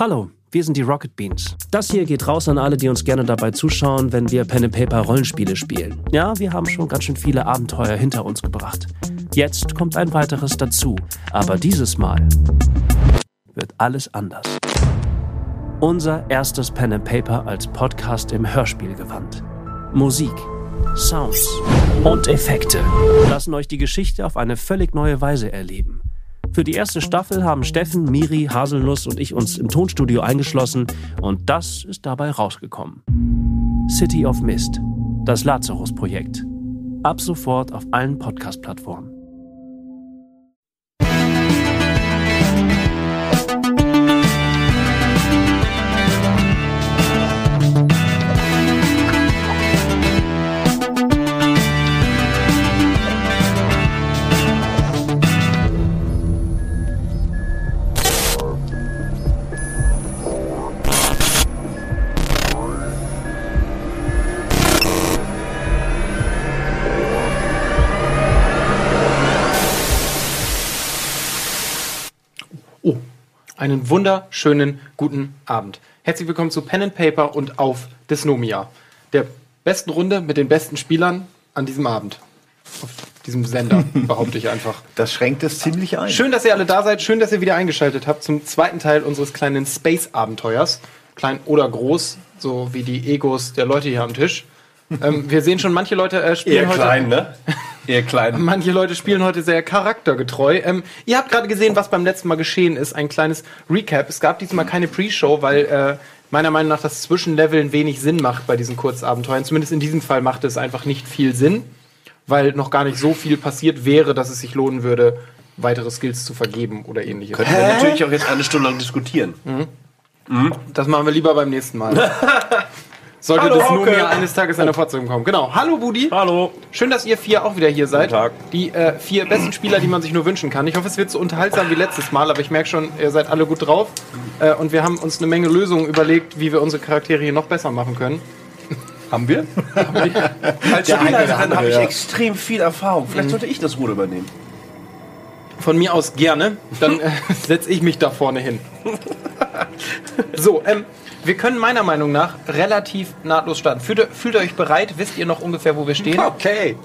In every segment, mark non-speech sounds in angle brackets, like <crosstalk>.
Hallo, wir sind die Rocket Beans. Das hier geht raus an alle, die uns gerne dabei zuschauen, wenn wir Pen and Paper Rollenspiele spielen. Ja, wir haben schon ganz schön viele Abenteuer hinter uns gebracht. Jetzt kommt ein weiteres dazu, aber dieses Mal wird alles anders. Unser erstes Pen and Paper als Podcast im Hörspielgewand. Musik, Sounds und Effekte lassen euch die Geschichte auf eine völlig neue Weise erleben. Für die erste Staffel haben Steffen, Miri, Haselnuss und ich uns im Tonstudio eingeschlossen und das ist dabei rausgekommen. City of Mist, das Lazarus-Projekt. Ab sofort auf allen Podcast-Plattformen. Einen wunderschönen guten Abend. Herzlich willkommen zu Pen and Paper und auf Dysnomia, der besten Runde mit den besten Spielern an diesem Abend. Auf diesem Sender, <laughs> behaupte ich einfach. Das schränkt es ziemlich ein. Schön, dass ihr alle da seid. Schön, dass ihr wieder eingeschaltet habt zum zweiten Teil unseres kleinen Space-Abenteuers. Klein oder groß, so wie die Egos der Leute hier am Tisch. Ähm, wir sehen schon, manche Leute äh, spielen Eher heute. klein, ne? Eher klein. <laughs> Manche Leute spielen heute sehr charaktergetreu. Ähm, ihr habt gerade gesehen, was beim letzten Mal geschehen ist. Ein kleines Recap. Es gab diesmal keine Pre-Show, weil äh, meiner Meinung nach das Zwischenleveln wenig Sinn macht bei diesen Kurzabenteuern. Zumindest in diesem Fall machte es einfach nicht viel Sinn, weil noch gar nicht so viel passiert wäre, dass es sich lohnen würde, weitere Skills zu vergeben oder ähnliches. Können wir natürlich auch jetzt eine Stunde lang diskutieren. Das machen wir lieber beim nächsten Mal. <laughs> Sollte Hallo, das nur Hauke. mir eines Tages eine Fortsetzung kommen. Genau. Hallo Budi. Hallo. Schön, dass ihr vier auch wieder hier seid. Guten Tag. Die äh, vier besten Spieler, die man sich nur wünschen kann. Ich hoffe, es wird so unterhaltsam wie letztes Mal, aber ich merke schon, ihr seid alle gut drauf. Äh, und wir haben uns eine Menge Lösungen überlegt, wie wir unsere Charaktere hier noch besser machen können. Haben wir? Als Spielleiterin habe ich ja. extrem viel Erfahrung. Vielleicht sollte ich das Ruder übernehmen. Von mir aus gerne. Dann äh, <laughs> setze ich mich da vorne hin. <laughs> So, ähm, wir können meiner Meinung nach relativ nahtlos starten. Fühlt, fühlt ihr euch bereit? Wisst ihr noch ungefähr, wo wir stehen? Okay.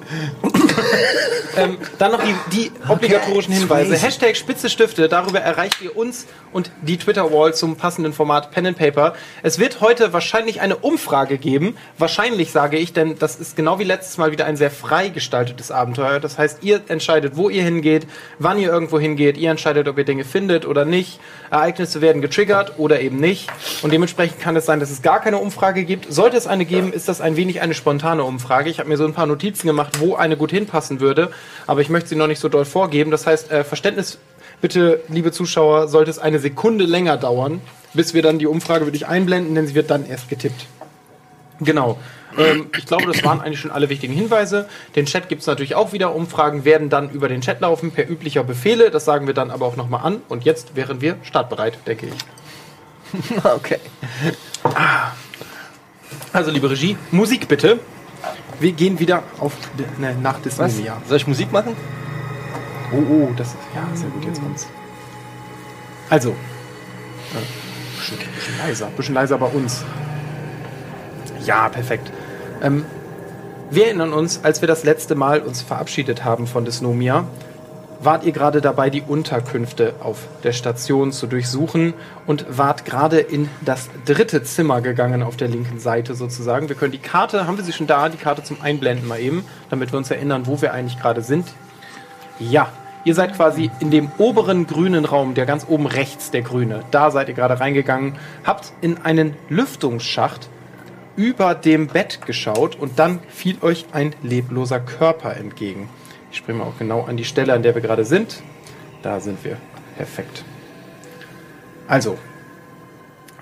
Ähm, dann noch die, die obligatorischen Hinweise. Hashtag Spitze Stifte, darüber erreicht ihr uns und die Twitter-Wall zum passenden Format Pen and Paper. Es wird heute wahrscheinlich eine Umfrage geben. Wahrscheinlich sage ich, denn das ist genau wie letztes Mal wieder ein sehr frei gestaltetes Abenteuer. Das heißt, ihr entscheidet, wo ihr hingeht, wann ihr irgendwo hingeht. Ihr entscheidet, ob ihr Dinge findet oder nicht. Ereignisse werden getriggert oder eben nicht. Und dementsprechend kann es sein, dass es gar keine Umfrage gibt. Sollte es eine geben, ist das ein wenig eine spontane Umfrage. Ich habe mir so ein paar Notizen gemacht, wo eine gut hinpassen würde. Aber ich möchte sie noch nicht so doll vorgeben. Das heißt, äh, Verständnis bitte, liebe Zuschauer, sollte es eine Sekunde länger dauern, bis wir dann die Umfrage wirklich einblenden, denn sie wird dann erst getippt. Genau. Ähm, ich glaube, das waren eigentlich schon alle wichtigen Hinweise. Den Chat gibt es natürlich auch wieder. Umfragen werden dann über den Chat laufen, per üblicher Befehle. Das sagen wir dann aber auch nochmal an. Und jetzt wären wir startbereit, denke ich. <laughs> Okay. Also, liebe Regie, Musik bitte. Wir gehen wieder auf ne, nach Dysnomia. Soll ich Musik machen? Oh, oh, das ist ja sehr gut. Jetzt kommt's. Also, äh, bisschen, bisschen leiser, bisschen leiser bei uns. Ja, perfekt. Ähm, wir erinnern uns, als wir das letzte Mal uns verabschiedet haben von Dysnomia, wart ihr gerade dabei, die Unterkünfte auf der Station zu durchsuchen und wart gerade in das dritte Zimmer gegangen auf der linken Seite sozusagen. Wir können die Karte, haben wir sie schon da, die Karte zum Einblenden mal eben, damit wir uns erinnern, wo wir eigentlich gerade sind. Ja, ihr seid quasi in dem oberen grünen Raum, der ganz oben rechts, der grüne. Da seid ihr gerade reingegangen, habt in einen Lüftungsschacht über dem Bett geschaut und dann fiel euch ein lebloser Körper entgegen. Ich springe mal auch genau an die Stelle, an der wir gerade sind. Da sind wir. Perfekt. Also,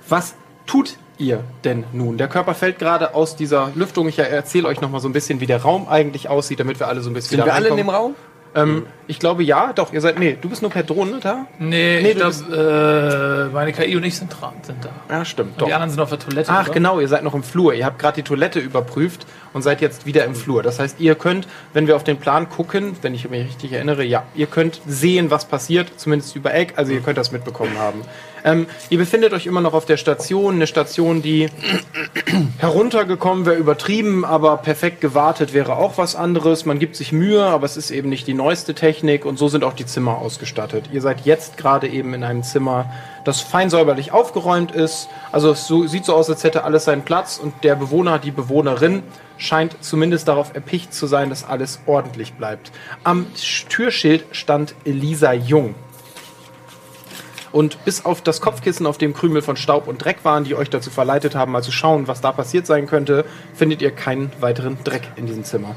was tut ihr denn nun? Der Körper fällt gerade aus dieser Lüftung. Ich erzähle euch noch mal so ein bisschen, wie der Raum eigentlich aussieht, damit wir alle so ein bisschen Sind wir alle in dem Raum? Ähm, Ich glaube ja, doch, ihr seid. Nee, du bist nur per Drohne da? Nee, Nee, ich glaube, äh, meine KI und ich sind, dran, sind da. Ja, stimmt. Und die anderen sind auf der Toilette. Ach, oder? genau, ihr seid noch im Flur. Ihr habt gerade die Toilette überprüft und seid jetzt wieder im Flur. Das heißt, ihr könnt, wenn wir auf den Plan gucken, wenn ich mich richtig erinnere, ja, ihr könnt sehen, was passiert, zumindest über Eck, also ihr könnt das mitbekommen haben. Ähm, ihr befindet euch immer noch auf der Station, eine Station, die <clears throat> heruntergekommen wäre übertrieben, aber perfekt gewartet wäre auch was anderes. Man gibt sich Mühe, aber es ist eben nicht die neueste Technik und so sind auch die Zimmer ausgestattet. Ihr seid jetzt gerade eben in einem Zimmer, das fein säuberlich aufgeräumt ist. Also es so, sieht so aus, als hätte alles seinen Platz und der Bewohner, die Bewohnerin scheint zumindest darauf erpicht zu sein, dass alles ordentlich bleibt. Am Türschild stand Elisa Jung. Und bis auf das Kopfkissen, auf dem Krümel von Staub und Dreck waren, die euch dazu verleitet haben, mal zu schauen, was da passiert sein könnte, findet ihr keinen weiteren Dreck in diesem Zimmer.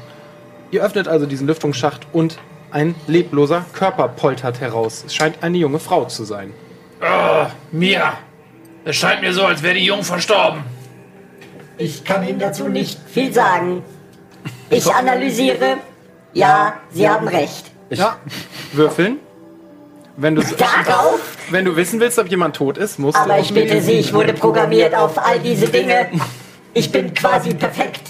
Ihr öffnet also diesen Lüftungsschacht und ein lebloser Körper poltert heraus. Es scheint eine junge Frau zu sein. Mia, es scheint mir so, als wäre die Jung verstorben. Ich kann Ihnen dazu nicht viel sagen. Ich analysiere. Ja, Sie haben recht. Ja. Würfeln. Wenn du, <laughs> Darauf? wenn du wissen willst, ob jemand tot ist, musst Aber du. ich bitte Sie, ich wurde programmiert auf all diese Dinge. Ich bin quasi perfekt.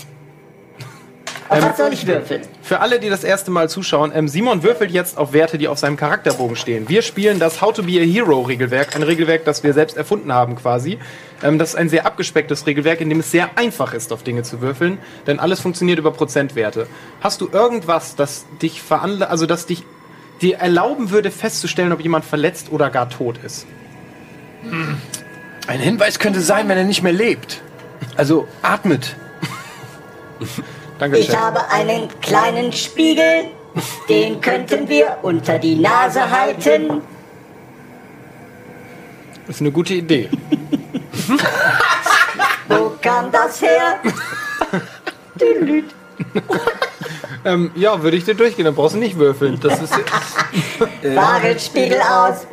Auf was soll ich würfeln? Für alle, die das erste Mal zuschauen, ähm, Simon würfelt jetzt auf Werte, die auf seinem Charakterbogen stehen. Wir spielen das How to be a Hero Regelwerk, ein Regelwerk, das wir selbst erfunden haben quasi. Ähm, das ist ein sehr abgespecktes Regelwerk, in dem es sehr einfach ist, auf Dinge zu würfeln, denn alles funktioniert über Prozentwerte. Hast du irgendwas, das dich veranla also das dich dir erlauben würde, festzustellen, ob jemand verletzt oder gar tot ist? Ein Hinweis könnte sein, wenn er nicht mehr lebt. Also atmet. <laughs> Danke, Ich habe einen kleinen Spiegel. Den <laughs> könnten wir unter die Nase halten. Das ist eine gute Idee. <laughs> Wo kam das her? <laughs> Ähm, ja, würde ich dir durchgehen, dann brauchst du nicht würfeln. Das ist Warenspiegel aus.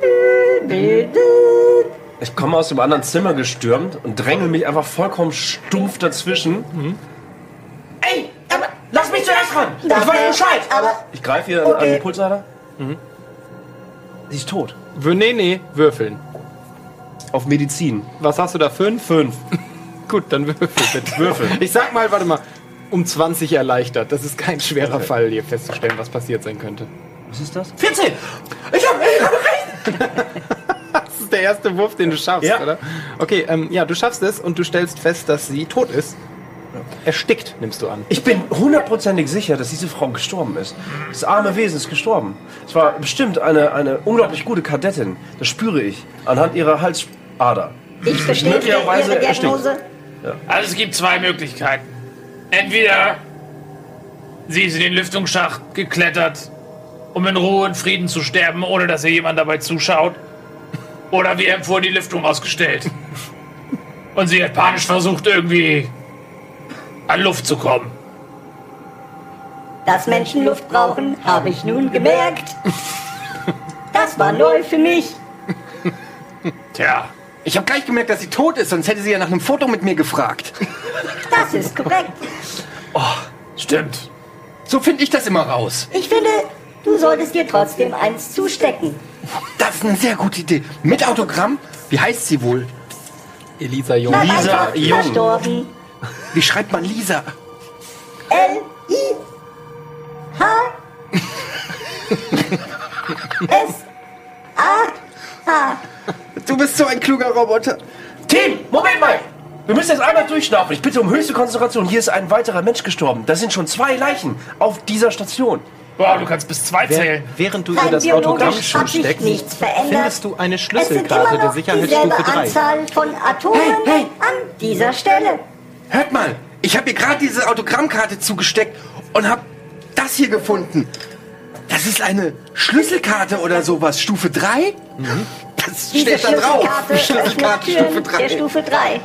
Ich komme aus dem anderen Zimmer gestürmt und dränge mich einfach vollkommen stumpf dazwischen. Aber lass mich zuerst ran. Das ich weiß Bescheid. Aber Ich greife ihr an Okay. den Pulsader. Sie ist tot. Nee, nee, würfeln. Auf Medizin. Was hast du da? Fünf? Fünf. <laughs> Gut, dann würfel bitte. <laughs> Würfel. Ich sag mal, warte mal, um 20 erleichtert. Das ist kein schwerer Fall, hier festzustellen, was passiert sein könnte. Was ist das? 14. Ich hab, ich hab recht. <laughs> Das ist der erste Wurf, den du schaffst, Ja. oder? Okay, ähm, ja, du schaffst es und du stellst fest, dass sie tot ist. Erstickt, nimmst du an. Ich bin hundertprozentig sicher, dass diese Frau gestorben ist. Das arme Wesen ist gestorben. Es war bestimmt eine, eine unglaublich gute Kadettin. Das spüre ich. Anhand ihrer Halsader. ich bestätige Möglicherweise Ihre Diagnose. Also es gibt zwei Möglichkeiten. Entweder sie ist in den Lüftungsschacht geklettert, um in Ruhe und Frieden zu sterben, ohne dass ihr jemand dabei zuschaut. Oder wir haben vor die Lüftung ausgestellt. Und sie hat panisch versucht, irgendwie an Luft zu kommen. Dass Menschen Luft brauchen, habe ich nun gemerkt. Das war neu für mich. Tja, Ich habe gleich gemerkt, dass sie tot ist, sonst hätte sie ja nach einem Foto mit mir gefragt. Das ist korrekt. stimmt. So finde ich das immer raus. Ich finde, du solltest dir trotzdem eins zustecken. Das ist eine sehr gute Idee. Mit Autogramm? Wie heißt sie wohl? Elisa Jung. Bleib Lisa einfach Jung. Verstorben. Wie schreibt man Lisa? L-I-H S-A-H. Du bist so ein kluger Roboter. Team, Moment mal! Wir müssen jetzt einmal durchschnaufen. Ich bitte um höchste Konzentration. Hier ist ein weiterer Mensch gestorben. Das sind schon zwei Leichen auf dieser Station. Boah, du kannst bis zwei Wer, zählen. während du ihr Rein das Autogramm nichts verändert. findest du eine Schlüsselkarte der Sicherheitsstufe 3. Anzahl von Atomen Hey, hey. an dieser Stelle. Hört mal, ich habe ihr gerade diese Autogrammkarte zugesteckt und habe das hier gefunden. Das ist eine Schlüsselkarte oder sowas, Stufe 3? Das Diese steht da drauf. Schlüsselkarte Stufe der 3. Stufe 3.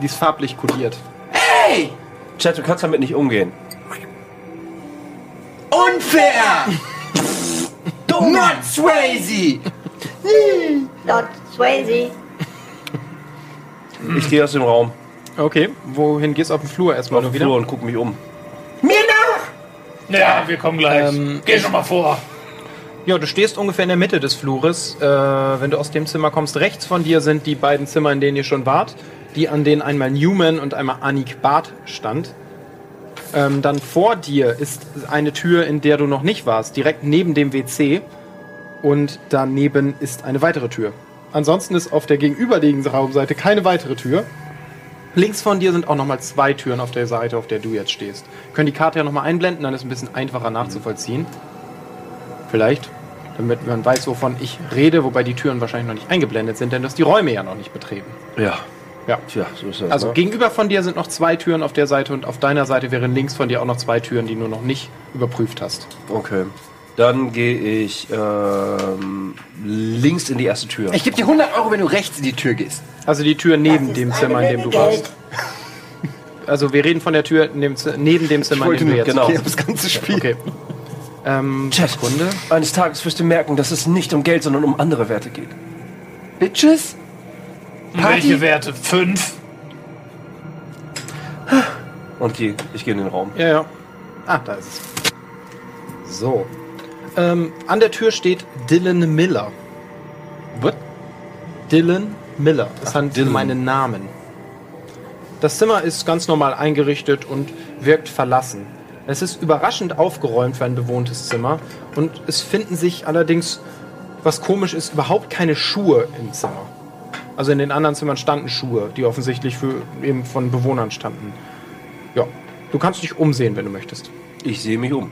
Die ist farblich kodiert. Hey, Chat, du kannst damit nicht umgehen. unfair! <laughs> Not Swayze! Lord Swayze. Ich gehe aus dem Raum. Okay, wohin gehst du auf den Flur erstmal Auf nur den wieder? Flur und gucke mich um. Mir nach! Ja, wir kommen gleich. Ähm, Geh schon mal vor. Ja, du stehst ungefähr in der Mitte des Flures. Äh, wenn du aus dem Zimmer kommst, rechts von dir sind die beiden Zimmer, in denen ihr schon wart. Die, an denen einmal Newman und einmal Anik Barth stand. Ähm, dann vor dir ist eine Tür, in der du noch nicht warst, direkt neben dem WC. Und daneben ist eine weitere Tür. Ansonsten ist auf der gegenüberliegenden Raumseite keine weitere Tür. Links von dir sind auch nochmal zwei Türen auf der Seite, auf der du jetzt stehst. Können die Karte ja nochmal einblenden, dann ist es ein bisschen einfacher nachzuvollziehen. Vielleicht, damit man weiß, wovon ich rede, wobei die Türen wahrscheinlich noch nicht eingeblendet sind, denn du hast die Räume ja noch nicht betreten. Ja. Ja. Tja, so ist das. Also ne? gegenüber von dir sind noch zwei Türen auf der Seite und auf deiner Seite wären links von dir auch noch zwei Türen, die du noch nicht überprüft hast. Okay. Dann gehe ich ähm, links in die erste Tür. Ich gebe dir 100 Euro, wenn du rechts in die Tür gehst. Also die Tür neben dem Zimmer, in dem du warst. <laughs> Also wir reden von der Tür in dem, Z- neben dem Zimmer, in dem du jetzt genau. warst. das ganze Spiel. Okay. Ähm, Chat. Sekunde. Eines Tages wirst du merken, dass es nicht um Geld, sondern um andere Werte geht. Bitches? Welche Werte? Fünf? Und die, ich gehe in den Raum. Ja, ja. Ah, da ist es. So. Ähm, an der Tür steht Dylan Miller. What? Dylan Miller. Das hat Dylan. meinen Namen. Das Zimmer ist ganz normal eingerichtet und wirkt verlassen. Es ist überraschend aufgeräumt für ein bewohntes Zimmer und es finden sich allerdings, was komisch ist, überhaupt keine Schuhe im Zimmer. Also in den anderen Zimmern standen Schuhe, die offensichtlich für eben von Bewohnern standen. Ja, du kannst dich umsehen, wenn du möchtest. Ich sehe mich um.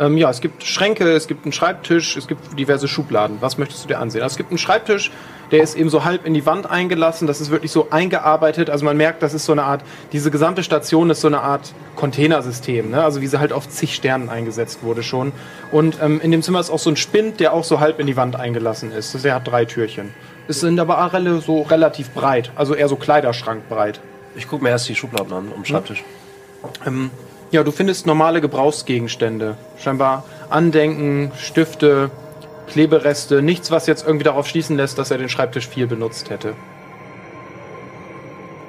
Ähm, ja, es gibt Schränke, es gibt einen Schreibtisch, es gibt diverse Schubladen. Was möchtest du dir ansehen? Also es gibt einen Schreibtisch, der ist eben so halb in die Wand eingelassen. Das ist wirklich so eingearbeitet. Also man merkt, das ist so eine Art, diese gesamte Station ist so eine Art Containersystem. Ne? Also wie sie halt auf zig Sternen eingesetzt wurde schon. Und ähm, in dem Zimmer ist auch so ein Spind, der auch so halb in die Wand eingelassen ist. Der hat drei Türchen. Es sind aber rel- so relativ breit. Also eher so Kleiderschrankbreit. Ich gucke mir erst die Schubladen an, am Schreibtisch. Ähm, ja, du findest normale Gebrauchsgegenstände. Scheinbar Andenken, Stifte, Klebereste. Nichts, was jetzt irgendwie darauf schließen lässt, dass er den Schreibtisch viel benutzt hätte.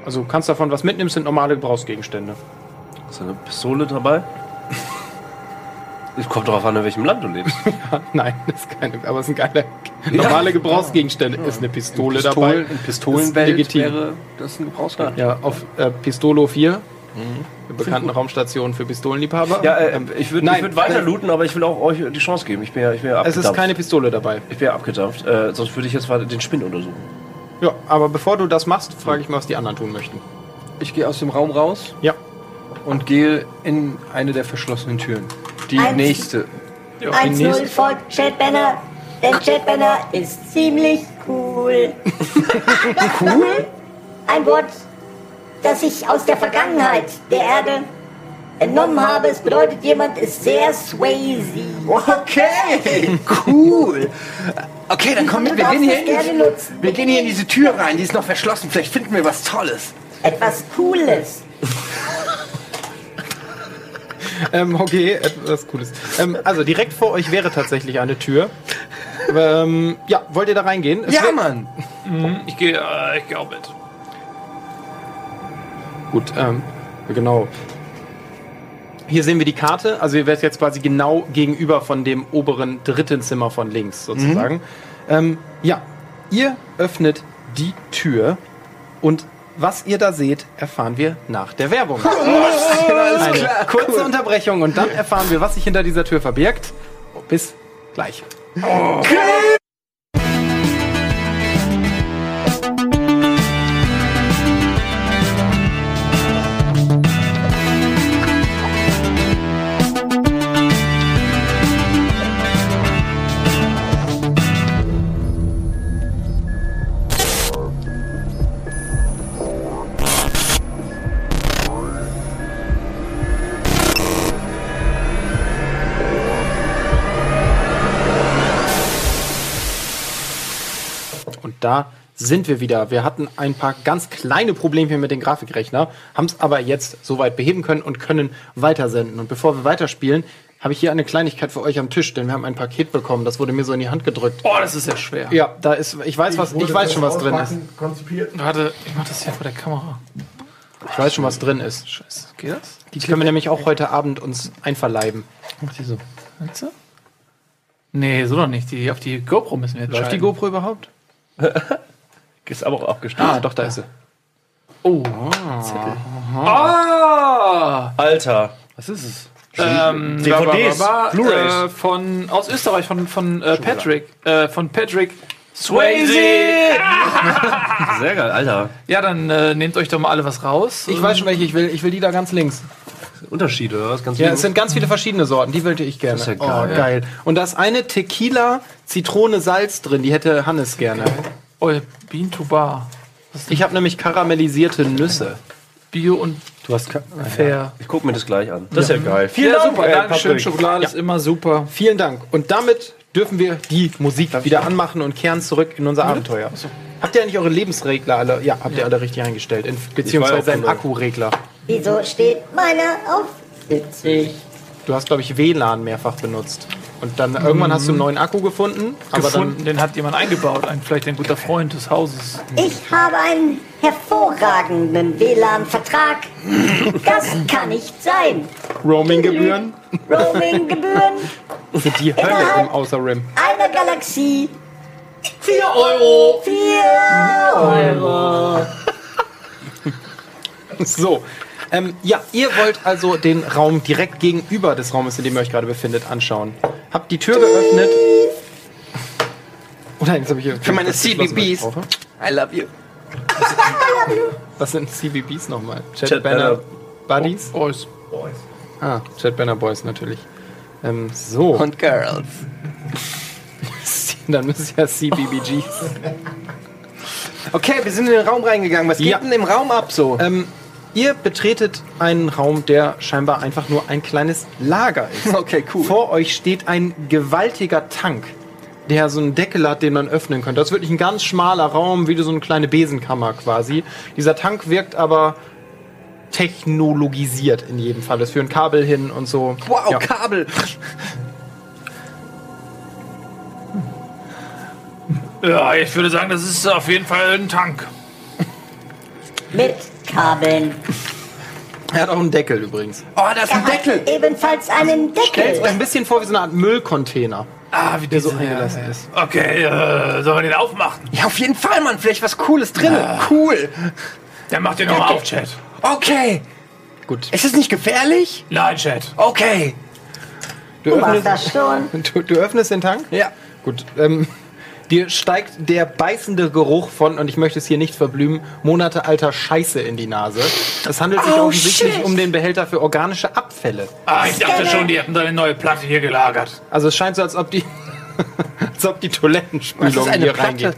Also du kannst davon was mitnehmen, sind normale Gebrauchsgegenstände. Ist da eine Pistole dabei? Es kommt darauf an, in welchem Land du lebst. <laughs> Nein, das ist keine, aber es sind geile normale Gebrauchsgegenstände. Ist eine Pistole dabei. Pistolen, in Pistolenwelt Ist legitim. wäre das ein Gebrauchsgegenstand. Ja, auf äh, Pistolo 4, der bekannten Raumstation für Pistolenliebhaber. Ja, äh, ich würde würd weiter looten, aber ich will auch euch die Chance geben. Ich bin ja, ich bin ja es abgedampft. ist keine Pistole dabei. ich bin ja abgedampft. Äh, sonst würde ich jetzt weiter den Spind untersuchen. Ja, aber bevor du das machst, frage ich mal, was die anderen tun möchten. Ich gehe aus dem Raum raus Ja. und gehe in eine der verschlossenen Türen. Die Eins. nächste. 1-0 folgt Chatbanner, denn Chatbanner ist ziemlich cool. <laughs> <laughs> cool? Ein Wort, das ich aus der Vergangenheit der Erde entnommen habe. Es bedeutet, jemand ist sehr swayzy. Okay, cool. Okay, dann komm mit. Wir gehen, hier in gerne die, nutzen. wir gehen hier in diese Tür rein. Die ist noch verschlossen. Vielleicht finden wir was Tolles. Etwas Cooles. Ähm, okay, etwas Cooles. Ähm, also direkt vor euch wäre tatsächlich eine Tür. Ähm, ja, wollt ihr da reingehen? Es Ja, Mann. Ich gehe äh, ich geh auch mit. Gut, ähm, genau. Hier sehen wir die Karte. Also ihr werdet jetzt quasi genau gegenüber von dem oberen dritten Zimmer von links sozusagen. Ähm, ja, ihr öffnet die Tür und was ihr da seht, erfahren wir nach der Werbung. <laughs> Eine kurze Unterbrechung und dann erfahren wir, was sich hinter dieser Tür verbirgt. Bis gleich. Und da sind wir wieder. Wir hatten ein paar ganz kleine Problemchen mit dem Grafikrechner, haben es aber jetzt soweit beheben können und können weitersenden. Und bevor wir weiterspielen, habe ich hier eine Kleinigkeit für euch am Tisch, denn wir haben ein Paket bekommen. Das wurde mir so in die Hand gedrückt. Boah, das ist ja schwer. Ja, da ist, ich weiß was, ich weiß schon was drin ist. Warte, ich mach das hier vor der Kamera. Ich weiß schon was drin ist. Scheiße, geht das? Die können wir nämlich auch heute Abend uns einverleiben. Mach die so. Du? Nee, so doch nicht. Die, auf die GoPro müssen wir jetzt Läuft die. GoPro überhaupt? <laughs> Ist aber auch abgestellt. Ah, doch, da ist sie. Oh. Ah! Alter. Was ist es? Ähm, DVDs, ba, ba, ba, Blu-rays. Äh, von, aus Österreich, von, von äh, Patrick. Äh, von Patrick Swayze! <laughs> Sehr geil, Alter. Ja, dann äh, nehmt euch doch mal alle was raus. Ich weiß schon, welche ich will. Ich will die da ganz links. Unterschiede, oder was? Ganz Ja, es sind ganz viele verschiedene Sorten. Die wollte ich gerne. Das ist ja Oh, geil. geil. Und da ist eine Tequila, Zitrone, Salz drin. Die hätte Hannes gerne. Oh, Bean to Bar. Ich habe nämlich karamellisierte Nüsse. Bio und Du hast fair. Ich guck mir das gleich an. Das ist ja geil. Vielen Ja, Dank, super. ey, Dankeschön. Schokolade ist immer super. Vielen Dank. Und damit dürfen wir die Musik wieder anmachen und kehren zurück in unser Abenteuer. Habt ihr eigentlich eure Lebensregler alle? Ja, habt ihr alle richtig eingestellt. In, beziehungsweise einen Akkuregler. Wieso steht meiner auf 70? Du hast, glaube ich, WLAN mehrfach benutzt. Und dann irgendwann hast du einen neuen Akku gefunden. Aber Gefunden, den hat jemand eingebaut. Ein, vielleicht ein guter Freund des Hauses. Ich habe einen hervorragenden WLAN-Vertrag. Das kann nicht sein. Roaming-Gebühren Roaming-Gebühren sind die Hölle Innerhalb- im Außer-Rim. einer Galaxie. 4 Euro. 4 Euro. So. Ähm, ja, ihr wollt also den Raum direkt gegenüber des Raumes, in dem ihr euch gerade befindet, anschauen. Habt die Tür geöffnet. Oh nein, jetzt habe ich hier. Für meine was geschlossen, was ich CBBs. brauche. I love you. Was sind CBBs nochmal? Chat, Chat Banner Banner Buddies? Boys. Ah, Chat Banner Boys natürlich. Ähm, so. Und Girls. <laughs> dann müssen es ja CBBGs. Okay, wir sind in den Raum reingegangen. Was geht Ja. denn im Raum ab so? Ähm, ihr betretet einen Raum, der scheinbar einfach nur ein kleines Lager ist. <laughs> Okay, cool. Vor euch steht ein gewaltiger Tank, der so einen Deckel hat, den man öffnen könnte. Das ist wirklich ein ganz schmaler Raum, wie so eine kleine Besenkammer quasi. Dieser Tank wirkt aber technologisiert in jedem Fall. Es führen Kabel hin und so. Wow, Ja. Kabel. Ja, ich würde sagen, das ist auf jeden Fall ein Tank. Mit Kabeln. Er hat auch einen Deckel übrigens. Oh, da ist Er ein hat Deckel. ebenfalls einen Stellt euch Deckel. ein bisschen vor wie so eine Art Müllcontainer, Ah, wie der so eingelassen ist. Okay, äh, sollen wir den aufmachen? Ja, auf jeden Fall, Mann. Vielleicht was Cooles drin. Cool. Dann macht den nochmal auf, Chat. Okay. Gut. Ist es nicht gefährlich? Nein, Chat. Okay. Du Du machst öffnest, das schon. du, du öffnest den Tank? Ja. Gut, ähm, dir steigt der beißende Geruch von, und ich möchte es hier nicht verblümen, monatealter Scheiße in die Nase. Es handelt sich Oh, offensichtlich shit. um den Behälter für organische Abfälle. Ah, ich dachte schon, die hätten da eine neue Platte hier gelagert. Also es scheint so, als ob die, <laughs> als ob die Toilettenspülung hier Platte? reingeht.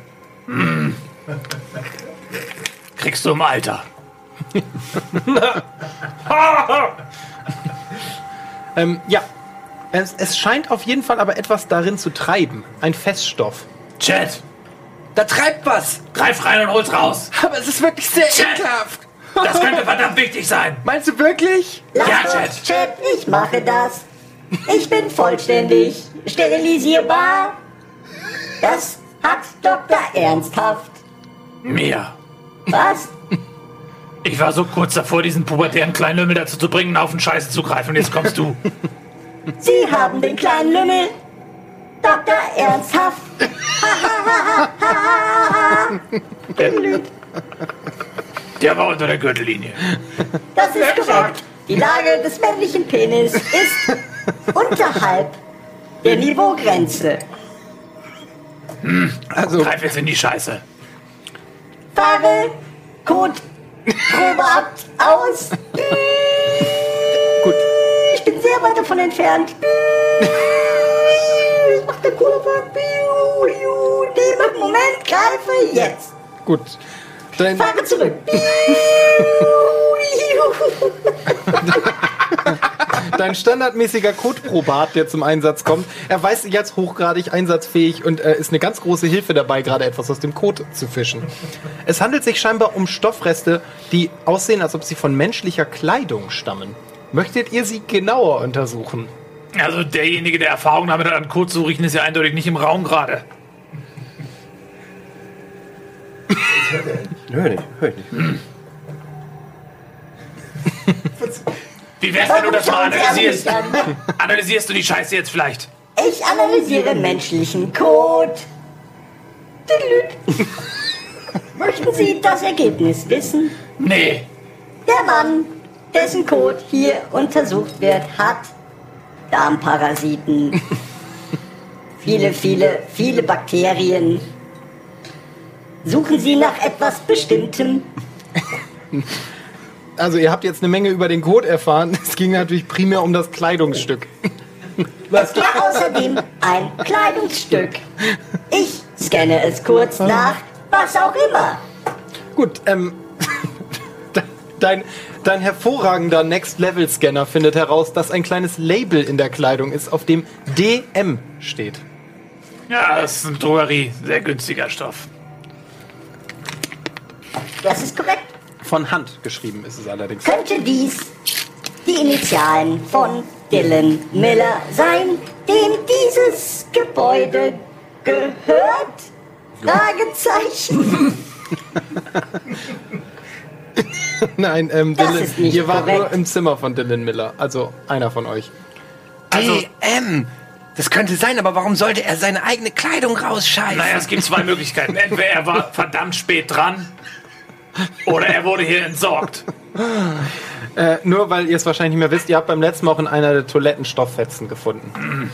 Kriegst du im Alter. Ähm, ja, es, es scheint auf jeden Fall aber etwas darin zu treiben. Ein Feststoff. Chat, Da treibt was. greif rein und hol's raus. Aber es ist wirklich sehr Chat. ekelhaft. Das könnte verdammt wichtig sein. Meinst du wirklich? Lass Ja, Chat. Chat, ich mache das. Ich bin vollständig sterilisierbar. Das hat Dr. Ernsthaft. Mir. Was? Ich war so kurz davor, diesen pubertären kleinen Lümmel dazu zu bringen, auf den Scheiße zu greifen. Und jetzt kommst du. Sie haben den kleinen Lümmel. Dr. Ernsthaft. <laughs> Der war unter der Gürtellinie. Das ist korrekt. Die Lage des männlichen Penis ist unterhalb der Niveaugrenze. Also, Greif jetzt in die Scheiße. Fahre Code Probe ab aus. Gut. Ich bin sehr weit davon entfernt. Eine Kurve. Nee, Moment, greife jetzt. Gut. Dein, Fahre zurück. dein standardmäßiger Codeprobat, der zum Einsatz kommt, erweist sich als hochgradig einsatzfähig und äh, ist eine ganz große Hilfe dabei, gerade etwas aus dem Code zu fischen. Es handelt sich scheinbar um Stoffreste, die aussehen, als ob sie von menschlicher Kleidung stammen. Möchtet ihr sie genauer untersuchen? Also derjenige, der Erfahrung damit hat, an Kot zu riechen, ist ja eindeutig nicht im Raum gerade. <laughs> Hör nicht, hör ich nicht. <laughs> Wie wär's, wenn du das mal analysierst? Analysierst du die Scheiße jetzt vielleicht? Ich analysiere menschlichen Code. <laughs> Möchten Sie das Ergebnis wissen? Nee. Der Mann, dessen Code hier untersucht wird, hat Darmparasiten. <laughs> viele, viele, viele Bakterien. Suchen Sie nach etwas Bestimmtem? <laughs> Also ihr habt jetzt eine Menge über den Code erfahren. Es ging natürlich primär um das Kleidungsstück. Es gibt außerdem ein Kleidungsstück. Ich scanne es kurz nach, was auch immer. Gut, ähm, dein, dein hervorragender Next-Level-Scanner findet heraus, dass ein kleines Label in der Kleidung ist, auf dem DM steht. Ja, das ist eine Drogerie. Sehr günstiger Stoff. Das ist korrekt. Von Hand geschrieben ist es allerdings. Könnte dies die Initialen von Dylan Miller sein, dem dieses Gebäude gehört? <laughs> Fragezeichen. <laughs> <laughs> Nein, ähm, Das Dylan, ist nicht ihr wart korrekt. nur im Zimmer von Dylan Miller. Also einer von euch. Also- DM. Das könnte sein, aber warum sollte er seine eigene Kleidung rausscheißen? Naja, es gibt zwei Möglichkeiten. Entweder er war verdammt spät dran oder er wurde hier entsorgt. Äh, nur weil ihr es wahrscheinlich nicht mehr wisst, ihr habt beim letzten Mal auch in einer der Toiletten Stofffetzen gefunden.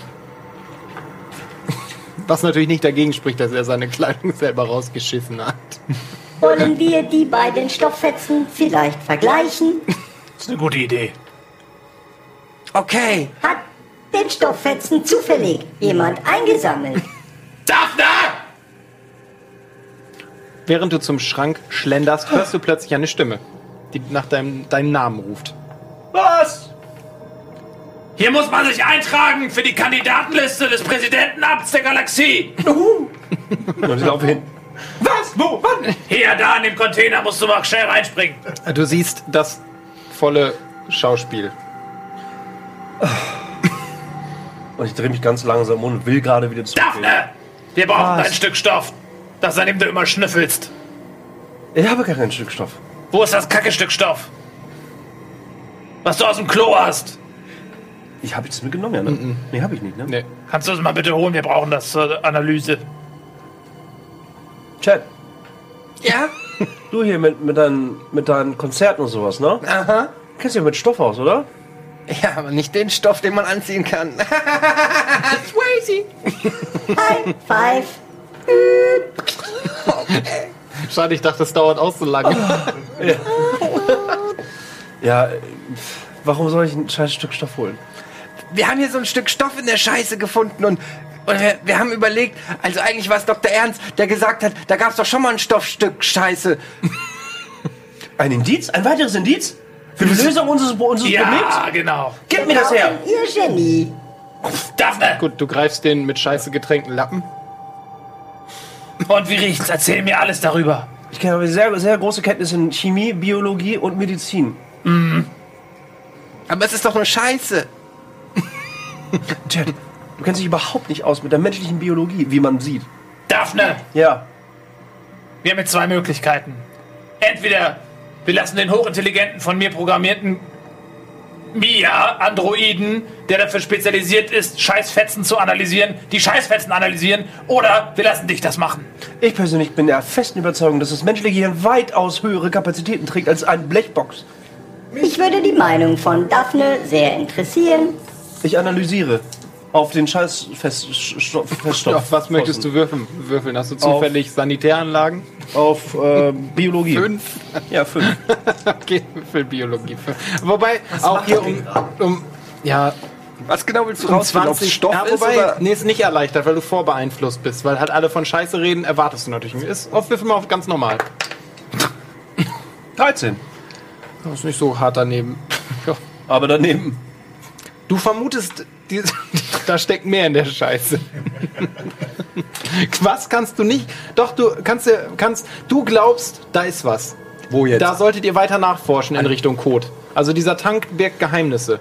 Was natürlich nicht dagegen spricht, dass er seine Kleidung selber rausgeschissen hat. Wollen wir die beiden Stofffetzen vielleicht vergleichen? <laughs> Das ist eine gute Idee. Okay. Hat den Stofffetzen zufällig jemand eingesammelt? <laughs> Daphne! Während du zum Schrank schlenderst, hörst du plötzlich eine Stimme, die nach deinem, deinem Namen ruft. Was? Hier muss man sich eintragen für die Kandidatenliste des Präsidentenamts der Galaxie. Und ich laufe hin. Was? Wo? Wann? Hier, da in dem Container musst du mal schnell reinspringen. Du siehst das volle Schauspiel. Und ich drehe mich ganz langsam um und will gerade wieder zurück. Daphne! Wir brauchen Was? ein Stück Stoff. Das, an dem du immer schnüffelst. Ich habe gar kein Stück Stoff. Wo ist das kacke Stück Stoff? Was du aus dem Klo hast. Ich habe es mitgenommen, ja, ne? Nee, habe ich nicht, ne? Nee. Kannst du es mal bitte holen? Wir brauchen das zur Analyse. Chat, Ja? <laughs> du hier mit, mit, deinen, mit deinen Konzerten und sowas, ne? Aha. Kennst du ja mit Stoff aus, oder? Ja, aber nicht den Stoff, den man anziehen kann. <laughs> Swayze. High five. Schade, ich dachte, es dauert auch so lange. <laughs> Ja, äh, warum soll ich ein scheiß Stück Stoff holen? Wir haben hier so ein Stück Stoff in der Scheiße gefunden und, und wir, wir haben überlegt, also eigentlich war es Dr. Ernst, der gesagt hat, da gab es doch schon mal ein Stoffstück Scheiße. <laughs> Ein Indiz? Ein weiteres Indiz? Für die Lösung unseres, unseres Problems? Ja, genau. Gib mir das her! Ihr Genie. Daphne! Gut, du greifst den mit Scheiße getränkten Lappen. Und wie riecht's? Erzähl mir alles darüber. Ich habe sehr, sehr große Kenntnisse in Chemie, Biologie und Medizin. Aber es ist doch nur Scheiße. Chat, du kennst dich überhaupt nicht aus mit der menschlichen Biologie, wie man sieht. Daphne! Ja. Wir haben jetzt zwei Möglichkeiten. Entweder wir lassen den hochintelligenten, von mir programmierten Mia-Androiden, der dafür spezialisiert ist, Scheißfetzen zu analysieren, die Scheißfetzen analysieren, oder wir lassen dich das machen. Ich persönlich bin der festen Überzeugung, dass das menschliche Gehirn weitaus höhere Kapazitäten trägt als eine Blechbox. Mich würde die Meinung von Daphne sehr interessieren. Ich analysiere auf den scheiß Fest, Stoff, Feststoff. <laughs> Auf was möchtest du würfeln? würfeln? Hast du zufällig Sanitäranlagen? Auf äh, Biologie. Fünf? Ja, fünf. <laughs> Okay, für Biologie. Wobei, auch hier um, um ja, Was genau willst du um rausfinden, ob es 20 Stoff ja, ist wobei, oder... nee, ist nicht erleichtert, weil du vorbeeinflusst bist, weil halt alle von Scheiße reden, erwartest du natürlich. Ist auf Würfel mal auf ganz normal. 13. Das ist nicht so hart daneben. Ja. <laughs> Aber daneben. Du vermutest, die, da steckt mehr in der Scheiße. Was kannst du nicht? Doch, du kannst, kannst, du glaubst, da ist was. Wo jetzt? Da solltet ihr weiter nachforschen in Richtung Code. Also dieser Tank birgt Geheimnisse.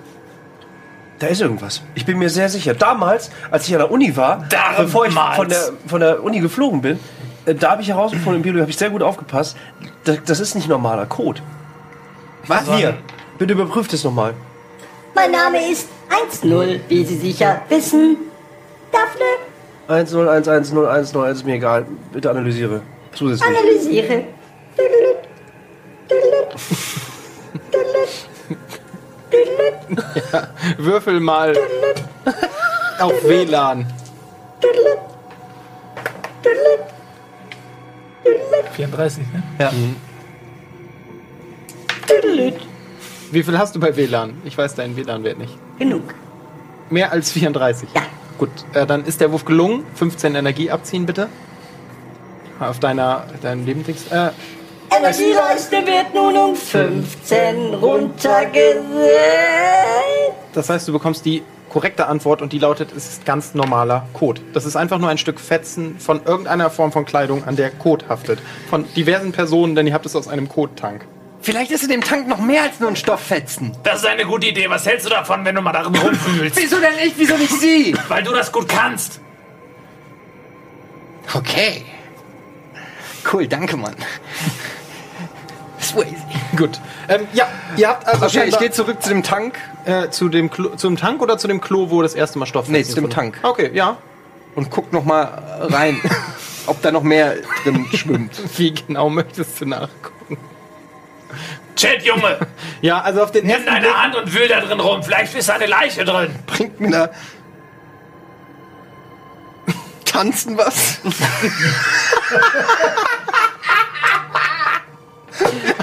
Da ist irgendwas. Ich bin mir sehr sicher. Damals, als ich an der Uni war, Damals. bevor ich von der, von der Uni geflogen bin, äh, da habe ich herausgefunden, in Biologie habe ich sehr gut aufgepasst, das, das ist nicht normaler Code. Was? Hier, bitte überprüft es nochmal. Mein Name ist 1-0, wie Sie sicher wissen. 10110101 ist mir egal. Bitte analysiere. Zusätzlich. Analysiere. Würfel mal auf WLAN. 34, ne? Wie viel hast du bei WLAN? Ich weiß deinen WLAN-Wert nicht. Genug. Mehr als 34? Ja. Gut, äh, dann ist der Wurf gelungen. 15 Energie abziehen, bitte. Auf deiner, deinem Lebendings. Äh, Energieleiste wird nun um 15 runtergesetzt. das heißt, du bekommst die korrekte Antwort und die lautet, es ist ganz normaler Kot. Das ist einfach nur ein Stück Fetzen von irgendeiner Form von Kleidung, an der Kot haftet. Von diversen Personen, denn ihr habt es aus einem Kottank. Vielleicht ist in dem Tank noch mehr als nur ein Stofffetzen. Das ist eine gute Idee. Was hältst du davon, wenn du mal darin rumfühlst? <laughs> Wieso denn ich? Wieso nicht sie? Weil du das gut kannst. Okay. Cool, danke, Mann. Swayze. Gut. Ähm, ja, ihr habt also Okay, ich gehe zurück zu dem Tank äh, zu dem Klo, zum Tank oder zu dem Klo, wo das erste Mal Stoff Nee, zu dem Tank. Okay, ja. und guck noch mal rein, <laughs> ob da noch mehr drin schwimmt. Wie genau möchtest du nachgucken? Chat, Junge, <laughs> Ja, also auf den nimm ersten deine Blick, Hand und wühl da drin rum. Vielleicht ist eine Leiche drin. Bringt mir da Tanzen was?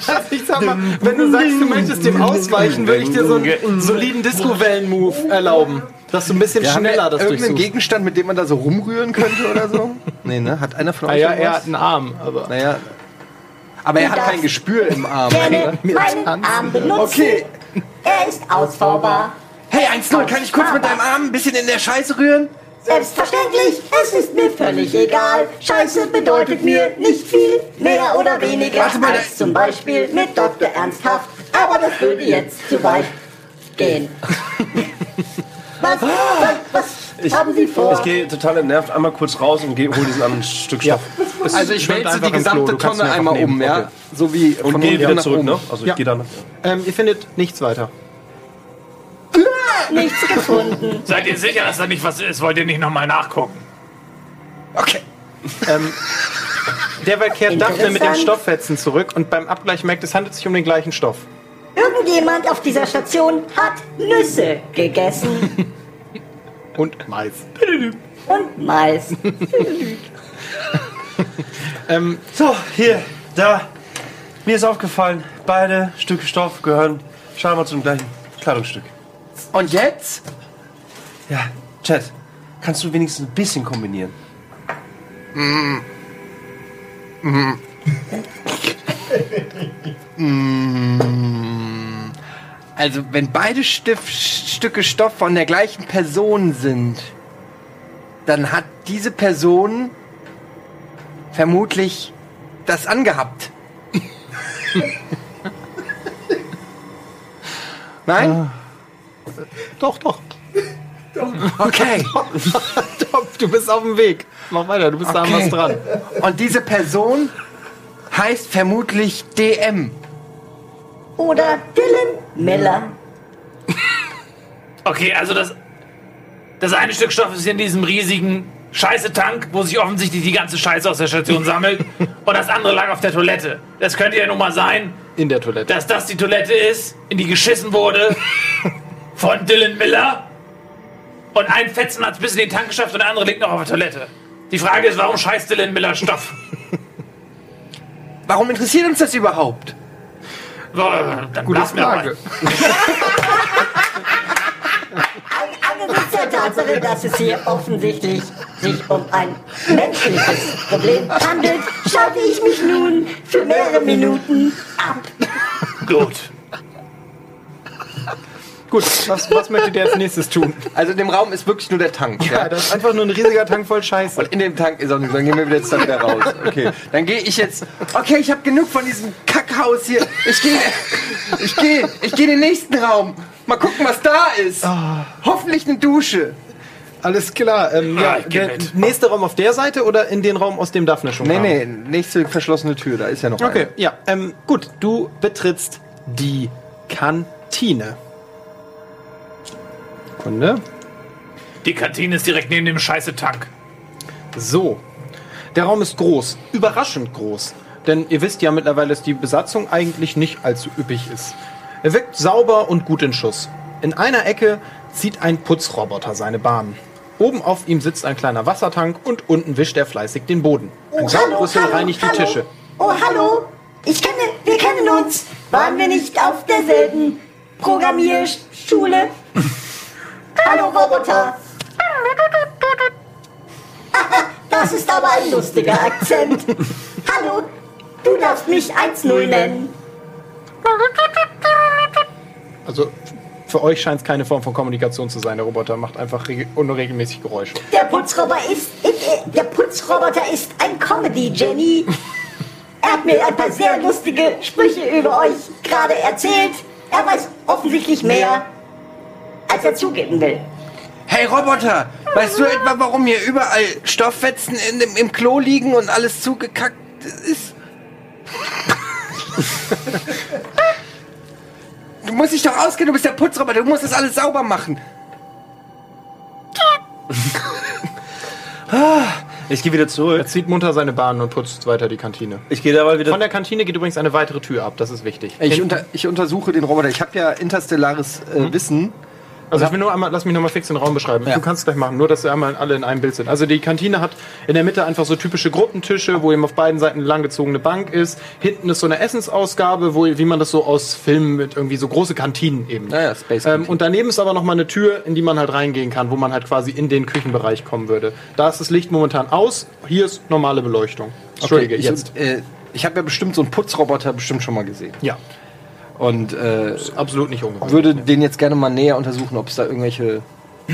Also ich sag mal, wenn du sagst, du möchtest dem ausweichen, würde ich dir so einen soliden Disco-Wellen-Move erlauben. Dass du ein bisschen Ja, haben wir schneller das irgendeinen durchsuchst. Gegenstand, mit dem man da so rumrühren könnte oder so? Nee, ne? Hat einer von Ah euch ja, er irgendwas? hat einen Arm, aber... Naja. Aber er hat kein Gespür im Arm. Gerne meinen. Arm benutzen. Okay. Er ist ausbaubar. Hey, 1-0, kann ich kurz mit deinem Arm ein bisschen in der Scheiße rühren? Selbstverständlich, es ist mir völlig egal. Scheiße bedeutet mir nicht viel, mehr oder weniger Warte mal, als zum Beispiel mit Dr. Ernsthaft. Aber das würde jetzt zu weit gehen. <laughs> Was, was, was haben Sie vor? Ich gehe total entnervt einmal kurz raus und geh, hol diesen anderen Stück Stoff. Also ich wälze die gesamte Tonne einmal nehmen, um, ja? okay. So wie Und von gehe wieder nach zurück, oben. ne? Also ich Ja. gehe dann. Ähm, ihr findet nichts weiter. <laughs> Nichts gefunden. Seid ihr sicher, dass da nicht was ist? Wollt ihr nicht nochmal nachgucken? Okay. Ähm, derweil kehrt Daphne mit den. Stofffetzen zurück und beim Abgleich merkt, es handelt sich um den gleichen Stoff. Irgendjemand auf dieser Station hat Nüsse gegessen <laughs> Und Mais. und Mais. <laughs> Ähm, So, hier, da. Mir ist aufgefallen, beide Stücke Stoff gehören scheinbar zum gleichen Kleidungsstück. Und jetzt? Ja, Chat, kannst du wenigstens ein bisschen kombinieren? <laughs> Also, wenn beide Stif Stücke Stoff von der gleichen Person sind, dann hat diese Person vermutlich das angehabt. <laughs> Nein? doch, doch. <laughs> Okay. <laughs> Du bist auf dem Weg. Mach weiter, du bist da an Okay. was dran. Und diese Person heißt vermutlich DM. Oder Dylan Miller. <laughs> Okay, also das, das eine Stück Stoff ist in diesem riesigen Scheiße-Tank, wo sich offensichtlich die ganze Scheiße aus der Station sammelt. <laughs> Und das andere lag auf der Toilette. Das könnte ja nun mal sein, In der Toilette. dass das die Toilette ist, in die geschissen wurde <laughs> von Dylan Miller. Und ein Fetzen hat es bis in den Tank geschafft und der andere liegt noch auf der Toilette. Die Frage ist, warum scheißt Dylan Miller Stoff? Warum interessiert uns das überhaupt? Boah, Dann Gute Frage. Angesichts der Tatsache, dass es hier offensichtlich sich um ein menschliches Problem handelt, schalte ich mich nun für mehrere Minuten ab. Gut. Gut, was, was möchtet ihr als nächstes tun? Also in dem Raum ist wirklich nur der Tank. Ja, das ist einfach nur ein riesiger Tank voll Scheiße. Und in dem Tank ist auch nichts. Dann gehen wir wieder jetzt da wieder raus. Okay. Dann gehe ich jetzt. Okay, ich habe genug von diesem Kackhaus hier. Ich gehe. Ich gehe. Ich gehe in den nächsten Raum. Mal gucken, was da ist. Hoffentlich eine Dusche. Alles klar. Ähm, Ja, ja, ich geh der mit. nächste Raum auf der Seite oder in den Raum, aus dem Daphne schon Nee, kam? nee, nächste verschlossene Tür. Da ist ja noch Okay, eine. ja. Ähm, gut, du betrittst die Kantine. Kunde. Die Kantine ist direkt neben dem Scheiße-Tank. So. Der Raum ist groß, überraschend groß. Denn ihr wisst ja mittlerweile, dass die Besatzung eigentlich nicht allzu üppig ist. Er wirkt sauber und gut in Schuss. In einer Ecke zieht ein Putzroboter seine Bahn. Oben auf ihm sitzt ein kleiner Wassertank und unten wischt er fleißig den Boden. Ein Saugrüssel reinigt die Tische. Oh, hallo. Ich kenne, wir kennen uns. Waren wir nicht auf derselben Programmierschule? <laughs> hallo, Roboter. <laughs> Das ist aber ein lustiger Akzent. Hallo, du darfst mich 1-0 nennen. Also für euch scheint es keine Form von Kommunikation zu sein. Der Roboter macht einfach reg- unregelmäßig Geräusche. Der Putzroboter ist, äh, äh, der Putzroboter ist ein Comedy, Jenny. Er hat mir ein paar sehr lustige Sprüche über euch gerade erzählt. Er weiß offensichtlich mehr, als er zugeben will. Hey Roboter, weißt du etwa, warum hier überall Stofffetzen in dem, im Klo liegen und alles zugekackt ist? Du musst dich doch auskennen, du bist der Putzroboter, du musst das alles sauber machen. Ich gehe wieder Er zurück. zieht munter seine Bahn und putzt weiter die Kantine. Ich gehe dabei wieder. Von der Kantine geht übrigens eine weitere Tür ab, das ist wichtig. Ich, unter, ich untersuche den Roboter. Ich habe ja interstellares äh, Wissen. Also ich will nur einmal, lass mich nochmal fix den Raum beschreiben. Ja. Du kannst es gleich machen, nur dass wir einmal alle in einem Bild sind. Also die Kantine hat in der Mitte einfach so typische Gruppentische, wo eben auf beiden Seiten eine langgezogene Bank ist. Hinten ist so eine Essensausgabe, wo, wie man das so aus Filmen mit irgendwie so große Kantinen eben. Naja, Space Ähm, und daneben ist aber nochmal eine Tür, in die man halt reingehen kann, wo man halt quasi in den Küchenbereich kommen würde. Da ist das Licht momentan aus, hier ist normale Beleuchtung. Entschuldige, ich, jetzt. Äh, ich habe ja bestimmt so einen Putzroboter bestimmt schon mal gesehen. Ja, Und äh, absolut nicht ungewöhnlich. würde den jetzt gerne mal näher untersuchen, ob es da irgendwelche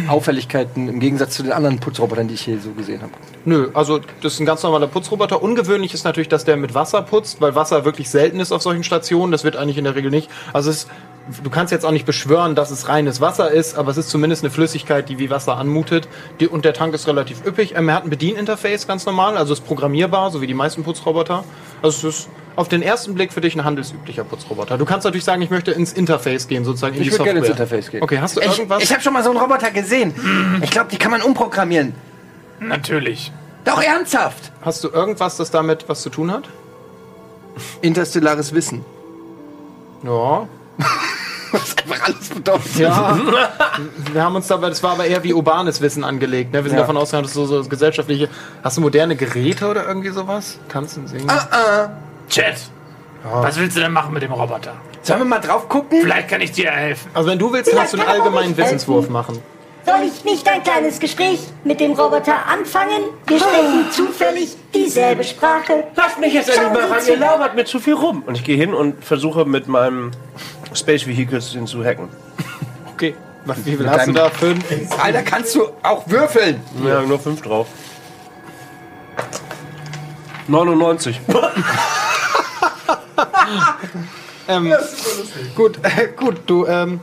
Auffälligkeiten im Gegensatz zu den anderen Putzrobotern, die ich hier so gesehen habe. Nö, also das ist ein ganz normaler Putzroboter. Ungewöhnlich ist natürlich, dass der mit Wasser putzt, weil Wasser wirklich selten ist auf solchen Stationen. Das wird eigentlich in der Regel nicht. Also es, du kannst jetzt auch nicht beschwören, dass es reines Wasser ist, aber es ist zumindest eine Flüssigkeit, die wie Wasser anmutet. Die, und der Tank ist relativ üppig. Ähm, er hat ein Bedieninterface, ganz normal, also ist programmierbar, so wie die meisten Putzroboter. Also es ist auf den ersten Blick für dich ein handelsüblicher Putzroboter. Du kannst natürlich sagen, ich möchte ins Interface gehen, sozusagen in Ich die würde Software. gerne ins Interface gehen. Okay, hast du Ich, irgendwas? ich habe schon mal so einen Roboter gesehen. Ich glaube, die kann man umprogrammieren. Natürlich. Doch ernsthaft. hast du irgendwas, das damit was zu tun hat? Interstellares Wissen. Ja, <laughs> Was einfach alles bedeutet. Ja, wir haben uns dabei, das war aber eher wie urbanes Wissen angelegt. Ne? Wir sind Ja. davon ausgegangen, dass so, so gesellschaftliche. Hast du moderne Geräte oder irgendwie sowas? Kannst du singen? Chat. Was willst du denn machen mit dem Roboter? Sollen wir mal drauf gucken? Vielleicht kann ich dir helfen. Also wenn du willst, kannst du einen allgemeinen Wissenswurf machen. Soll ich nicht ein kleines Gespräch mit dem Roboter anfangen? Wir sprechen zufällig dieselbe Sprache. Lasst mich jetzt endlich mal ran, ihr labert mir zu viel rum. Und ich gehe hin und versuche mit meinem Space Vehicle den zu hacken. <laughs> Okay. Was, wie viel hast du da? Fünf? Alter, kannst du auch würfeln? Ja, nur fünf drauf. <laughs> 99. <laughs> Ähm, gut, äh, gut, du ähm,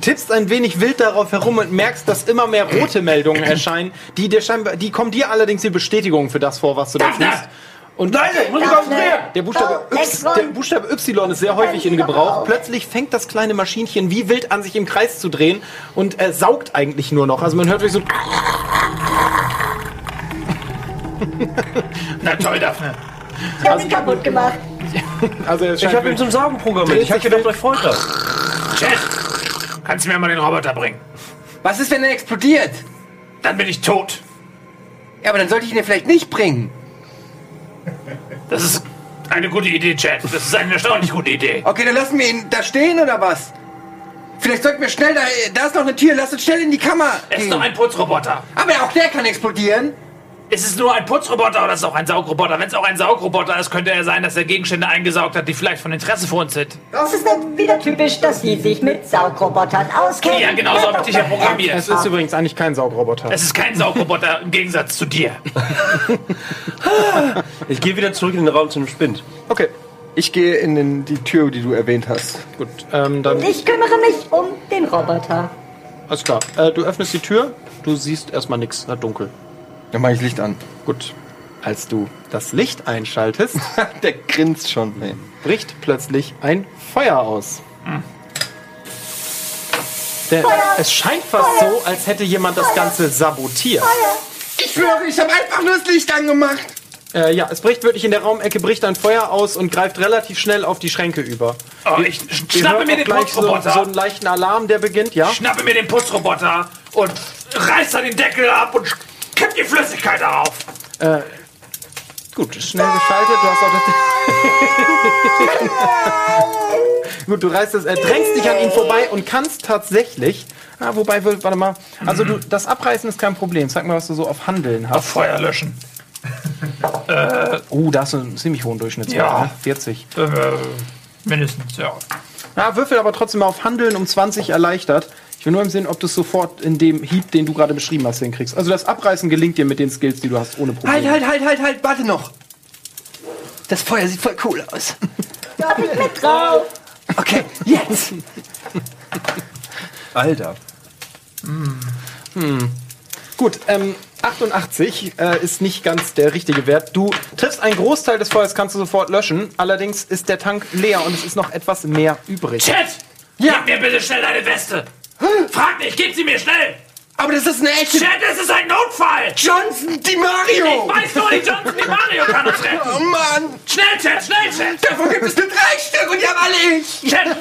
tippst ein wenig wild darauf herum und merkst, dass immer mehr rote Meldungen <clears throat> erscheinen. Die, dir scheinbar, die kommen dir allerdings die Bestätigung für das vor, was du da tust. Und Nein, ich muss konzentrieren! Der Buchstabe, y, der Buchstabe Y ist sehr häufig in Gebrauch. Plötzlich fängt das kleine Maschinchen wie wild an, sich im Kreis zu drehen und äh, saugt eigentlich nur noch. Also man hört wirklich so. Na toll, Daphne. Ich hab ihn kaputt gemacht. <laughs> Also Ich habe ihn zum Saugen programmiert. Ich habe gedacht, euch freut das. Chat. Kannst du mir mal den Roboter bringen? Was ist, wenn er explodiert? Dann bin ich tot. Ja, aber dann sollte ich ihn dir vielleicht nicht bringen. Das ist eine gute Idee, Chat. Das ist eine erstaunlich gute Idee. Okay, dann lassen wir ihn da stehen oder was? Vielleicht sollten wir schnell da. Da ist noch eine Tür. Lass uns schnell in die Kammer. Es ist nur ein Putzroboter. aber auch der kann explodieren. Ist es nur ein Putzroboter oder ist es auch ein Saugroboter? Wenn es auch ein Saugroboter ist, könnte er sein, dass er Gegenstände eingesaugt hat, die vielleicht von Interesse für uns sind. Das ist dann wieder typisch, dass Sie sich mit Saugrobotern auskennen. Ja, genau so hab ich dich ja programmiert. Es ist übrigens eigentlich kein Saugroboter. Es ist kein Saugroboter im Gegensatz zu dir. <laughs> Ich gehe wieder zurück in den Raum zu dem Spind. Okay, Ich gehe in den, die Tür, die du erwähnt hast. gut. Ähm, dann Ich kümmere mich um den Roboter. alles klar. Äh, du öffnest die Tür. Du siehst erstmal nichts. Na dunkel. Dann mache ich Licht an. Gut. Als du das Licht einschaltest, <laughs> der grinst schon. Nee. bricht plötzlich ein Feuer aus. Der, es scheint fast so, als hätte jemand das Ganze sabotiert. Ich schwöre, ich habe einfach nur das Licht angemacht. Äh, ja, es bricht wirklich in der Raumecke, bricht ein Feuer aus und greift relativ schnell auf die Schränke über. Oh, ich Ihr schnappe hört mir auch den gleich so, Putzroboter. so einen leichten Alarm, der beginnt, ja? schnappe mir den Putzroboter und reiß da den Deckel ab und kipp die Flüssigkeit darauf. Gut, schnell geschaltet. Du hast auch das. <laughs> Gut, du reißt es, äh, drängst dich an ihn vorbei und kannst tatsächlich. Ah, wobei, warte mal. Also du, das Abreißen ist kein Problem. Sag mal, was du so auf Handeln hast. Feuer löschen. Oh, <laughs> da hast du einen ziemlich hohen Durchschnittswert. Ja. ne? 40. Äh, mindestens, ja. Ja, würfel aber trotzdem mal auf Handeln um 20 erleichtert. Will nur im Sinn, ob du es sofort in dem Hieb, den du gerade beschrieben hast, hinkriegst. Also das Abreißen gelingt dir mit den Skills, die du hast, ohne Probleme. Halt, halt, halt, halt, halt, warte noch. Das Feuer sieht voll cool aus. Darf ich mit drauf? Okay, jetzt. Alter. Gut, ähm, 88 äh, ist nicht ganz der richtige Wert. Du triffst einen Großteil des Feuers, kannst du sofort löschen. Allerdings ist der Tank leer und es ist noch etwas mehr übrig. Chat! Gib mir bitte schnell deine Weste! Frag nicht, gib sie mir schnell! Aber das ist eine echte Chat, es ist ein Notfall! Johnson Di Ich Mario. weiß nur, die Johnson die Mario kann uns retten! Oh Mann. Schnell, Chat, schnell, Chat! Davon gibt es nur drei Stück und die haben alle ich. Chat! <laughs>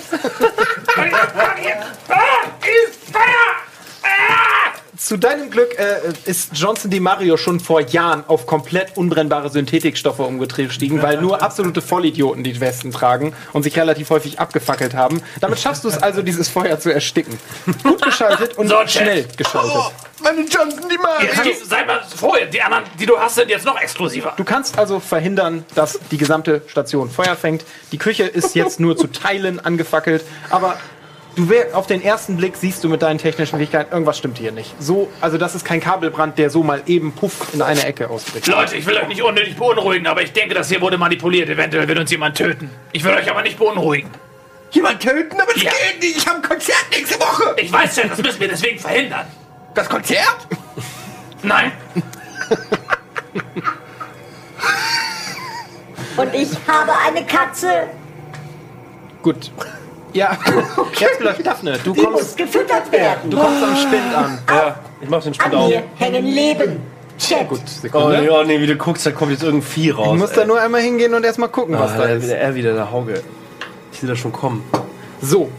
ah, ist Feuer! Ah! Zu deinem Glück äh, ist Johnson Di Mario schon vor Jahren auf komplett unbrennbare Synthetikstoffe umgestiegen, weil nur absolute Vollidioten die Westen tragen und sich relativ häufig abgefackelt haben. Damit schaffst du es also, dieses Feuer zu ersticken. Gut geschaltet und So, schnell geschaltet. Oh, meine Johnson Di Mario. Jetzt sei mal froh, die anderen, die du hast, sind jetzt noch exklusiver. Du kannst also verhindern, dass die gesamte Station Feuer fängt. Die Küche ist jetzt nur zu Teilen angefackelt, aber du wär, auf den ersten Blick siehst du mit deinen technischen Fähigkeiten, irgendwas stimmt hier nicht. So, also das ist kein Kabelbrand, der so mal eben puff in eine Ecke ausbricht. Leute, ich will euch nicht unnötig beunruhigen, aber ich denke, das hier wurde manipuliert. Eventuell wird uns jemand töten. Ich will euch aber nicht beunruhigen. Jemand töten? Aber das Ja. geht nicht. Ich habe ein Konzert nächste Woche. Ich weiß schon, das müssen wir deswegen verhindern. Das Konzert? Nein, Und ich habe eine Katze. Gut. Ja, <laughs> jetzt vielleicht Daphne. Du Die muss kommst, gefüttert werden. du kommst am Spind an. Ja, ich mach den An Spind auf. mir hängen Leben. Chat. Gut, Oh, Sekunde. nee, oh nee, wie du guckst, da kommt jetzt irgendein Vieh raus. Du musst da nur einmal hingehen und erstmal gucken, was ah, da er, ist. wieder, er wieder, der Hauge. Ich sehe das schon kommen. So,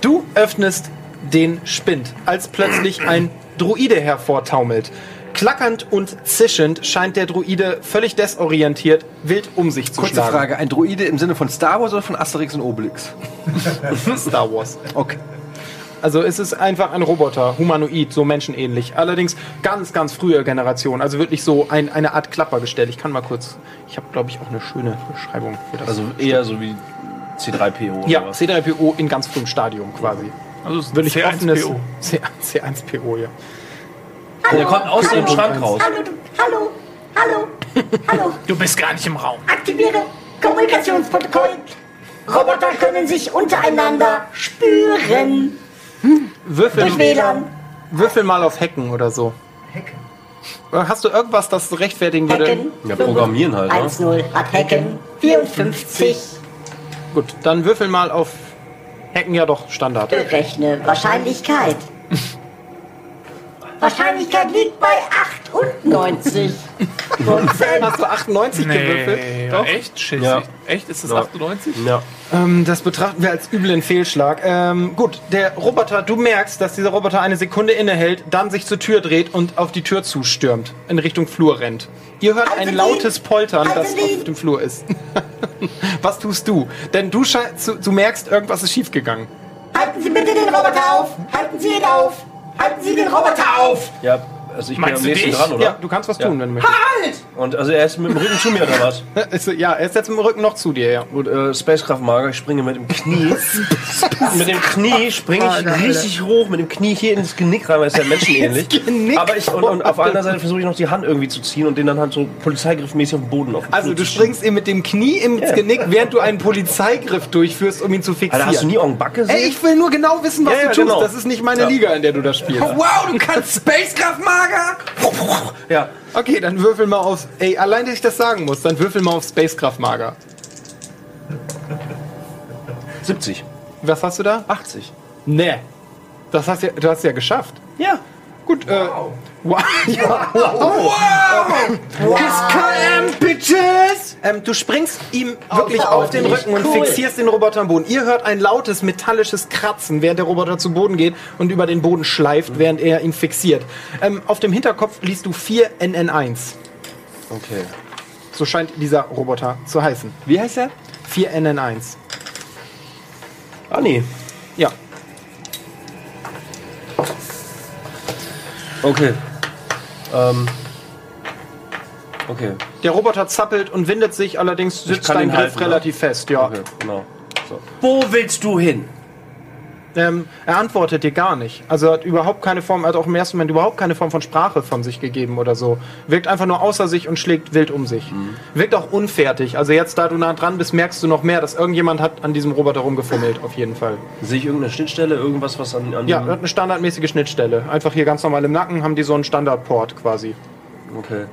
du öffnest den Spind, als plötzlich ein Druide hervortaumelt. Klackernd und zischend scheint der Druide völlig desorientiert, wild um sich zu Kurze schlagen. Frage. Ein Droide im Sinne von Star Wars oder von Asterix und Obelix? <laughs> Star Wars. Okay. Also es ist einfach ein Roboter, humanoid, so menschenähnlich. Allerdings ganz, ganz frühe Generation. Also wirklich so ein, eine Art Klappergestell. Ich kann mal kurz, ich habe glaube ich auch eine schöne Beschreibung für das. Also eher so wie C3PO. ja, oder was? C3PO in ganz frühem Stadium quasi. also Wirklich offenes C1PO. C, C1PO, ja. Der kommt aus dem Schrank raus. Hallo, du, hallo, hallo, hallo. <laughs> Du bist gar nicht im Raum. Aktiviere Kommunikationsprotokoll. Roboter können sich untereinander spüren. Würfel, Durch WLAN. würfel mal auf Hacken oder so. Hacken? Hast du irgendwas, das rechtfertigen würde? Hacken. Ja, programmieren halt, ne? 1-0 hat Hacken. 54. Gut, dann würfel mal auf Hacken, ja doch, Standard. Berechne Wahrscheinlichkeit. <laughs> Wahrscheinlichkeit liegt bei 98 Prozent. <laughs> Hast du 98 gewürfelt? Nee, Doch. echt? Shit. Ja. Echt? Ist das Ja. 98? Ja. Ähm, das betrachten wir als üblen Fehlschlag. Ähm, gut, der Roboter, du merkst, dass dieser Roboter eine Sekunde innehält, dann sich zur Tür dreht und auf die Tür zustürmt, in Richtung Flur rennt. Ihr hört ein lautes! Poltern, das auf dem Flur ist. <laughs> Was tust du? Denn du, scheinst, du, du merkst, irgendwas ist schiefgegangen. Halten Sie bitte den Roboter auf. Halten Sie ihn auf. Halten Sie den Roboter auf. Ja, also ich Meinst bin du am nächsten dich? dran, oder? Ja, du kannst was Ja. tun, wenn du möchtest. Und also er ist mit dem Rücken zu mir, oder was? <laughs> Ja, er ist jetzt im Rücken noch zu dir, ja. Gut, äh, Spacecraft Mager, ich springe mit dem Knie. <laughs> mit dem Knie springe ich richtig hoch, mit dem Knie hier ins Genick rein, weil es ja menschenähnlich. <laughs> Genick Aber ich, und, und auf der anderen Seite versuche ich noch die Hand irgendwie zu ziehen und den dann halt so polizeigriffmäßig auf den Boden auf den Also Flur du zu springst ihm mit dem Knie ins Ja. Genick, während du einen Polizeigriff durchführst, um ihn zu fixieren. Alter, hast du nie Ong Bak gesehen? Ey, ich will nur genau wissen, was Ja, du ja, tust. genau. Das ist nicht meine Ja. Liga, in der du das spielst. Wow, du kannst Spacecraft Mager? ja. Okay, dann würfel mal auf. Ey, allein, dass ich das sagen muss, dann würfel mal auf Spacecraft Mager. 70. Was hast du da? 80. Nee. Das hast ja, du hast ja geschafft. Ja. Gut, äh. Wow. Ja, wow. KM, Bitches! Ähm, du springst ihm wirklich auf Außerordentlich den Rücken und cool. fixierst den Roboter am Boden. Ihr hört ein lautes metallisches Kratzen, während der Roboter zu Boden geht und über den Boden schleift, während er ihn fixiert. Ähm, auf dem Hinterkopf liest du 4 NN1. Okay. So scheint dieser Roboter zu heißen. Wie heißt er? 4 NN1. Anni. Ja. Okay. Ähm. Okay. Der Roboter zappelt und windet sich, allerdings sitzt dein Griff halten, ne? relativ fest. Ja. Okay, genau. So. Wo willst du hin? Ähm, er antwortet dir gar nicht. Also er hat überhaupt keine Form, er hat auch im ersten Moment überhaupt keine Form von Sprache von sich gegeben oder so. Wirkt einfach nur außer sich und schlägt wild um sich. Wirkt auch unfertig. Also jetzt, da du nah dran bist, merkst du noch mehr, dass irgendjemand hat an diesem Roboter rumgefummelt, auf jeden Fall. Sehe ich irgendeine Schnittstelle, irgendwas, was an, an Ja, er hat eine standardmäßige Schnittstelle. Einfach hier ganz normal im Nacken haben die so einen Standardport quasi. Okay.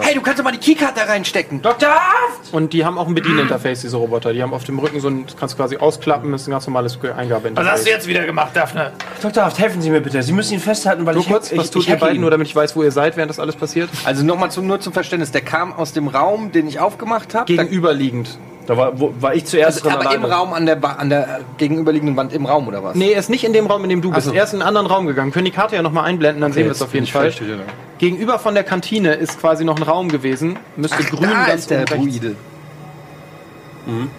Hey, du kannst doch mal die Keycard da reinstecken. Dr. Haft! Und die haben auch ein Bedieninterface, diese Roboter. Die haben auf dem Rücken so ein, das kannst du quasi ausklappen, ist ein ganz normales Eingabeinterface. Was hast du jetzt wieder gemacht, Daphne? Dr. Haft, helfen Sie mir bitte. Sie müssen ihn festhalten, weil Nur ich kurz, ich, was tut ich ihr beiden, ihn. nur damit ich weiß, wo ihr seid, während das alles passiert? Also nochmal zum, nur zum Verständnis, der kam aus dem Raum, den ich aufgemacht habe. Gegenüberliegend. Da war, wo, war ich zuerst Also, aber im alleine. Raum an der, Ba- an der gegenüberliegenden Wand im Raum oder was? Nee, er ist nicht in dem Raum, in dem du bist. so. Er ist in einen anderen Raum gegangen. Können die Karte ja nochmal einblenden, dann sehen wir es auf jeden Fall. Gegenüber von der Kantine ist quasi noch ein Raum gewesen. Müsste Ach, grün da ganz ist der. Druide. Und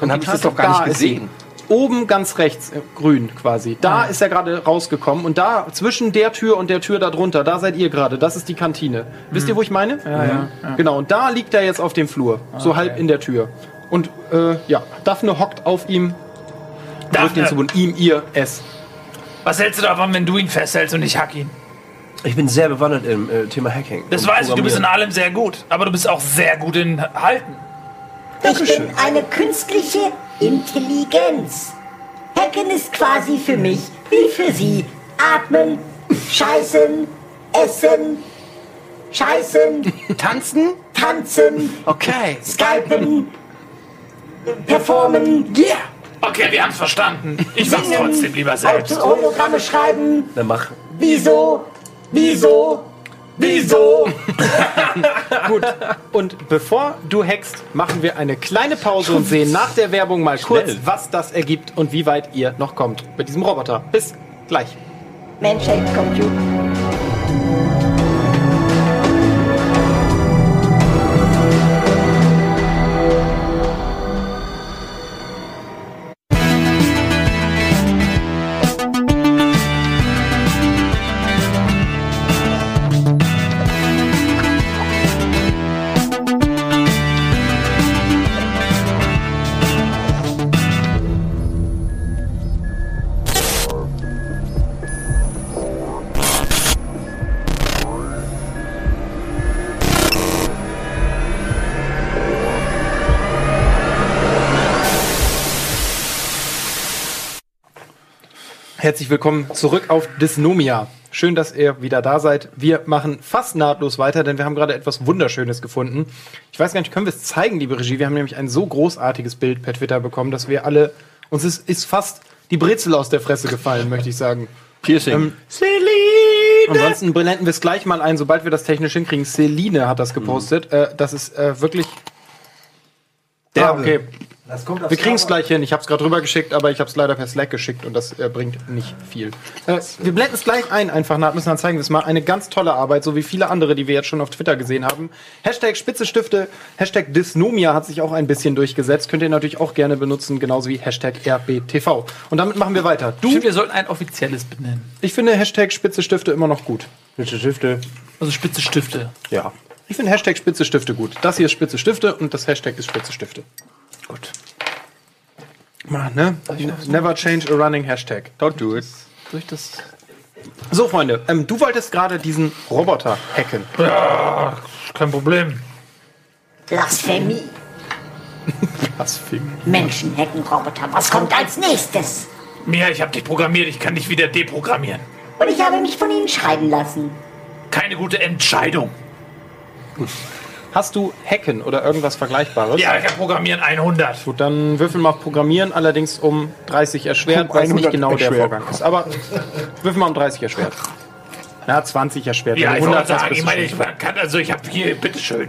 Dann habe ich das doch gar nicht gesehen. Oben ganz rechts, äh, grün quasi. Da Ah. ist er gerade rausgekommen und da zwischen der Tür und der Tür da drunter, da seid ihr gerade. Das ist die Kantine. Wisst ihr, wo ich meine? Ja, ja, Genau, und da liegt er jetzt auf dem Flur, so halb in der Tür. Und äh, ja, Daphne hockt auf ihm, drückt ihn zu Boden. Ihm, ihr, es. was hältst du davon, wenn du ihn festhältst und ich hack ihn? Ich bin sehr bewandert im äh, Thema Hacking. Das weiß ich, du bist in allem sehr gut. Aber du bist auch sehr gut in Halten. Ich bin eine künstliche Intelligenz. Hacken ist quasi für mich wie für Sie. Atmen, scheißen, essen, scheißen, Tanzen? tanzen, Okay. skypen, performen, Yeah! Okay, wir haben's verstanden. Ich mach's Singen. trotzdem lieber selbst. Hologramme schreiben. Na mach. Wieso? Wieso? Wieso? <laughs> Gut. Und bevor du hackst, machen wir eine kleine Pause und sehen nach der Werbung mal kurz, was das ergibt und wie weit ihr noch kommt mit diesem Roboter. Bis gleich. Mensch, hackt Computer. Herzlich willkommen zurück auf Dysnomia. Schön, dass ihr wieder da seid. Wir machen fast nahtlos weiter, denn wir haben gerade etwas Wunderschönes gefunden. Ich weiß gar nicht, können wir es zeigen, liebe Regie? Wir haben nämlich ein so großartiges Bild per Twitter bekommen, dass wir alle, uns ist, ist fast die Brezel aus der Fresse gefallen, möchte ich sagen. Piercing. Ähm, Ansonsten blenden wir es gleich mal ein, sobald wir das technisch hinkriegen. Celine hat das gepostet. Äh, das ist äh, wirklich. Ja, okay. Wir kriegen es gleich hin. Ich habe es gerade rübergeschickt, aber ich habe es leider per Slack geschickt und das äh, bringt nicht viel. Äh, wir blenden es gleich ein, einfach nach, müssen dann zeigen, das ist mal eine ganz tolle Arbeit, so wie viele andere, die wir jetzt schon auf Twitter gesehen haben. Hashtag Spitzestifte, Hashtag Dysnomia hat sich auch ein bisschen durchgesetzt. Könnt ihr natürlich auch gerne benutzen, genauso wie Hashtag RBTV. Und damit machen wir weiter. Ich Du, finde, wir sollten ein offizielles benennen. ich finde Hashtag Spitze Stifte immer noch gut. Bitte Stifte. Also spitze Stifte. Ja. Ich finde Hashtag Spitze Stifte gut. Das hier ist Spitze Stifte und das Hashtag ist Spitze Stifte. Gut. Mal, ne? Never change a running Hashtag. Don't do it. Ich das? So, Freunde, ähm, du wolltest gerade diesen Roboter hacken. Ja, kein Problem. Blasphemie. <laughs> Fing? Menschen hacken Roboter. Was kommt als nächstes? Mia, ich habe dich programmiert, ich kann dich wieder deprogrammieren. Und ich habe mich von Ihnen scheiden lassen. Keine gute Entscheidung. <laughs> Hast du Hacken oder irgendwas Vergleichbares? Ja, ich habe Programmieren 100. Gut, dann würfel mal auf Programmieren, allerdings um 30 erschwert, Um weil es nicht 100 genau der erschwert. Vorgang ist. Aber würfel mal um 30 erschwert. Ja, 20 erschwert. Ja, ich du wollte 100 hast, sagen, ich meine, ich kann, also ich habe hier, bitteschön.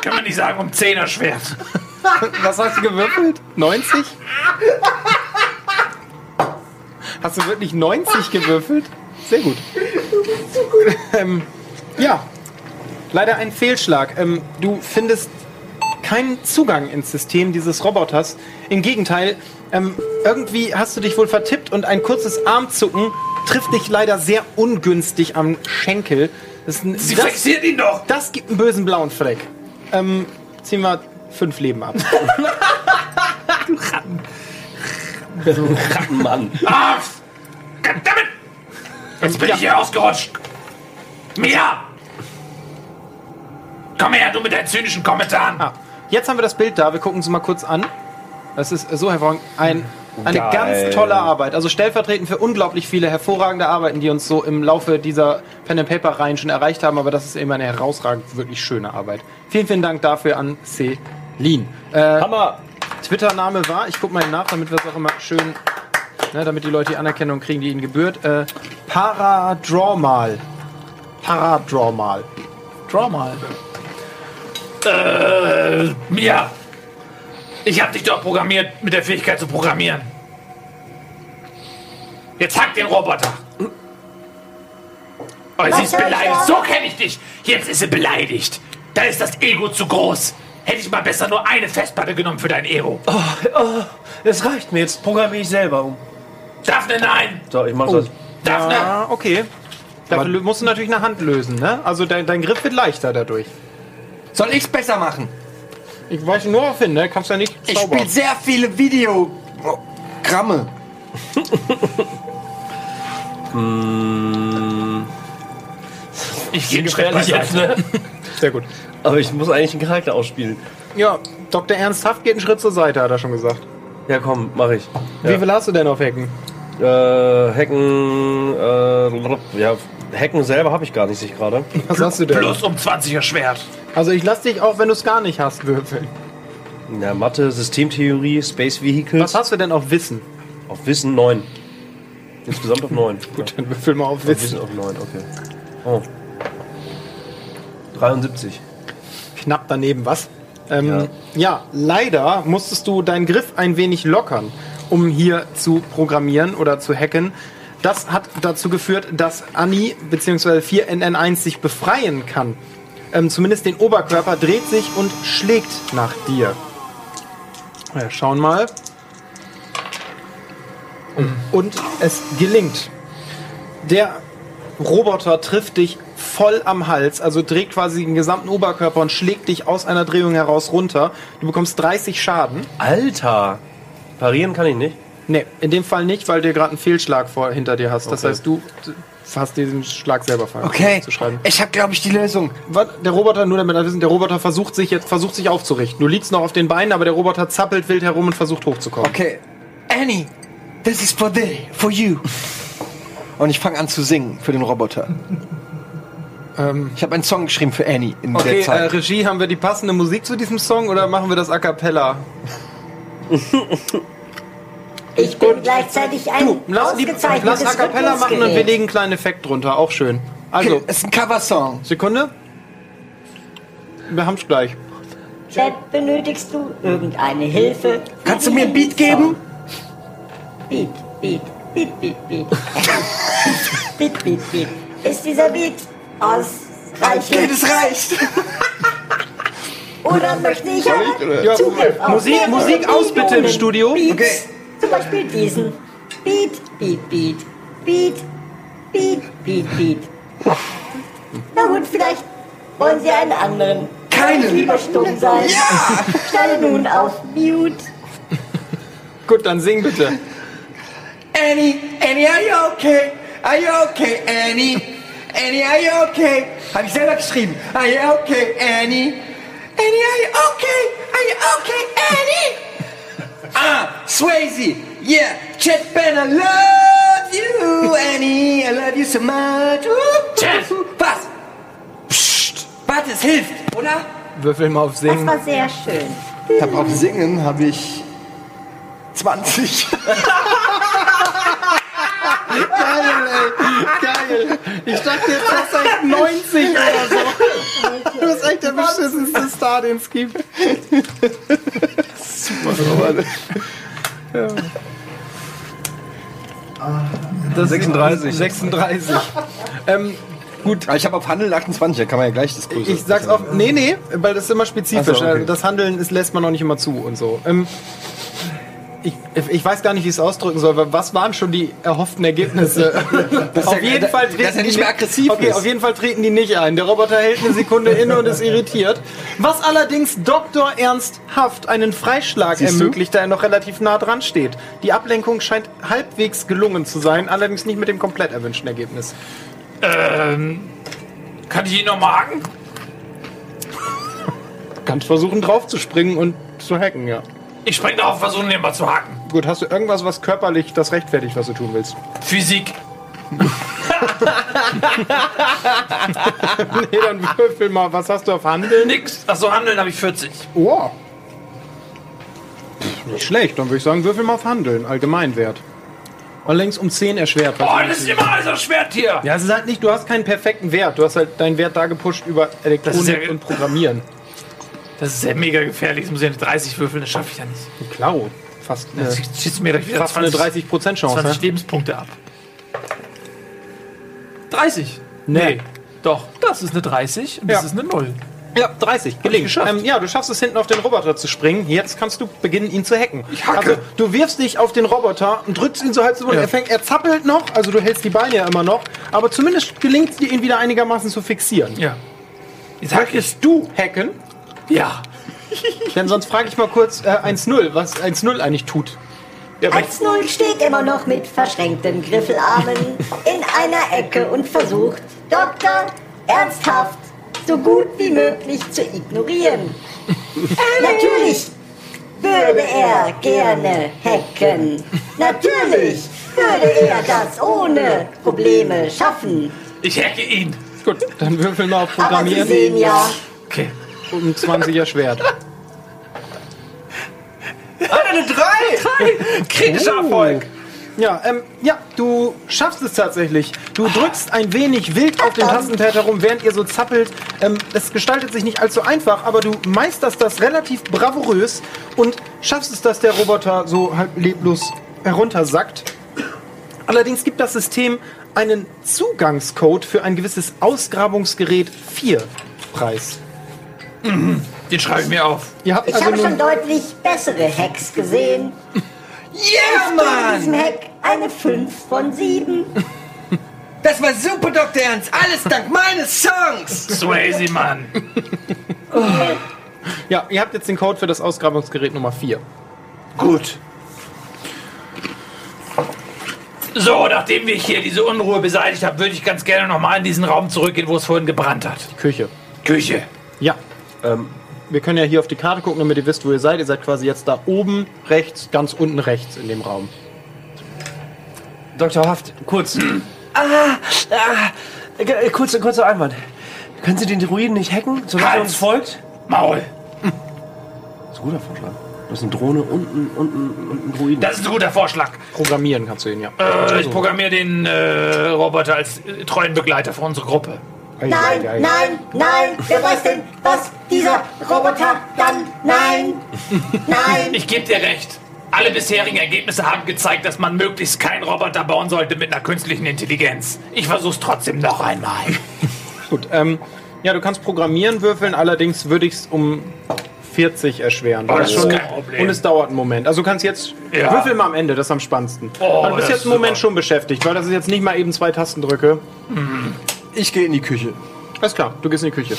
kann man nicht sagen, um 10 erschwert. Was hast du gewürfelt? 90? Hast du wirklich 90 gewürfelt? Sehr gut. ähm, ja, leider ein Fehlschlag. Ähm, du findest keinen Zugang ins System dieses Roboters. Im Gegenteil, ähm, irgendwie hast du dich wohl vertippt und ein kurzes Armzucken trifft dich leider sehr ungünstig am Schenkel. Das, Sie das, fixiert ihn doch. das gibt einen bösen blauen Fleck. Ähm, ziehen wir fünf Leben ab. Mann. Ah, goddammit! Jetzt bin ich hier ausgerutscht. Mia! Komm her, du mit deinen zynischen Kommentaren. Ah, jetzt haben wir das Bild da. Wir gucken uns mal kurz an. Das ist so hervorragend. Ein, eine Geil. ganz tolle Arbeit. Also stellvertretend für unglaublich viele hervorragende Arbeiten, die uns so im Laufe dieser Pen and Paper Reihen schon erreicht haben. Aber das ist eben eine herausragend, wirklich schöne Arbeit. Vielen, vielen Dank dafür an Celine. Äh, Hammer. Twitter-Name war, ich gucke mal nach, damit wir es auch immer schön, ne, damit die Leute die Anerkennung kriegen, die ihnen gebührt. Äh, Paradrawmal. Paradrawmal. Draw mal. Äh, Mia. Ich hab dich doch programmiert mit der Fähigkeit zu programmieren. Jetzt hack den Roboter. Oh, sie ist beleidigt. So kenne ich dich. Jetzt ist sie beleidigt. Da ist das Ego zu groß. Hätte ich mal besser nur eine Festplatte genommen für dein Ego. Oh, es reicht mir. Jetzt programmiere ich selber um. Daphne, nein. So, ich mach das. Daphne. Ah, okay. Dafür musst du natürlich eine Hand lösen, ne? Also dein, dein Griff wird leichter dadurch. Soll ich's besser machen? Ich weise nur auf hin, ne? Kannst ja nicht Ich spiele sehr viele Videogramme. Ich gehe einen Schritt beiseite. Sehr gut. Aber ich muss eigentlich einen Charakter ausspielen. Ja, Dr. Ernst Haft geht einen Schritt zur Seite, hat er schon gesagt. Ja, komm, mach ich. Wie viel hast du denn auf Hacken? Äh, Hacken, äh, ja, Hacken selber habe ich gar nicht, sehe ich gerade. Was hast du denn? Plus um 20 erschwert. Also ich lass dich auch, wenn du es gar nicht hast, würfeln. Ja, Mathe, Systemtheorie, Space Vehicles. Was hast du denn auf Wissen? Auf Wissen 9. Insgesamt auf 9. <laughs> Gut, Dann würfel mal auf auf Wissen. Wissen auf 9, okay. Oh. 73. Knapp daneben, was? Ähm, ja. Ja. leider musstest du deinen Griff ein wenig lockern, um hier zu programmieren oder zu hacken. Das hat dazu geführt, dass Annie bzw. 4NN1 sich befreien kann. Ähm, zumindest den Oberkörper dreht sich und schlägt nach dir. Ja, schauen mal. Und es gelingt. Der Roboter trifft dich voll am Hals, also dreht quasi den gesamten Oberkörper und schlägt dich aus einer Drehung heraus runter. Du bekommst 30 Schaden. Alter! Parieren kann ich nicht. Ne, in dem Fall nicht, weil du gerade einen Fehlschlag vor, hinter dir hast. Das Okay. heißt, du hast diesen Schlag selber ver- Okay, zu schreiben. ich habe, glaube ich, die Lösung. Der Roboter, nur damit wir wissen, der Roboter versucht sich jetzt versucht sich aufzurichten. Du liegst noch auf den Beinen, aber der Roboter zappelt wild herum und versucht hochzukommen. Okay, Annie, this is for thee, for you. Und ich fange an zu singen für den Roboter. Ähm, Ich habe einen Song geschrieben für Annie in okay, der äh, Zeit. Regie, haben wir die passende Musik zu diesem Song oder machen wir das a cappella? Ich bin gleichzeitig ein Du, lass, ausgezeichnetes lass a cappella machen und wir legen einen kleinen Effekt drunter. Auch schön. Also, es ist ein Coversong. Sekunde. Wir haben's gleich. Chat, benötigst du irgendeine Hilfe? Kannst du mir ein Beat geben? Beat, Beat, Beat, Beat, Beat. <laughs> Beat, Beat, Beat. Ist dieser Beat Okay, ausreichend? das reicht. <laughs> Oder möchte ich aber Ja, Zugriff auf Musik, mehrere Musik aus bitte im Studio. Beats? Okay. Zum Beispiel diesen. Beat, Beat, Beat, Beat, Beat, Beat, Beat. Na gut, vielleicht wollen Sie einen anderen. Keinen. Lieber stumm sein. Ja. Stelle nun auf Mute. Gut, dann sing bitte. Annie, Annie, are you okay? Are you okay, Annie? Annie, are you okay? Habe ich selber geschrieben. Are you okay, Annie? Annie, are you okay? Are you okay, Annie? <laughs> Ah, Swayze, yeah, Chet Ben, I love you, Annie, I love you so much. Chet! Was? Psst, warte, es hilft, oder? Würfel mal auf Das Singen. war sehr schön. Ich habe auf Singen habe ich 20. <laughs> Geil. Ich dachte jetzt, das ist echt 90 oder so. Du bist echt der beschissenste Star, den es gibt. 36. 36. ähm, gut, Ah, Ich habe auf Handeln 28, da kann man ja gleich das Größe. ich sag's auf. Nee, nee, weil das ist immer spezifisch. So, okay. Das Handeln ist, lässt man noch nicht immer zu und so. Ähm, ich, ich weiß gar nicht, wie ich es ausdrücken soll, aber was waren schon die erhofften Ergebnisse? auf ja- jeden Fall dass treten er nicht die mehr aggressiv okay, ist. auf jeden Fall treten die nicht ein. Der Roboter hält eine Sekunde inne und ist irritiert. Was allerdings Dr. Ernst Haft einen Freischlag Siehst du? ermöglicht, da er noch relativ nah dran steht. Die Ablenkung scheint halbwegs gelungen zu sein, allerdings nicht mit dem komplett erwünschten Ergebnis. Ähm, kann ich ihn noch mal? Kannst versuchen draufzuspringen und zu hacken, ja. Ich spring drauf, versuche ihn mal zu haken. Gut, hast du irgendwas, was körperlich das rechtfertigt, was du tun willst? Physik. <laughs> nee, dann würfel mal. Was hast du auf Handeln? Nix. Achso, Handeln habe ich 40. Oh. Nicht schlecht, dann würde ich sagen, würfel mal auf Handeln. Allgemeinwert. Allerdings um 10 erschwert. Oh, das ist immer alles erschwert hier. ja, es ist halt nicht, du hast keinen perfekten Wert. Du hast halt deinen Wert da gepusht über Elektronik ja- und Programmieren. Das ist ja mega gefährlich. Das muss ich ja nicht 30 würfeln, das schaffe ich ja nicht. Klau. Fast eine, Das schießt mir gleich wieder fast eine 20, 30% Chance. 20 ne? Lebenspunkte ab. 30? Nee. Doch, das ist eine 30 und Ja. das ist eine 0. Ja, 30. Gelingt. Ähm, ja, du schaffst es hinten auf den Roboter zu springen. Jetzt kannst du beginnen, ihn zu hacken. Ich hacke. Also, du wirfst dich auf den Roboter und drückst ihn so halb so. Ja. Er fängt, er zappelt noch, also du hältst die Beine ja immer noch, aber zumindest gelingt es dir, ihn wieder einigermaßen zu fixieren. Ja. Jetzt hack ich. Möchtest du hacken? Ja. Denn sonst frage ich mal kurz äh, 1-0, was 1-0 eigentlich tut. 1-0 steht immer noch mit verschränkten Griffelarmen in einer Ecke und versucht, Doktor ernsthaft so gut wie möglich zu ignorieren. <laughs> Natürlich würde er gerne hacken. Natürlich würde er das ohne Probleme schaffen. Ich hacke ihn. Gut, dann würfel mal auf Aber Sie Programmieren. sehen ja, Okay. Um 20 erschwert. eine 3! Kritischer Erfolg. Ja, ähm, ja, du schaffst es tatsächlich. Du drückst ein wenig wild auf dem Tastenpad herum, während ihr so zappelt. Ähm, es gestaltet sich nicht allzu einfach, aber du meisterst das relativ bravourös und schaffst es, dass der Roboter so halb leblos heruntersackt. Allerdings gibt das System einen Zugangscode für ein gewisses Ausgrabungsgerät 4 Preis. <clears throat> Den schreibe ich mir auf. Ihr habt ich also habe schon deutlich bessere Hacks gesehen. Yeah, In diesem Mann! Hack eine 5 von 7. <laughs> Das war super, Dr. Ernst! Alles dank meines Songs! Swayze, Mann. <laughs> ja, ihr habt jetzt den Code für das Ausgrabungsgerät Nummer 4. Gut. So, nachdem wir hier diese Unruhe beseitigt haben, würde ich ganz gerne noch mal in diesen Raum zurückgehen, wo es vorhin gebrannt hat. Küche. Küche. Ja, Ähm, Wir können ja hier auf die Karte gucken, damit ihr wisst, wo ihr seid. Ihr seid quasi jetzt da oben rechts, ganz unten rechts in dem Raum. Dr. Haft, kurz. ah, ah, äh, kurzer, kurzer Einwand. Können Sie den Druiden nicht hacken, solange er Halt. uns folgt? Maul. Das ist ein guter Vorschlag. Das ist eine Drohne und ein, und ein, und ein Druiden. Das ist ein guter Vorschlag. Programmieren kannst du ihn ja. Äh, ich programmiere den äh, Roboter als äh, treuen Begleiter für unsere Gruppe. Ei, Nein, ei, ei. nein, nein. Wer weiß denn, was dieser Roboter dann? Nein, nein. Ich gebe dir recht. Alle bisherigen Ergebnisse haben gezeigt, dass man möglichst keinen Roboter bauen sollte mit einer künstlichen Intelligenz. Ich versuch's trotzdem noch einmal. <laughs> Gut, ähm, ja, du kannst programmieren würfeln, allerdings würde ich es um 40 erschweren. Oh, das es ist kein Problem. Und es dauert einen Moment. Also du kannst jetzt Ja. würfel mal am Ende, das ist am spannendsten. Oh, du bist jetzt einen Moment super. schon beschäftigt, weil das ist jetzt nicht mal eben zwei Tastendrücke. Ich gehe in die Küche. Alles klar, du gehst in die Küche.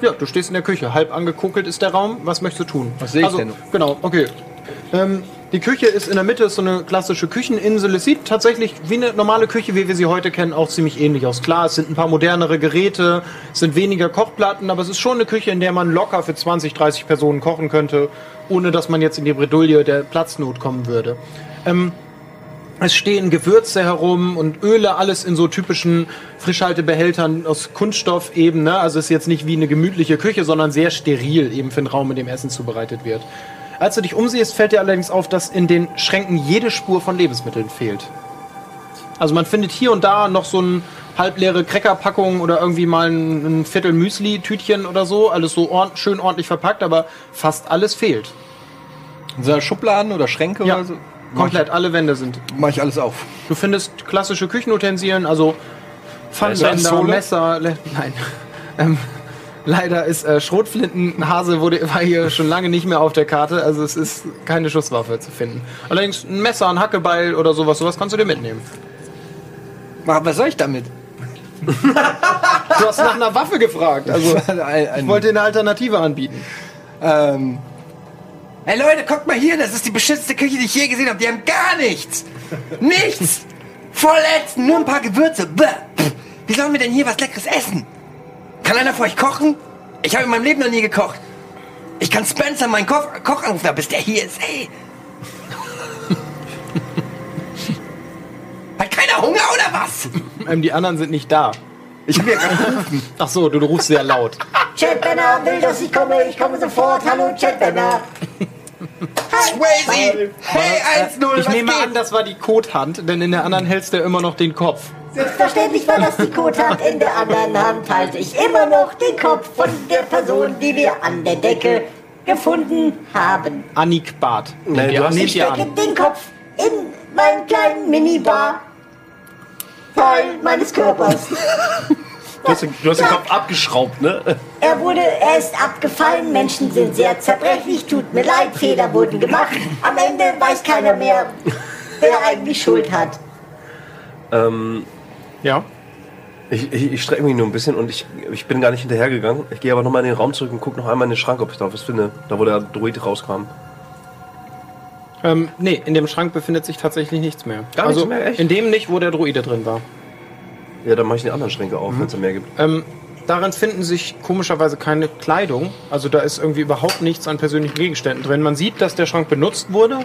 Ja, du stehst in der Küche. Halb angekokelt ist der Raum. Was möchtest du tun? Was sehe ich also, denn? Genau, okay. Ähm, die Küche ist in der Mitte, ist so eine klassische Kücheninsel. Es sieht tatsächlich wie eine normale Küche, wie wir sie heute kennen, auch ziemlich ähnlich aus. Klar, es sind ein paar modernere Geräte, es sind weniger Kochplatten, aber es ist schon eine Küche, in der man locker für 20, 30 Personen kochen könnte, ohne dass man jetzt in die Bredouille der Platznot kommen würde. Ähm, es stehen Gewürze herum und Öle, alles in so typischen Frischhaltebehältern aus Kunststoff eben. Ne? Also es ist jetzt nicht wie eine gemütliche Küche, sondern sehr steril eben für den Raum, in dem Essen zubereitet wird. Als du dich umsiehst, fällt dir allerdings auf, dass in den Schränken jede Spur von Lebensmitteln fehlt. Also man findet hier und da noch so ein halbleere Crackerpackung oder irgendwie mal ein, ein Viertel Müsli-Tütchen oder so. Alles so ordn schön ordentlich verpackt, aber fast alles fehlt. Sind da Schubladen oder Schränke Ja, oder so? Komplett alle Wände sind. Mach ich alles auf. Du findest klassische Küchenutensilien, also Pfannenwender? Messer, Le nein. <laughs> Ähm, leider ist äh, Schrotflintenhase wurde, war hier schon lange nicht mehr auf der Karte, also es ist keine Schusswaffe zu finden. Allerdings ein Messer, ein Hackebeil oder sowas, sowas kannst du dir mitnehmen. Aber was soll ich damit? <laughs> Du hast nach einer Waffe gefragt, also <laughs> ich wollte dir eine Alternative anbieten. ähm, Hey Leute, guckt mal hier, das ist die beschissenste Küche, die ich je gesehen habe. Die haben gar nichts. Nichts. Voll ätzend, nur ein paar Gewürze. Bäh. Wie sollen wir denn hier was Leckeres essen? Kann einer für euch kochen? Ich habe in meinem Leben noch nie gekocht. Ich kann Spencer, meinen Koch, Koch anrufen, bis der hier ist. Hey. <laughs> Hat keiner Hunger oder was? Ähm, die anderen sind nicht da. Ich habe ja gerade gerufen. Ach so, du, du rufst sehr laut. Chad Benner will, dass ich komme. Ich komme sofort. Hallo, Chad Benner. Swayze. Hey, 1-0. Ich nehme geht? an, das war die Kothand, denn in der anderen hältst du immer noch den Kopf. Selbstverständlich war das die Kothand. In der anderen Hand halte ich immer noch den Kopf von der Person, die wir an der Decke gefunden haben. Annik Barth. Nee, Nehmt du hast- nehmt Ich stecke an. den Kopf in meinen kleinen Minibar. Teil meines Körpers. Du hast, den, du hast den Kopf abgeschraubt, ne? Er wurde, er ist abgefallen. Menschen sind sehr zerbrechlich. Tut mir leid, Fehler wurden gemacht. Am Ende weiß keiner mehr, wer eigentlich Schuld hat. Ähm, Ja. ich ich, ich strecke mich nur ein bisschen und ich, ich bin gar nicht hinterhergegangen. Ich gehe aber nochmal in den Raum zurück und gucke noch einmal in den Schrank, ob ich da was finde. Da, wo der Druid rauskam. Ähm, nee, in dem Schrank befindet sich tatsächlich nichts mehr. Gar also nichts mehr, echt? in dem nicht, wo der Druide drin war. Ja, dann mache ich die anderen Schränke auf, wenn es da mehr gibt. Ähm, darin finden sich komischerweise keine Kleidung. Also da ist irgendwie überhaupt nichts an persönlichen Gegenständen drin. Man sieht, dass der Schrank benutzt wurde.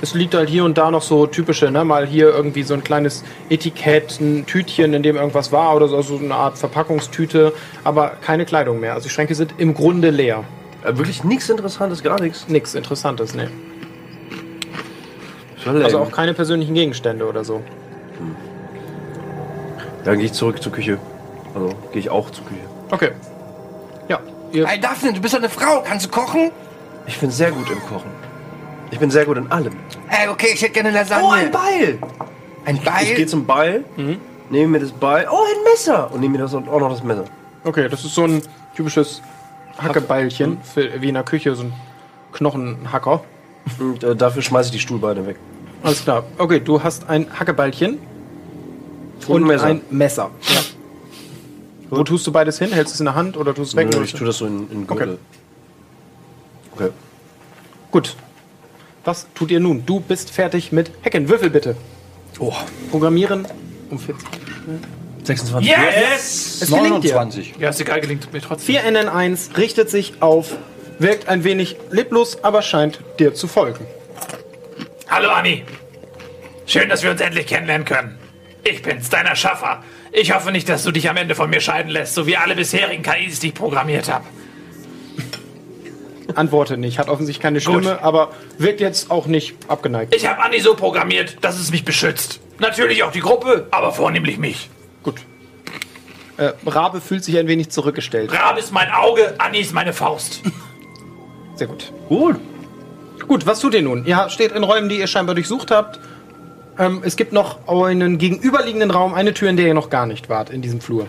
Es liegt halt hier und da noch so typische, ne, mal hier irgendwie so ein kleines Etikett, ein Tütchen, in dem irgendwas war oder so, also eine Art Verpackungstüte, aber keine Kleidung mehr. Also die Schränke sind im Grunde leer. Äh, wirklich nichts Interessantes, gar nichts. Nichts Interessantes, ne. Also auch keine persönlichen Gegenstände oder so. Dann gehe ich zurück zur Küche. Also gehe ich auch zur Küche. Okay. Ja, ihr Hey Daphne, du bist doch eine Frau. Kannst du kochen? Ich bin sehr gut im Kochen. Ich bin sehr gut in allem. Hey, okay, ich hätte gerne Lasagne. Oh, ein Beil! Ein Beil? Ich gehe zum Beil, nehme mir das Beil. Oh, ein Messer! Und nehme mir das, auch noch das Messer. Okay, das ist so ein typisches Hackebeilchen für, wie in der Küche, so ein Knochenhacker. Und äh, dafür schmeiße ich die Stuhlbeine weg. Alles klar. Okay, du hast ein Hackebeilchen und ein Messer. ein Messer. Ja. Wo tust du beides hin? Hältst du es in der Hand oder tust du es weg? Nö, ich tue das so in, in Gürtel. Okay. Gut. Was tut ihr nun? Du bist fertig mit Hacken. Würfel bitte. Oh, Programmieren um 40. 26. Yes! Es gelingt dir. 29. Ja, ist egal, gelingt mir trotzdem. 4NN1 richtet sich auf, wirkt ein wenig leblos, aber scheint dir zu folgen. Hallo Anni. Schön, dass wir uns endlich kennenlernen können. Ich bin's, dein Erschaffer. Ich hoffe nicht, dass du dich am Ende von mir scheiden lässt, so wie alle bisherigen KIs, die ich programmiert habe. <laughs> Antwortet nicht, hat offensichtlich keine Stimme, aber wirkt jetzt auch nicht abgeneigt. Ich habe Anni so programmiert, dass es mich beschützt. Natürlich auch die Gruppe, aber vornehmlich mich. Gut. Äh, Rabe fühlt sich ein wenig zurückgestellt. Rabe ist mein Auge, Anni ist meine Faust. <laughs> Sehr gut. Gut. Gut, was tut ihr nun? Ihr steht in Räumen, die ihr scheinbar durchsucht habt. Ähm, es gibt noch einen gegenüberliegenden Raum, eine Tür, in der ihr noch gar nicht wart, in diesem Flur.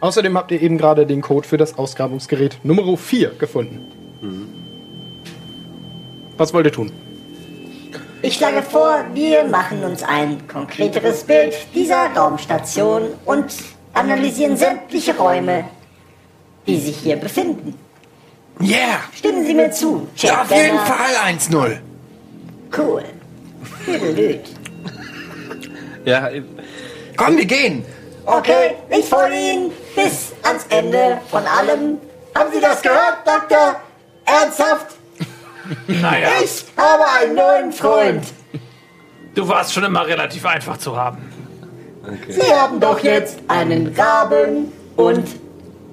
Außerdem habt ihr eben gerade den Code für das Ausgrabungsgerät Nummer 4 gefunden. Was wollt ihr tun? Ich schlage vor, wir machen uns ein konkreteres Bild dieser Raumstation und analysieren sämtliche Räume, die sich hier befinden. Yeah! Stimmen Sie mir zu, Chad Ja, auf jeden Benner. Fall 1-0. Cool. Tüdelüt. Ja, Komm, wir gehen. Okay, ich folge Ihnen bis ans Ende von allem. Haben Sie das gehört, Doktor? Ernsthaft? Naja, Ich habe einen neuen Freund. du warst schon immer relativ einfach zu haben. Sie haben doch jetzt einen Raben und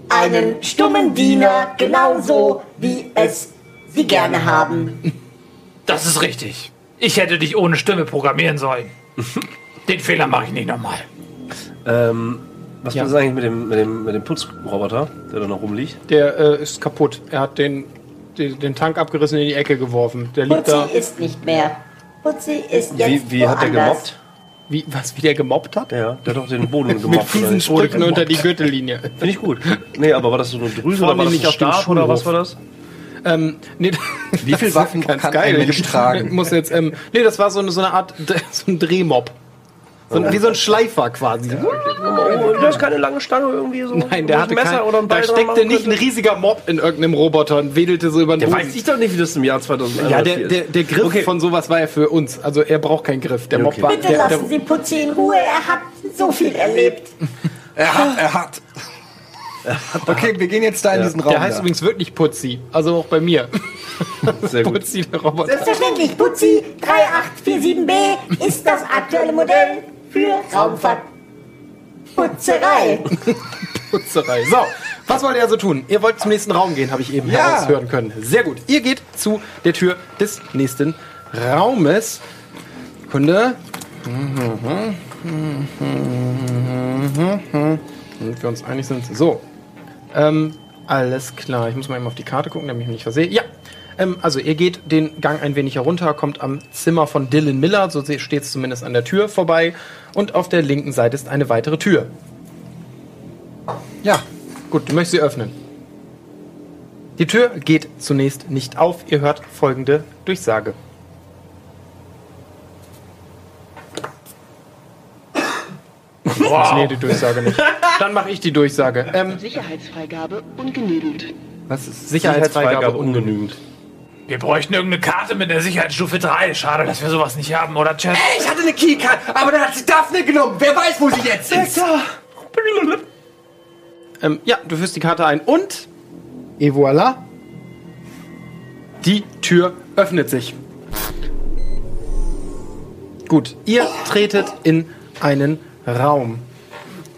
einen stummen Diener, genauso wie es Sie gerne haben. Das ist richtig. Ich hätte dich ohne Stimme programmieren sollen. Den Fehler mache ich nicht nochmal. Ähm, was Ja. ist eigentlich mit dem, mit, dem, mit dem Putzroboter, der da noch rumliegt? Der äh, ist kaputt. Er hat den, den, den Tank abgerissen in die Ecke geworfen. Der liegt da. Putzi ist nicht mehr. Putzi ist jetzt Wie, wie hat der woanders. gemobbt? Wie, was, wie der gemobbt hat? Ja, der hat doch den Boden <laughs> Mit gemobbt. fiesen oder? Sprüchen unter die Gürtellinie. Finde ich gut. Nee, aber war das so eine Drüse Vor oder war das nicht ein Stab oder was war das? Ähm, nee, Wie viel das Waffen kann geil. ein Mensch tragen? Muss jetzt, ähm, nee, das war so eine, so eine Art, <laughs> so ein Drehmob. So, ein- Wie so ein Schleifer quasi. Oh, du hast keine lange Stange irgendwie so? Nein, der hatte Messer kein, oder ein Ball Da steckte nicht ein riesiger Mob in irgendeinem Roboter und wedelte so über den Der Boden. weiß ich doch nicht, wie das im Jahr 2001 ja, der, der, der Griff Okay. von sowas war ja für uns. Also er braucht keinen Griff. Der Ja, Mob okay. war. Bitte Der, lassen Sie Putzi in Ruhe, er hat so viel erlebt. <laughs> Er hat, er hat. <laughs> Okay, wir gehen jetzt da in diesen Raum. der heißt da. übrigens wirklich Putzi. Also auch bei mir. <laughs> Sehr gut. Putzi, der Roboter. Selbstverständlich, Putzi 3847b ist das aktuelle Modell für Raumfahrt. Putzerei. <laughs> Putzerei. So, was wollt ihr also tun? Ihr wollt zum nächsten Raum gehen, habe ich eben Ja. heraushören können. Sehr gut. Ihr geht zu der Tür des nächsten Raumes. Kunde. Damit wir uns einig sind. So. Ähm, alles klar. Ich muss mal eben auf die Karte gucken, damit ich mich nicht versehe. Ja. Ähm, also ihr geht den Gang ein wenig herunter, kommt am Zimmer von Dylan Miller, so steht es zumindest an der Tür vorbei. Und auf der linken Seite ist eine weitere Tür. Ja, gut, du möchtest sie öffnen. Die Tür geht zunächst nicht auf. Ihr hört folgende Durchsage. <laughs> Nee, die Durchsage nicht. Dann mache ich die Durchsage. Ähm, Sicherheitsfreigabe ungenügend. was ist Sicherheitsfreigabe ungenügend? Wir bräuchten irgendeine Karte mit der Sicherheitsstufe 3. Schade, dass wir sowas nicht haben, oder Chat? Ich hatte eine Keycard, aber dann hat sie Daphne genommen. Wer weiß, wo sie jetzt ist. Ähm, ja, du führst die Karte ein und et voilà. Die Tür öffnet sich. Gut, ihr tretet in einen Raum.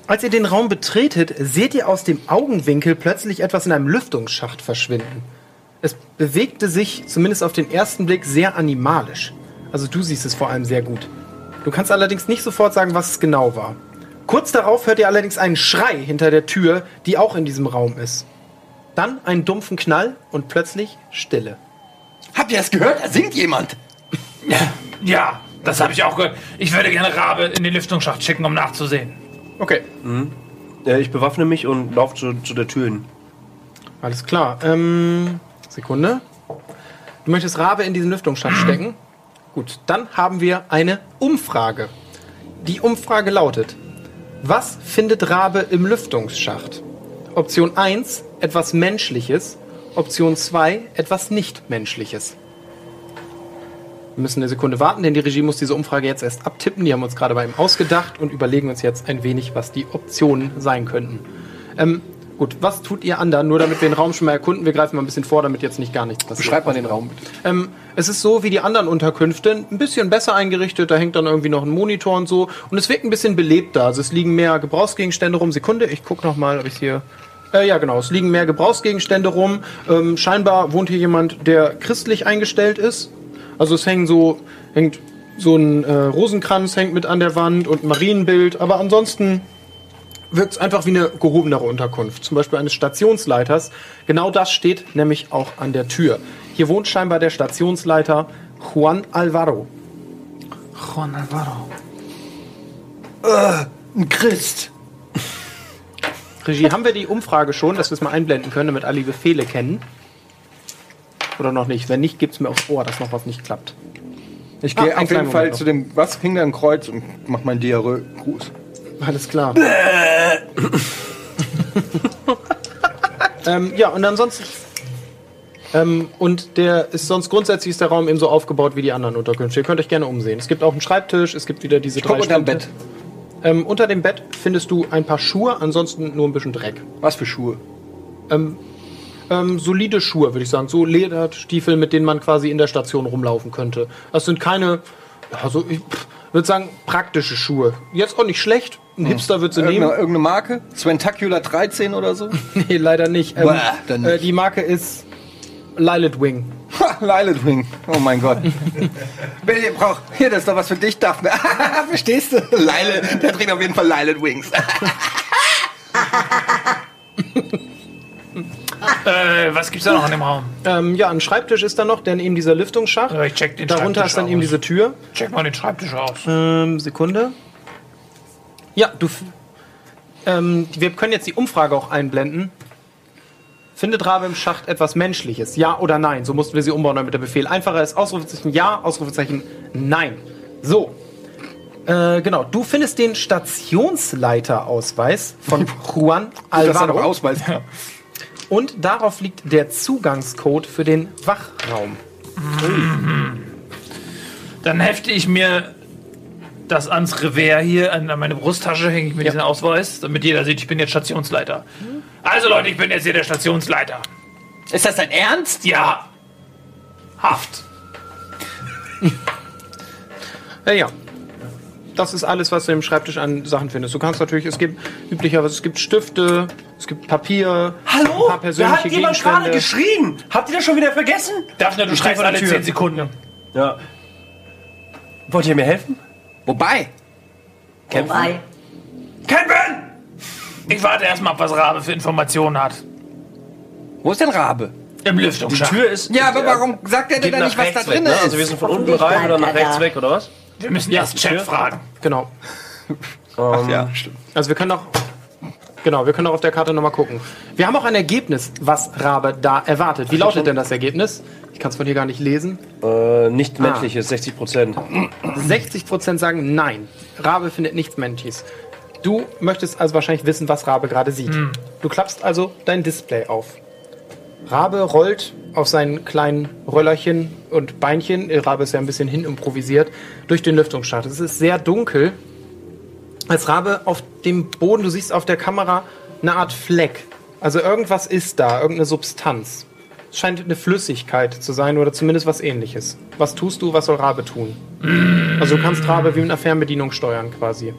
Als ihr den Raum betretet, seht ihr aus dem Augenwinkel plötzlich etwas in einem Lüftungsschacht verschwinden. Es bewegte sich, zumindest auf den ersten Blick, sehr animalisch. Also du siehst es vor allem sehr gut. Du kannst allerdings nicht sofort sagen, was es genau war. Kurz darauf hört ihr allerdings einen Schrei hinter der Tür, die auch in diesem Raum ist. Dann einen dumpfen Knall und plötzlich Stille. Habt ihr das gehört? Da singt jemand. <laughs> Ja, das habe ich auch gehört. Ich würde gerne Rabe in den Lüftungsschacht schicken, um nachzusehen. Okay, Ja, ich bewaffne mich und laufe zu, zu der Tür hin. alles klar. Ähm, Sekunde. Du möchtest Rabe in diesen Lüftungsschacht stecken? Gut, dann haben wir eine Umfrage. Die Umfrage lautet: Was findet Rabe im Lüftungsschacht? Option 1, etwas Menschliches. Option 2, etwas Nicht-Menschliches. Wir müssen eine Sekunde warten, denn die Regie muss diese Umfrage jetzt erst abtippen. Die haben uns gerade bei ihm ausgedacht und überlegen uns jetzt ein wenig, was die Optionen sein könnten. Ähm, gut, was tut ihr anderen? Nur damit wir den Raum schon mal erkunden. Wir greifen mal ein bisschen vor, damit jetzt nicht gar nichts passiert. Beschreib mal den Raum bitte. Ähm, es ist so wie die anderen Unterkünfte, ein bisschen besser eingerichtet, da hängt dann irgendwie noch ein Monitor und so. Und es wirkt ein bisschen belebter. Also es liegen mehr Gebrauchsgegenstände rum. Sekunde, ich guck noch mal, ob ich hier... Äh, ja, genau, es liegen mehr Gebrauchsgegenstände rum. Ähm, scheinbar wohnt hier jemand, der christlich eingestellt ist. Also es hängen so, hängt so ein äh, Rosenkranz hängt mit an der Wand und ein Marienbild. Aber ansonsten wirkt es einfach wie eine gehobenere Unterkunft, zum Beispiel eines Stationsleiters. Genau das steht nämlich auch an der Tür. Hier wohnt scheinbar der Stationsleiter Juan Alvaro. Juan Alvaro. Ein Christ. Regie, haben wir die Umfrage schon, dass wir es mal einblenden können, damit alle die Befehle kennen? Oder noch nicht? Wenn nicht, gibt es mir aufs Ohr, dass noch was nicht klappt. Ich Ah, gehe einen auf jeden Fall Moment zu dem, was, hing da ein Kreuz und mach meinen Diarrhoe-Gruß. Alles klar. ähm, ja, und ansonsten. Ähm, und der ist sonst grundsätzlich ist der Raum eben so aufgebaut wie die anderen Unterkünfte. Ihr könnt euch gerne umsehen. Es gibt auch einen Schreibtisch, es gibt wieder diese Ich guck drei unterm Stühle. Bett. Ähm, unter dem Bett findest du ein paar Schuhe, ansonsten nur ein bisschen Dreck. Was für Schuhe? Ähm, solide Schuhe, würde ich sagen. So Lederstiefel, mit denen man quasi in der Station rumlaufen könnte. Das sind keine, also ich würde sagen, praktische Schuhe. Jetzt auch nicht schlecht. Ein Hipster wird sie Irgendeine, nehmen. irgendeine Marke? Sventacular 13 oder so? <laughs> Nee, leider nicht. Ähm, Bah, dann Äh, nicht. die Marke ist Lilith Wing. Lilith Wing. Oh mein Gott. <laughs> Wer hier braucht. Hier, das ist doch was für dich, Daphne. <laughs> Verstehst du? Lilith, der trägt auf jeden Fall Lilith Wings. Äh, was gibt's da noch in dem Raum? Ähm, ja, ein Schreibtisch ist da noch, denn eben dieser Lüftungsschacht. Ja, ich check den Darunter ist dann aus. eben diese Tür. Check mal den Schreibtisch aus. Ähm, Sekunde. Ja, du. Ähm, wir können jetzt die Umfrage auch einblenden. Findet Rabe im Schacht etwas Menschliches? Ja oder nein? So mussten wir sie umbauen, damit der Befehl einfacher ist. Ausrufezeichen Ja, Ausrufezeichen Nein. So. Äh, genau. Du findest den Stationsleiterausweis von <laughs> Juan Das Alvaro. doch Ausweis. Und darauf liegt der Zugangscode für den Wachraum. Dann hefte ich mir das ans Revers hier, an an meine Brusttasche hänge ich mir diesen Ausweis, damit jeder sieht, ich bin jetzt Stationsleiter. Also Leute, ich bin jetzt hier der Stationsleiter. Ist das dein Ernst? Ja. Haft. Ja, ja. Das ist alles, was du im Schreibtisch an Sachen findest. Du kannst natürlich, es gibt üblicherweise, es gibt Stifte, es gibt Papier, ein Hallo? paar Da hat jemand gerade geschrien. Habt ihr das schon wieder vergessen? Daphne, du schreibst alle Tür. 10 Sekunden. Ja. Wollt ihr mir helfen? Wobei? Wobei, Kämpfen! Ich warte erstmal ab, was Rabe für Informationen hat. Wo ist denn Rabe? Im Die Lüftungsschacht. Tür ist. Ja, aber warum sagt er denn da nicht, was da rechts weg, drin ne? ist? Also wir sind von unten rein oder nach rechts da. weg, oder was? Wir müssen erst Chat fragen. Genau. Ach, ja, stimmt. Also wir können auch, genau, wir können auch auf der Karte nochmal gucken. Wir haben auch ein Ergebnis, was Rabe da erwartet. Wie lautet denn das Ergebnis? Ich kann es von hier gar nicht lesen. Äh, nicht menschliches, 60 Prozent. 60% sagen nein. Rabe findet nichts Menschliches. Du möchtest also wahrscheinlich wissen, was Rabe gerade sieht. Du klappst also dein Display auf. Rabe rollt auf seinen kleinen Röllerchen und Beinchen, äh, Rabe ist ja ein bisschen hin improvisiert, durch den Lüftungsschacht. Es ist sehr dunkel. Als Rabe auf dem Boden, du siehst auf der Kamera eine Art Fleck. Also irgendwas ist da, irgendeine Substanz. Es scheint eine Flüssigkeit zu sein oder zumindest was ähnliches. Was tust du, was soll Rabe tun? Also du kannst Rabe wie mit einer Fernbedienung steuern quasi.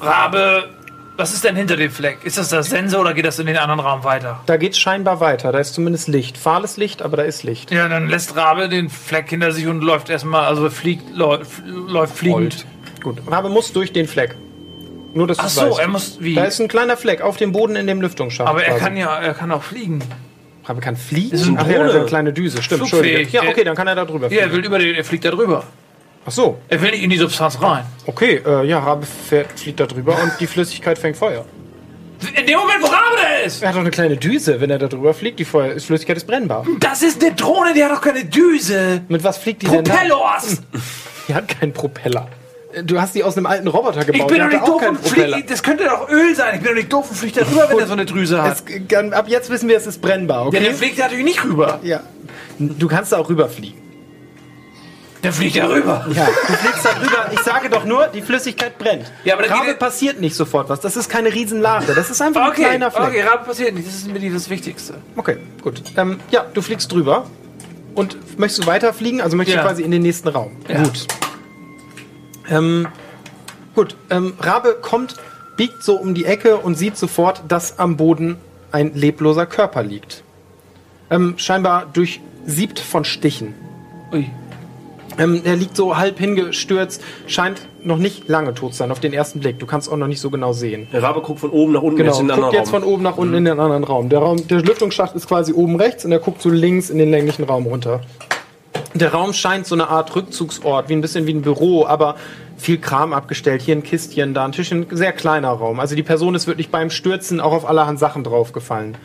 Rabe, was ist denn hinter dem Fleck? Ist das das Sensor oder geht das in den anderen Raum weiter? Da geht's scheinbar weiter. Da ist zumindest Licht. Fahles Licht, aber da ist Licht. Ja, dann lässt Rabe den Fleck hinter sich und läuft erstmal, also fliegt, läuft, läuft fliegend. Gut. Rabe muss durch den Fleck. Nur, dass du Ach so, weißt. er muss wie? Da ist ein kleiner Fleck auf dem Boden in dem Lüftungsschacht. Aber er quasi. kann ja, er kann auch fliegen. Rabe kann fliegen? ist eine Ach ja, das ist eine kleine Düse. Stimmt, Flugfähig. Entschuldige. Ja, okay, dann kann er da drüber Ja, er fliegen. will über den, er fliegt da drüber. Ach so, Er will nicht in die Substanz rein. okay. Äh, ja, Rabe fährt, fliegt da drüber und die Flüssigkeit fängt Feuer. In dem Moment, wo Rabe da ist! Er hat doch eine kleine Düse, wenn er da drüber fliegt. Die Feuer, die Flüssigkeit ist brennbar. Das ist eine Drohne, die hat doch keine Düse. Mit was fliegt die denn da? Propellers! Die hat keinen Propeller. Du hast die aus einem alten Roboter gebaut. Ich bin doch nicht doof und fliege. Das könnte doch Öl sein. Ich bin doch nicht doof und fliege da drüber, wenn er so eine Drüse hat. Es, kann- ab jetzt wissen wir, es ist brennbar, Ja, okay? der fliegt natürlich nicht rüber. Ja. Du kannst da auch rüberfliegen. Der fliegt ja rüber. Ja, du fliegst da drüber. Ich sage doch nur, die Flüssigkeit brennt. Ja, aber Rabe passiert nicht sofort was. Das ist keine Riesenlache. Das ist einfach ein Okay, kleiner Fleck. okay, Rabe passiert nicht. Das ist mir das Wichtigste. Okay, gut. Ähm, ja, du fliegst drüber. Und möchtest du weiterfliegen? Also möchtest Ja. du quasi in den nächsten Raum. Ja. Gut. Ähm, gut, ähm, Rabe kommt, biegt so um die Ecke und sieht sofort, dass am Boden ein lebloser Körper liegt. Ähm, scheinbar durchsiebt von Stichen. Ui. Ähm, er liegt so halb hingestürzt, scheint noch nicht lange tot zu sein auf den ersten Blick. Du kannst auch noch nicht so genau sehen. Der Rabe guckt von oben nach unten Genau, jetzt in den guckt anderen jetzt Raum. von oben nach unten in den anderen Raum. Der, Raum. der Lüftungsschacht ist quasi oben rechts und er guckt so links in den länglichen Raum runter. Der Raum scheint so eine Art Rückzugsort, wie ein bisschen wie ein Büro, aber viel Kram abgestellt. Hier ein Kistchen, da ein Tischchen, sehr kleiner Raum. Also die Person ist wirklich beim Stürzen auch auf allerhand Sachen draufgefallen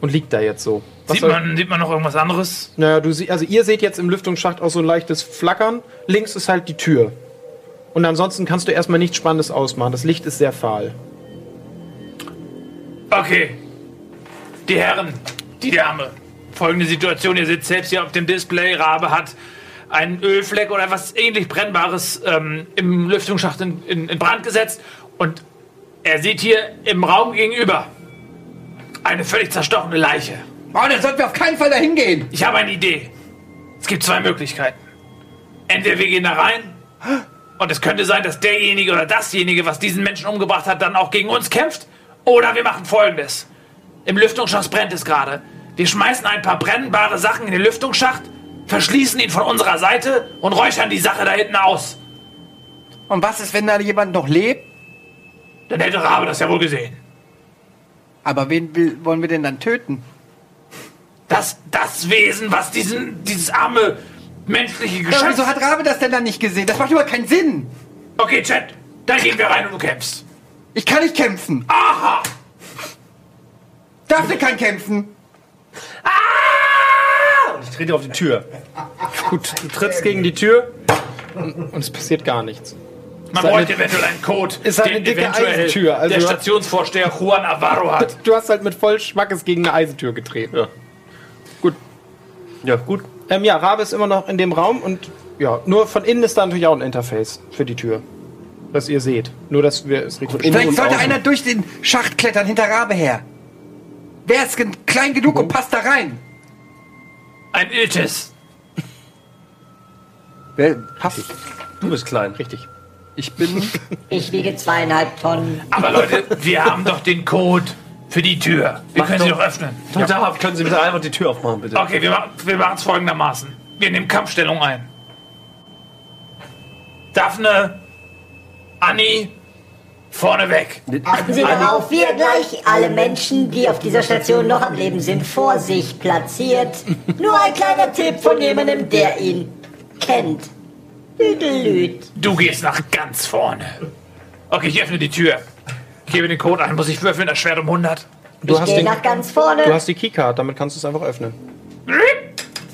und liegt da jetzt so. Was Sieht man, sieht man noch irgendwas anderes? naja, du sie, also ihr seht jetzt im Lüftungsschacht auch so ein leichtes Flackern. Links ist halt die Tür. Und ansonsten kannst du erstmal nichts Spannendes ausmachen. Das Licht ist sehr fahl. Okay. Die Herren, die Dame. Folgende Situation, ihr seht selbst hier auf dem Display, Rabe hat einen Ölfleck oder was ähnlich Brennbares ähm, im Lüftungsschacht in, in, in Brand gesetzt und er sieht hier im Raum gegenüber eine völlig zerstochene Leiche. Oh, dann sollten wir auf keinen Fall dahin gehen. Ich habe eine Idee. Es gibt zwei Möglichkeiten. Entweder wir gehen da rein und es könnte sein, dass derjenige oder dasjenige, was diesen Menschen umgebracht hat, dann auch gegen uns kämpft. Oder wir machen folgendes. Im Lüftungsschacht brennt es gerade. Wir schmeißen ein paar brennbare Sachen in den Lüftungsschacht, verschließen ihn von unserer Seite und räuchern die Sache da hinten aus. Und was ist, wenn da jemand noch lebt? Dann hätte Rabe das ja wohl gesehen. Aber wen will, wollen wir denn dann töten? Das, das Wesen, was diesen, dieses arme menschliche Ja, Geschöpf... wieso hat Rabe das denn dann nicht gesehen? Das macht überhaupt keinen Sinn. Okay, Chat, dann gehen wir rein und du kämpfst. Ich kann nicht kämpfen. Aha! Daphne kann kämpfen. Ich trete auf die Tür. Gut, du trittst gegen die Tür und es passiert gar nichts. Man halt bräuchte eine- eventuell einen Code, ist halt eine den dicke eventuell Eisentür, also- der Stationsvorsteher Juan Navarro hat. Du hast halt mit voll Schmackes gegen eine Eisentür getreten. Ja. Gut. Ja, gut. Ähm, ja, Rabe ist immer noch in dem Raum und ja, nur von innen ist da natürlich auch ein Interface für die Tür. Das ihr seht. Nur, dass wir es richtig Vielleicht und sollte außen. einer durch den Schacht klettern hinter Rabe her. Wer ist klein genug und passt da rein? Ein Iltis. Wer passt? Du bist klein. Richtig. Ich bin. Ich wiege zweieinhalb Tonnen. Aber Leute, wir haben doch den Code für die Tür. Wir Mach können sie doch. doch öffnen. Ja. Da können Sie bitte einfach die Tür aufmachen, bitte. Okay, wir machen wir machen es folgendermaßen. Wir nehmen Kampfstellung ein. Daphne, Anni, vorne weg. Achten Sie darauf, wir gleich alle Menschen, die auf dieser Station noch am Leben sind, vor sich platziert. Nur ein kleiner Tipp von jemandem, der ihn kennt. Lüdelüd. Du gehst nach ganz vorne. Okay, ich öffne die Tür. Ich gebe den Code ein. Muss ich würfeln, das Schwert um 100? Du Ich hast, gehe den, nach ganz vorne. du hast die Keycard, damit kannst du es einfach öffnen.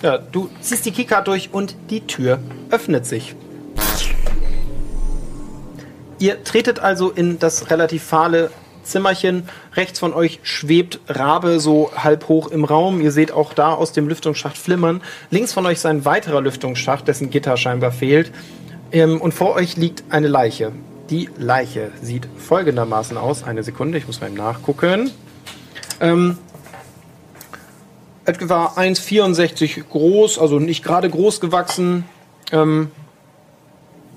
Ja, du ziehst die Keycard durch und die Tür öffnet sich. Ihr tretet also in das relativ fahle Zimmerchen. Rechts von euch schwebt Rabe so halb hoch im Raum. Ihr seht auch da aus dem Lüftungsschacht flimmern. Links von euch ist ein weiterer Lüftungsschacht, dessen Gitter scheinbar fehlt. Ähm, und vor euch liegt eine Leiche. Die Leiche sieht folgendermaßen aus. Eine Sekunde, ich muss mal eben nachgucken. Ähm, etwa 1,64 groß, also nicht gerade groß gewachsen. Ähm,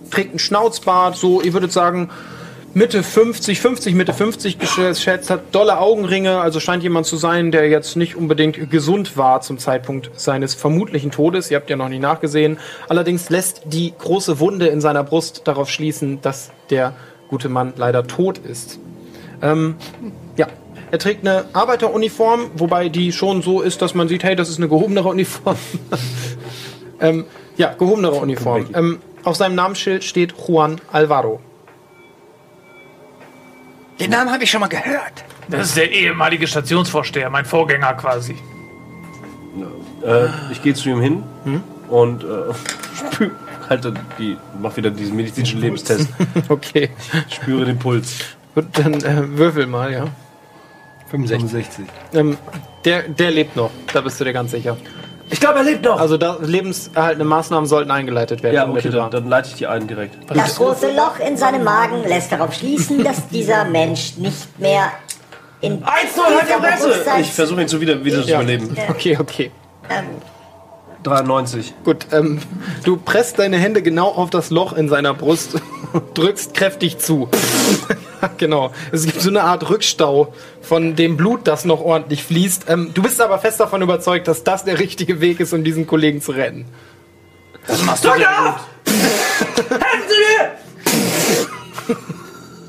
trägt einen Schnauzbart, so, ihr würdet sagen, Mitte 50, 50, Mitte 50 geschätzt, hat dolle Augenringe, also scheint jemand zu sein, der jetzt nicht unbedingt gesund war zum Zeitpunkt seines vermutlichen Todes. Ihr habt ja noch nicht nachgesehen. Allerdings lässt die große Wunde in seiner Brust darauf schließen, dass der gute Mann leider tot ist. Ähm, ja, er trägt eine Arbeiteruniform, wobei die schon so ist, dass man sieht, hey, das ist eine gehobenere Uniform. <laughs> ähm, ja, gehobenere Uniform. Ähm, auf seinem Namensschild steht Juan Alvaro. Den Namen habe ich schon mal gehört. Das ist der ehemalige Stationsvorsteher, mein Vorgänger quasi. Äh, ich gehe zu ihm hin und äh, <laughs> halte die, mach wieder diesen medizinischen <laughs> Lebenstest. Okay. Spüre den Puls. Gut, dann äh, würfel mal, ja. 65. Ähm, der, der lebt noch, da bist du dir ganz sicher. Ich glaube, er lebt noch. Also da, lebenserhaltende Maßnahmen sollten eingeleitet werden. ja, okay, dann, dann leite ich die ein direkt. Das große Loch in seinem Magen lässt darauf schließen, dass dieser Mensch nicht mehr in 1-0 hat die dieser Presse! Bewusstseins- Ich versuche ihn zu wieder, wieder zu ja. überleben. Okay, okay. Ähm, 93. Gut, ähm, du presst deine Hände genau auf das Loch in seiner Brust und drückst kräftig zu. <laughs> genau. Es gibt so eine Art Rückstau von dem Blut, das noch ordentlich fließt. Ähm, du bist aber fest davon überzeugt, dass das der richtige Weg ist, um diesen Kollegen zu retten. Das machst du sehr gut. Helfen Sie mir!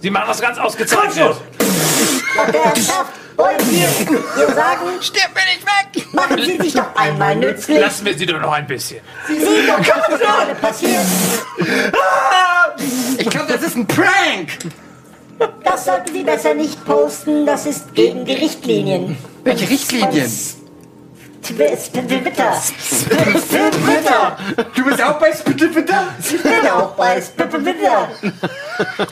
Sie machen das ganz ausgezeichnet. Dr. Ernsthaft, wollen wir ihr sagen, Stirb mir nicht weg! machen Sie sich doch einmal nützlich. Lassen wir sie doch noch ein bisschen. Sie sehen doch, was gerade passiert. Ich glaube, das ist ein Prank! Das sollten Sie besser nicht posten. Das ist gegen die Richtlinien. Welche Richtlinien? Twitter. Twitter. Du bist auch bei Spittelfitter? Ich bin auch bei Twitter.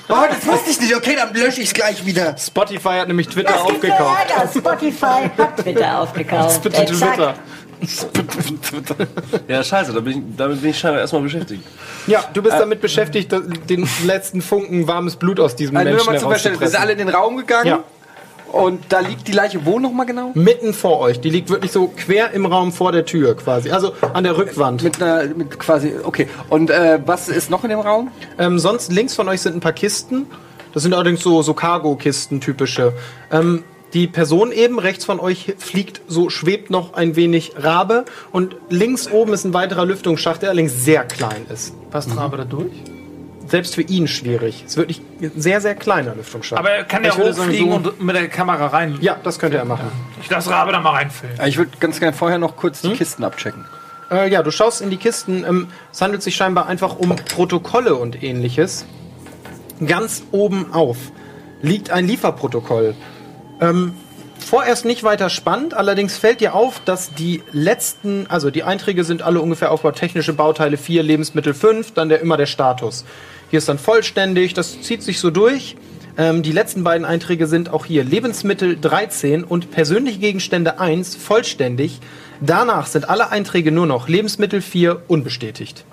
Oh, das wusste ich nicht. Okay, dann lösche ich es gleich wieder. Spotify hat nämlich Twitter Das gibt aufgekauft. Ärger. Spotify hat Twitter aufgekauft. Twitter. Ja, scheiße, da bin ich, damit bin ich scheinbar erstmal beschäftigt. Ja, du bist damit beschäftigt, den letzten Funken warmes Blut aus diesem Also nur Menschen Verständnis. Wir sind alle in den Raum gegangen. Ja. Und da liegt die Leiche wo nochmal genau? Mitten vor euch. Die liegt wirklich so quer im Raum vor der Tür quasi. Also an der Rückwand. Mit einer, mit quasi, okay. Und äh, was ist noch in dem Raum? Ähm, sonst links von euch sind ein paar Kisten. Das sind allerdings so, so Cargo-Kisten typische. Ähm, die Person eben rechts von euch fliegt, so schwebt noch ein wenig Rabe und links oben ist ein weiterer Lüftungsschacht, der allerdings sehr klein ist. Passt Rabe da durch? Selbst für ihn schwierig. Es ist wirklich ein sehr, sehr kleiner Lüftungsschacht. Aber er kann ja sagen, hochfliegen so- und mit der Kamera rein. Ja, das könnte er machen. Ich lasse Rabe da mal reinfilmen. Ich würde ganz gerne vorher noch kurz die Kisten abchecken. Äh, ja, du schaust in die Kisten. Ähm, es handelt sich scheinbar einfach um Protokolle und ähnliches. Ganz oben auf liegt ein Lieferprotokoll. Ähm, vorerst nicht weiter spannend, allerdings fällt dir auf, dass die letzten, also die Einträge sind alle ungefähr aufgebaut, technische Bauteile 4, Lebensmittel 5, dann der, immer der Status. Hier ist dann vollständig, das zieht sich so durch. Ähm, die letzten beiden Einträge sind auch hier Lebensmittel 13 und persönliche Gegenstände 1 vollständig. Danach sind alle Einträge nur noch Lebensmittel 4 unbestätigt.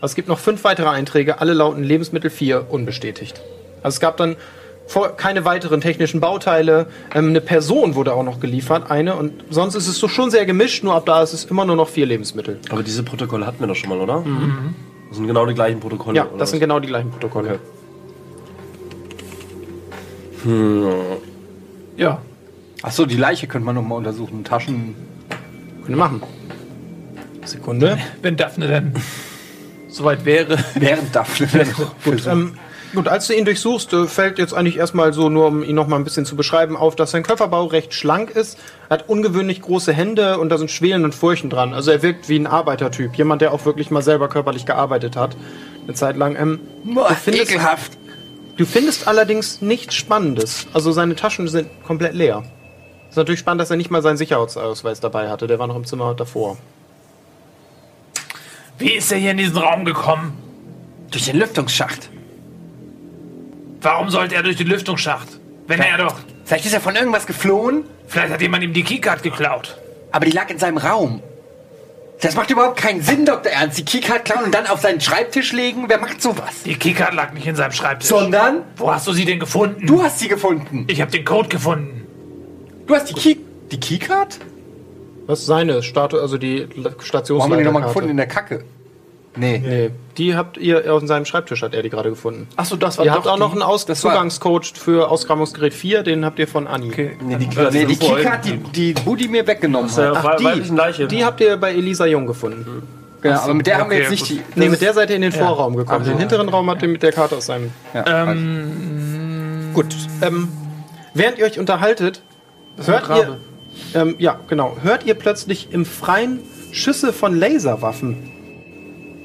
Also es gibt noch fünf weitere Einträge, alle lauten Lebensmittel 4 unbestätigt. Also es gab dann vor, keine weiteren technischen Bauteile. Ähm, eine Person wurde auch noch geliefert, eine. Und sonst ist es so schon sehr gemischt, nur ab da ist es immer nur noch vier Lebensmittel. Aber diese Protokolle hatten wir doch schon mal, oder? Das sind genau die gleichen Protokolle. Ja, oder das sind was? genau die gleichen Protokolle. Ja. Achso, die Leiche könnte man noch mal untersuchen. Taschen. Können wir machen. Sekunde. Wenn Daphne denn <laughs> soweit wäre. Während Daphne. <laughs> Gut, ähm, gut, als du ihn durchsuchst, äh, fällt jetzt eigentlich erstmal so, nur um ihn noch mal ein bisschen zu beschreiben, auf, dass sein Körperbau recht schlank ist. Er hat ungewöhnlich große Hände und da sind Schwelen und Furchen dran. Also er wirkt wie ein Arbeitertyp. Jemand, der auch wirklich mal selber körperlich gearbeitet hat. Eine Zeit lang. Ähm, Boah, du, findest, ekelhaft. du findest allerdings nichts Spannendes. Also seine Taschen sind komplett leer. Ist natürlich spannend, dass er nicht mal seinen Sicherheitsausweis dabei hatte. Der war noch im Zimmer davor. Wie ist er hier in diesen Raum gekommen? Durch den Lüftungsschacht. Warum sollte er durch den Lüftungsschacht? Wenn er doch. Vielleicht ist er von irgendwas geflohen, Vielleicht hat jemand ihm die Keycard geklaut. aber die lag in seinem Raum. Das macht überhaupt keinen Sinn, Dr. Ernst. Die Keycard klauen und dann auf seinen Schreibtisch legen. Wer macht sowas? Die Keycard lag nicht in seinem Schreibtisch. Sondern Wo hast du sie denn gefunden? du hast sie gefunden. Ich habe den Code gefunden. Du hast die Key... Die Keycard? Was ist seine Statue, also die Wo haben wir die nochmal gefunden? In der Kacke. Nee. Nee, die habt ihr auf seinem Schreibtisch, hat er die gerade gefunden. Achso, das war Ihr habt auch die- noch einen Aus Zugangscode für Ausgrabungsgerät 4, den habt ihr von Anni. Okay. Nee, die, Nee, die Keycard, Keycard, die, die Budi mir weggenommen hat. ja, Ach, Ach, die, die habt ihr bei Elisa Jung gefunden. Genau, aber mit der haben wir okay, jetzt nicht die... Nee, mit der seid ihr in den Vorraum gekommen. Also- Den hinteren Raum habt ihr mit der Karte aus seinem... Ähm, Gut, ähm, während ihr euch unterhaltet, hört ihr... Ähm, ja, genau. Hört ihr plötzlich im Freien Schüsse von Laserwaffen.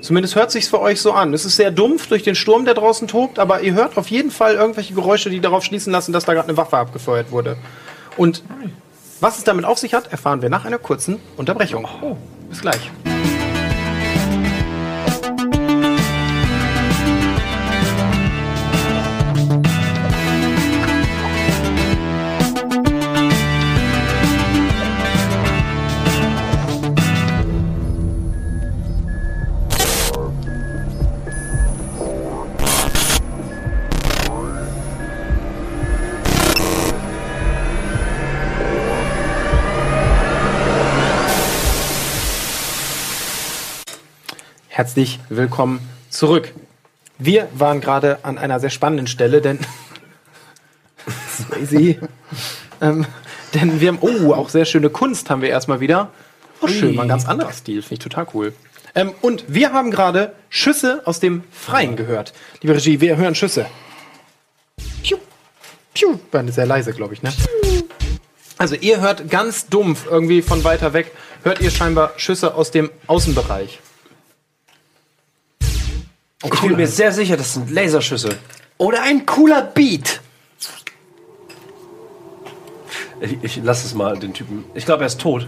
Zumindest hört sich's für euch so an. Es ist sehr dumpf durch den Sturm, der draußen tobt, aber ihr hört auf jeden Fall irgendwelche Geräusche, die darauf schließen lassen, dass da gerade eine Waffe abgefeuert wurde. Und was es damit auf sich hat, erfahren wir nach einer kurzen Unterbrechung. Oh, bis gleich. Herzlich willkommen zurück. Wir waren gerade an einer sehr spannenden Stelle, denn <laughs> Swayze, ähm, denn wir haben oh auch sehr schöne Kunst haben wir erstmal wieder. Oh, schön, mal ein ganz anderer Stil, finde ich total cool. Ähm, und wir haben gerade Schüsse aus dem Freien gehört. Liebe Regie, wir hören Schüsse. Piu, piu, war sehr leise, glaube ich, ne? Also ihr hört ganz dumpf irgendwie von weiter weg, hört ihr scheinbar Schüsse aus dem Außenbereich. Ich bin mir sehr sicher, das sind Laserschüsse. Oder ein cooler Beat. Ich, ich lass es mal, den Typen. Ich glaube, er ist tot.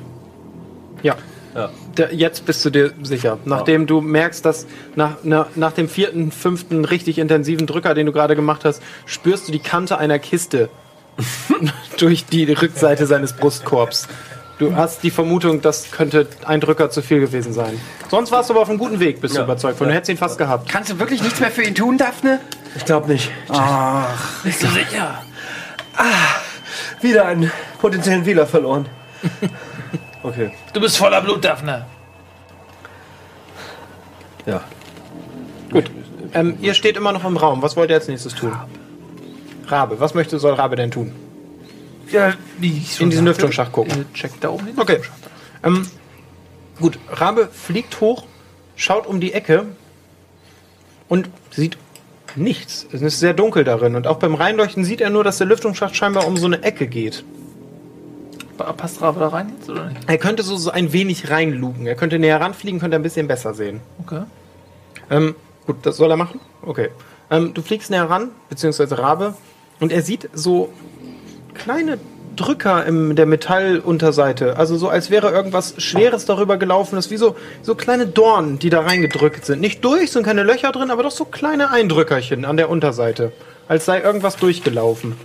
Ja. Ja. Der, jetzt bist du dir sicher. Nachdem du merkst, dass nach, na, nach dem vierten, fünften richtig intensiven Drücker, den du gerade gemacht hast, spürst du die Kante einer Kiste <laughs> <laughs> durch die Rückseite seines Brustkorbs. Du hast die Vermutung, das könnte ein Drücker zu viel gewesen sein. Sonst warst du aber auf einem guten Weg, bist du Ja. überzeugt von. Du hättest ihn fast gehabt. Kannst du wirklich nichts mehr für ihn tun, Daphne? Ich glaube nicht. Bist du sicher? Wieder einen potenziellen Wähler verloren. Okay, Du bist voller Blut, Daphne. ja. Gut. Ähm, ihr steht immer noch im Raum. Was wollt ihr als nächstes tun? Rabe. Was möchte soll Rabe denn tun? Ja, wie ich schon In diesen sagte, Lüftungsschacht gucken. Checkt da oben den Okay. Ähm, gut, Rabe fliegt hoch, schaut um die Ecke und sieht nichts. Es ist sehr dunkel darin. Und auch beim Reinleuchten sieht er nur, dass der Lüftungsschacht scheinbar um so eine Ecke geht. Pa- Passt Rabe da rein jetzt oder nicht? Er könnte so, so ein wenig reinlugen. Er könnte näher ranfliegen, könnte ein bisschen besser sehen. Okay. Ähm, gut, das soll er machen? Okay. Ähm, du fliegst näher ran, beziehungsweise Rabe, und er sieht so kleine Drücker in der Metallunterseite. Also so, als wäre irgendwas Schweres darüber gelaufen. Das ist wie so, so kleine Dornen, die da reingedrückt sind. Nicht durch, sind keine Löcher drin, aber doch so kleine Eindrückerchen an der Unterseite. Als sei irgendwas durchgelaufen.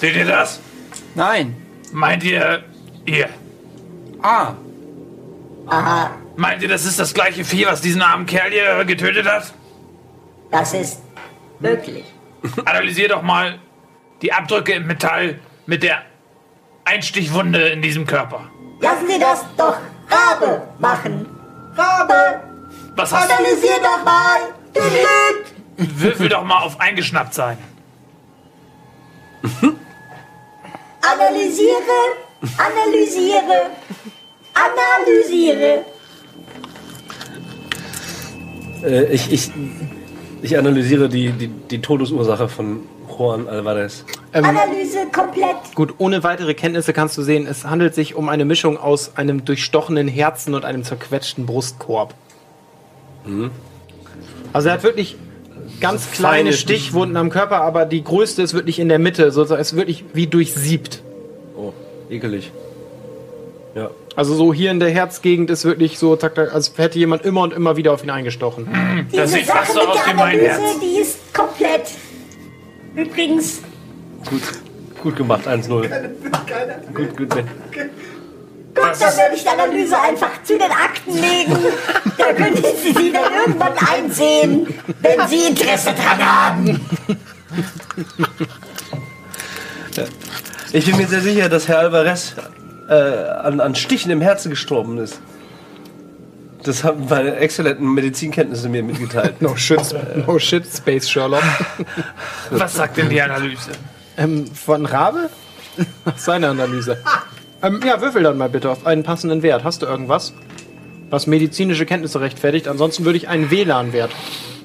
Seht ihr das? Nein. Meint ihr, ihr, Ah, Aha, meint ihr, das ist das gleiche Vieh, was diesen armen Kerl hier getötet hat? das ist möglich. Analysier doch mal die Abdrücke im Metall mit der Einstichwunde in diesem Körper. Lassen Sie das doch Rabe machen. Rabe, Was hast du? analysier doch mal. Düdüt. Würfel doch mal auf eingeschnappt sein. Analysiere, analysiere, analysiere. Äh, ich, ich, ich analysiere die, die, die Todesursache von Juan Alvarez. Analyse komplett. Gut, ohne weitere Kenntnisse kannst du sehen, es handelt sich um eine Mischung aus einem durchstochenen Herzen und einem zerquetschten Brustkorb. Also er hat wirklich ganz kleine Feine Stichwunden am Körper, aber die größte ist wirklich in der Mitte, sozusagen ist wirklich wie durchsiebt. Oh, ekelig. Ja. Also so hier in der Herzgegend ist wirklich so, als hätte jemand immer und immer wieder auf ihn eingestochen. Das Diese sieht fast so Sache mit aus der wie mein Analyse, Herz. die ist komplett. Übrigens, Gut, gut gemacht, 1-0. Gut, gut. gut, dann werde ich die Analyse einfach zu den Akten legen. da können Sie sie dann irgendwann einsehen, wenn Sie Interesse dran haben. Ich bin mir sehr sicher, dass Herr Alvarez äh, an, an Stichen im Herzen gestorben ist. Das haben meine exzellenten Medizinkenntnisse mir mitgeteilt. <laughs> No shit, no shit, Space Sherlock. <laughs> Was sagt denn die Analyse? ähm, von Rabe? <laughs> Seine Analyse. ähm, ja, würfel dann mal bitte auf einen passenden Wert. Hast du irgendwas, was medizinische Kenntnisse rechtfertigt? Ansonsten würde ich einen WLAN-Wert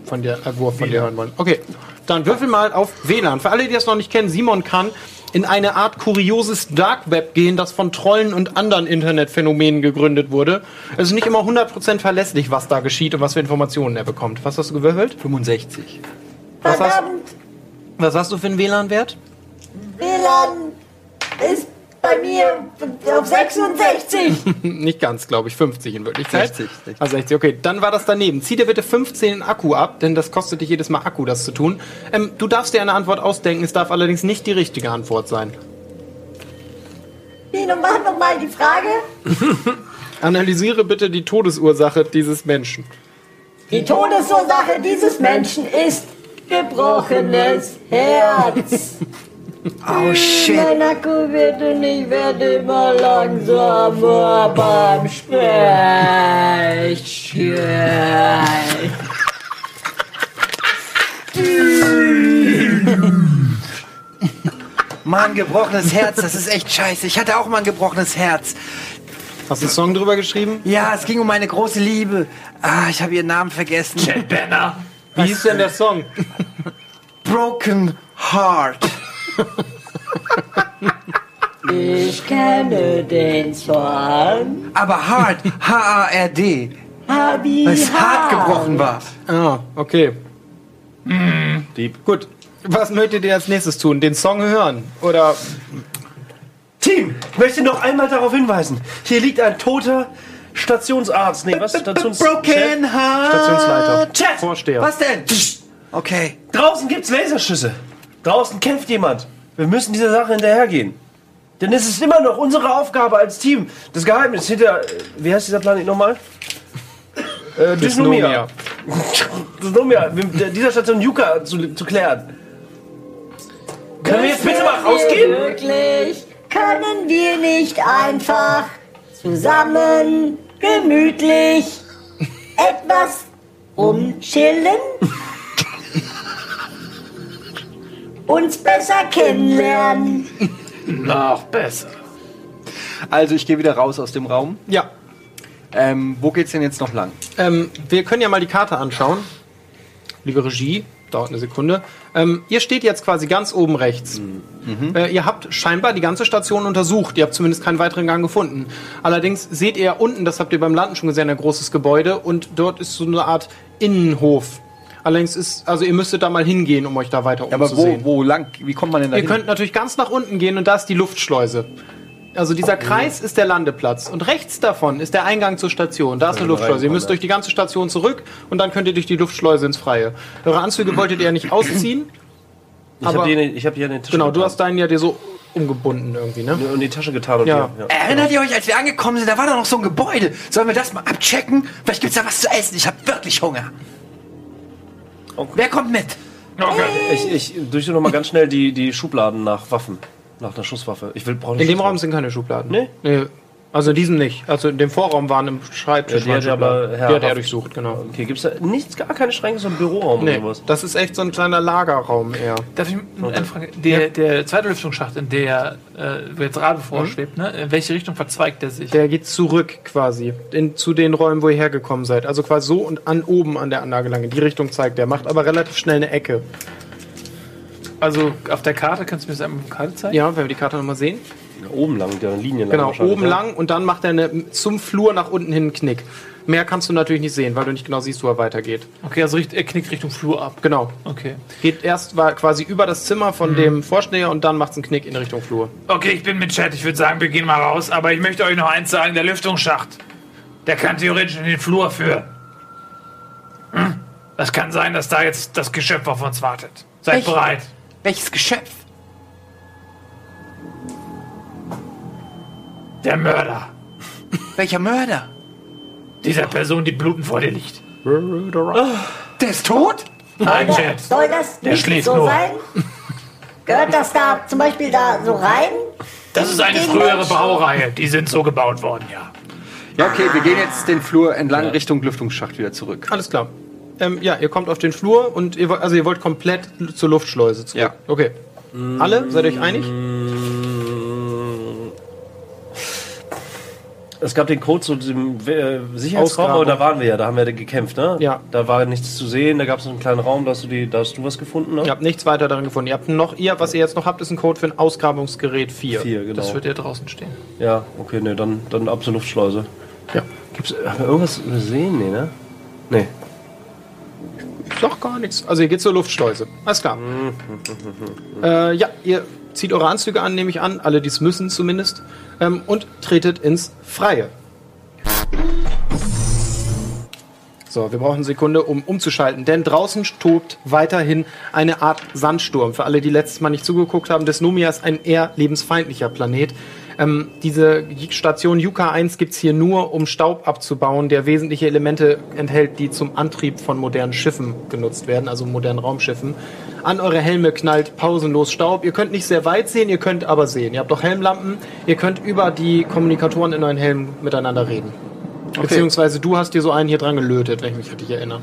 von dir, äh, Wurf von dir hören wollen. Okay, dann würfel mal auf WLAN. Für alle, die das noch nicht kennen, Simon kann in eine Art kurioses Dark Web gehen, das von Trollen und anderen Internetphänomenen gegründet wurde. Es ist nicht immer 100% verlässlich, was da geschieht und was für Informationen er bekommt. Was hast du gewürfelt? 65. Was hast, was hast du für einen WLAN-Wert? WLAN ist bei mir auf 66. <laughs> Nicht ganz, glaube ich. 50 in Wirklichkeit. 60, 60. Ah, 60, okay. Dann war das daneben. Zieh dir bitte 15 Akku ab, denn das kostet dich jedes Mal Akku, das zu tun. Ähm, du darfst dir eine Antwort ausdenken, es darf allerdings nicht die richtige Antwort sein. Wie, noch mal, noch mal die Frage. <laughs> Analysiere bitte die Todesursache dieses Menschen. Die Todesursache dieses Menschen ist gebrochenes Herz. <laughs> Oh shit. Mein Akku wird und ich werde immer langsamer beim Sprechen. Mann, gebrochenes Herz, das ist echt scheiße. Ich hatte auch mal ein gebrochenes Herz. Hast du einen Song drüber geschrieben? Ja, es ging um meine große Liebe. Ah, ich habe ihren Namen vergessen. Chad Banner. Wie hieß denn der Song? Broken Heart. Ich kenne den Song. Aber hart, H-A-R-D. Habi Weil es hart gebrochen war. Ah, okay. Dieb. Gut. Was möchtet ihr als nächstes tun? Den Song hören? Oder Team, ich möchte noch einmal darauf hinweisen. Hier liegt ein toter Stationsarzt. Nee, was? Stations Broken Heart. Stationsleiter? Chat! Vorsteher. Was denn? Okay. Draußen gibt's Laserschüsse. Draußen kämpft jemand. Wir müssen dieser Sache hinterhergehen. Denn es ist immer noch unsere Aufgabe als Team, das Geheimnis hinter. äh, Wie heißt dieser Planet nochmal? Äh, Dysnomia. <laughs> Dysnomia. Dieser Station Yuka zu, zu klären. Können wir jetzt bitte mal rausgehen? Wirklich? Können wir nicht einfach zusammen, gemütlich, <laughs> etwas umchillen? Uns besser kennenlernen. <laughs> Noch besser. Also ich gehe wieder raus aus dem Raum. Ja. Ähm, wo geht's denn jetzt noch lang? Ähm, wir können ja mal die Karte anschauen. Liebe Regie, dauert eine Sekunde. Ähm, ihr steht jetzt quasi ganz oben rechts. Äh, ihr habt scheinbar die ganze Station untersucht. Ihr habt zumindest keinen weiteren Gang gefunden. Allerdings seht ihr unten, das habt ihr beim Landen schon gesehen, ein großes Gebäude und dort ist so eine Art Innenhof. Allerdings ist, also ihr müsstet da mal hingehen, um euch da weiter Aber wo, wo lang? Wie kommt man denn da Ihr könnt natürlich ganz nach unten gehen und da ist die Luftschleuse. Also dieser Kreis ist der Landeplatz und rechts davon ist der Eingang zur Station. Da ist eine Luftschleuse. Ihr müsst durch die ganze Station zurück und dann könnt ihr durch die Luftschleuse ins Freie. Eure Anzüge wolltet ihr ja nicht ausziehen. Ich habe die, in- ich hab die an den Tisch Genau, du getan. hast deinen ja dir so umgebunden irgendwie, ne? in die Tasche getan und Ja. hier, ja. Erinnert ihr euch, als wir angekommen sind, da war da noch so ein Gebäude. Sollen wir das mal abchecken? Vielleicht gibt's da was zu essen. Ich habe wirklich Hunger. Wer kommt mit? Okay. Ich, ich durchsuche noch mal ganz schnell die, die Schubladen nach Waffen. Nach einer Schusswaffe. Ich will brauche In dem. Raum sind keine Schubladen. Nee? nee. Also in diesem nicht. Also in dem Vorraum waren im Schreibtisch. Ja, die hat waren aber. Herr Die hat er durchsucht, genau. Okay, gibt's da nichts, gar keine Schränke, so ein Büroraum Nee, oder sowas? das ist echt so ein kleiner Lagerraum eher. Darf ich nur eine Frage? Der, der zweite Lüftungsschacht, in der äh, jetzt Rabe vorschwebt, ne? in welche Richtung verzweigt der sich? Der geht zurück quasi in, zu den Räumen, wo ihr hergekommen seid. Also quasi so und an oben an der Anlage lang. In die Richtung zeigt der. Macht aber relativ schnell eine Ecke. Also auf der Karte, kannst du mir das einmal auf der Karte zeigen? Ja, wenn wir die Karte nochmal sehen. Oben lang, der Linien lang. Genau, oben ja. lang und dann macht er eine, zum Flur nach unten hin einen Knick. Mehr kannst du natürlich nicht sehen, weil du nicht genau siehst, wo er weitergeht. Okay, also er knickt Richtung Flur ab. Genau. Okay. Geht erst war quasi über das Zimmer von dem Vorsteher und dann macht es einen Knick in Richtung Flur. Okay, ich bin mit Chat. Ich würde sagen, wir gehen mal raus. Aber ich möchte euch noch eins sagen: Der Lüftungsschacht, der kann theoretisch in den Flur führen. Hm? Das kann sein, dass da jetzt das Geschöpf auf uns wartet. Seid Echt? bereit. Welches Geschöpf? Der Mörder. Welcher Mörder? Dieser Person, die blutend vor dir liegt. Der ist tot? Nein, das- Soll das Der nicht schläft so nur. sein? Gehört das da zum Beispiel da so rein? Das ist eine frühere Menschen? Baureihe. Die sind so gebaut worden, ja. Ja, okay, wir gehen jetzt den Flur entlang Richtung Lüftungsschacht wieder zurück. Alles klar. Ähm, ja, ihr kommt auf den Flur und ihr, wollt- also ihr wollt komplett zur Luftschleuse zurück. Ja. Okay. Alle? Seid ihr euch einig? Es gab den Code zu diesem äh, Sicherheitsraum, aber da waren wir ja, da haben wir gekämpft, ne? Ja. Da war nichts zu sehen, da gab es einen kleinen Raum, da hast du, die, da hast du was gefunden, ne? Ihr habt nichts weiter darin gefunden. Ihr habt noch, ihr, was ihr jetzt noch habt, ist ein Code für ein Ausgrabungsgerät 4. Vier, genau. Das wird ja draußen stehen. Ja, okay, ne, dann, dann ab zur Luftschleuse. Ja. Gibt's, haben wir irgendwas gesehen? Nee, ne? Nee. Doch gar nichts. Also ihr geht zur Luftschleuse. Alles klar. äh, ja, ihr zieht eure Anzüge an, nehme ich an. Alle, die es müssen zumindest. Ähm, und tretet ins Freie. So, wir brauchen eine Sekunde, um umzuschalten, denn draußen tobt weiterhin eine Art Sandsturm. Für alle, die letztes Mal nicht zugeguckt haben, Desnomia ist ein eher lebensfeindlicher Planet. Ähm, diese Station Yuka 1 gibt's hier nur, um Staub abzubauen, der wesentliche Elemente enthält, die zum Antrieb von modernen Schiffen genutzt werden, also modernen Raumschiffen. An eure Helme knallt pausenlos Staub. Ihr könnt nicht sehr weit sehen, ihr könnt aber sehen. Ihr habt auch Helmlampen, ihr könnt über die Kommunikatoren in euren Helmen miteinander reden. Beziehungsweise du hast dir so einen hier dran gelötet, wenn ich mich richtig erinnere.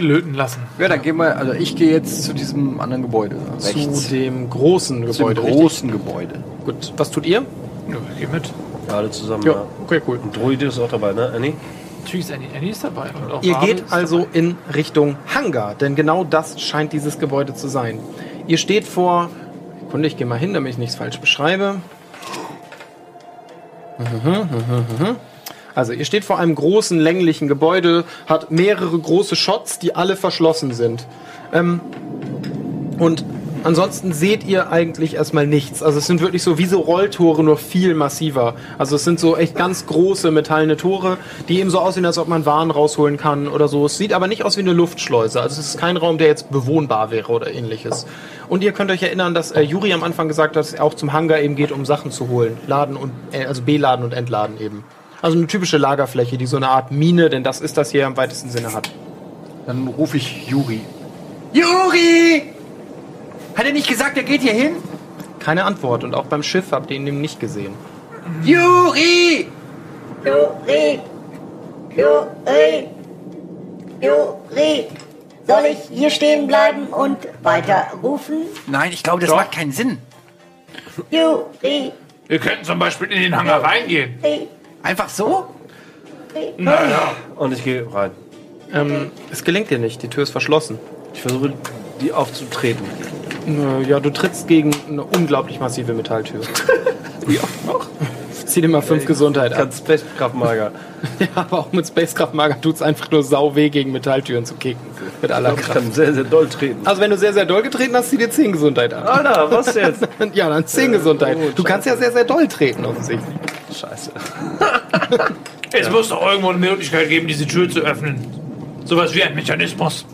Gelöten lassen. Ja, dann gehen wir, also ich gehe jetzt zu diesem anderen Gebäude. Rechts. Zu dem großen Zu dem Gebäude. richtig? großen Gebäude. Gut, was tut ihr? Ja, geh mit. Ja, alle zusammen, Ja, ja. okay, cool. Und Droide ist auch dabei, ne, Annie? Tschüss, Annie. Annie ist dabei. Und auch Ihr Rabe geht ist also in Richtung Hangar, denn genau das scheint dieses Gebäude zu sein. Ihr steht vor. Sekunde, ich gehe mal hin, damit ich nichts falsch beschreibe. Also, ihr steht vor einem großen, länglichen Gebäude, hat mehrere große Shots, die alle verschlossen sind. Ähm, und ansonsten seht ihr eigentlich erstmal nichts. Also es sind wirklich so wie so Rolltore, nur viel massiver. Also es sind so echt ganz große metallene Tore, die eben so aussehen, als ob man Waren rausholen kann oder so. Es sieht aber nicht aus wie eine Luftschleuse. Also es ist kein Raum, der jetzt bewohnbar wäre oder ähnliches. Und ihr könnt euch erinnern, dass äh, Juri am Anfang gesagt hat, dass es auch zum Hangar eben geht, um Sachen zu holen. Laden und, äh, also beladen und entladen eben. Also eine typische Lagerfläche, die so eine Art Mine, denn das ist das hier im weitesten Sinne hat. Dann rufe ich Juri. Juri! Hat er nicht gesagt, er geht hier hin? Keine Antwort und auch beim Schiff habt ihr ihn eben nicht gesehen. Juri! Juri! Juri! Juri! Soll ich hier stehen bleiben und weiter rufen? Nein, ich glaube, das macht keinen Sinn. Juri, Wir könnten zum Beispiel in den Hangar reingehen. Juri, Einfach so? Naja. Und ich gehe rein. Ähm, es gelingt dir nicht, die Tür ist verschlossen. Ich versuche, die aufzutreten. Äh, Ja, du trittst gegen eine unglaublich massive Metalltür. Wie oft noch? Zieh dir mal fünf Gesundheit ab. Ganz Bestkraftmager. <laughs> Ja, aber auch mit Spacecraft Mager tut es einfach nur sau weh, gegen Metalltüren zu kicken. Mit aller Ich Kraft. kann sehr, sehr doll treten. Also wenn du sehr, sehr doll getreten hast, zieh dir 10 Gesundheit ab. Alter, was jetzt? <laughs> Ja, dann 10 Gesundheit. Du kannst ja sehr, sehr doll treten, offensichtlich. Scheiße. <laughs> Es muss doch irgendwo eine Möglichkeit geben, diese Tür zu öffnen. Sowas wie ein Mechanismus.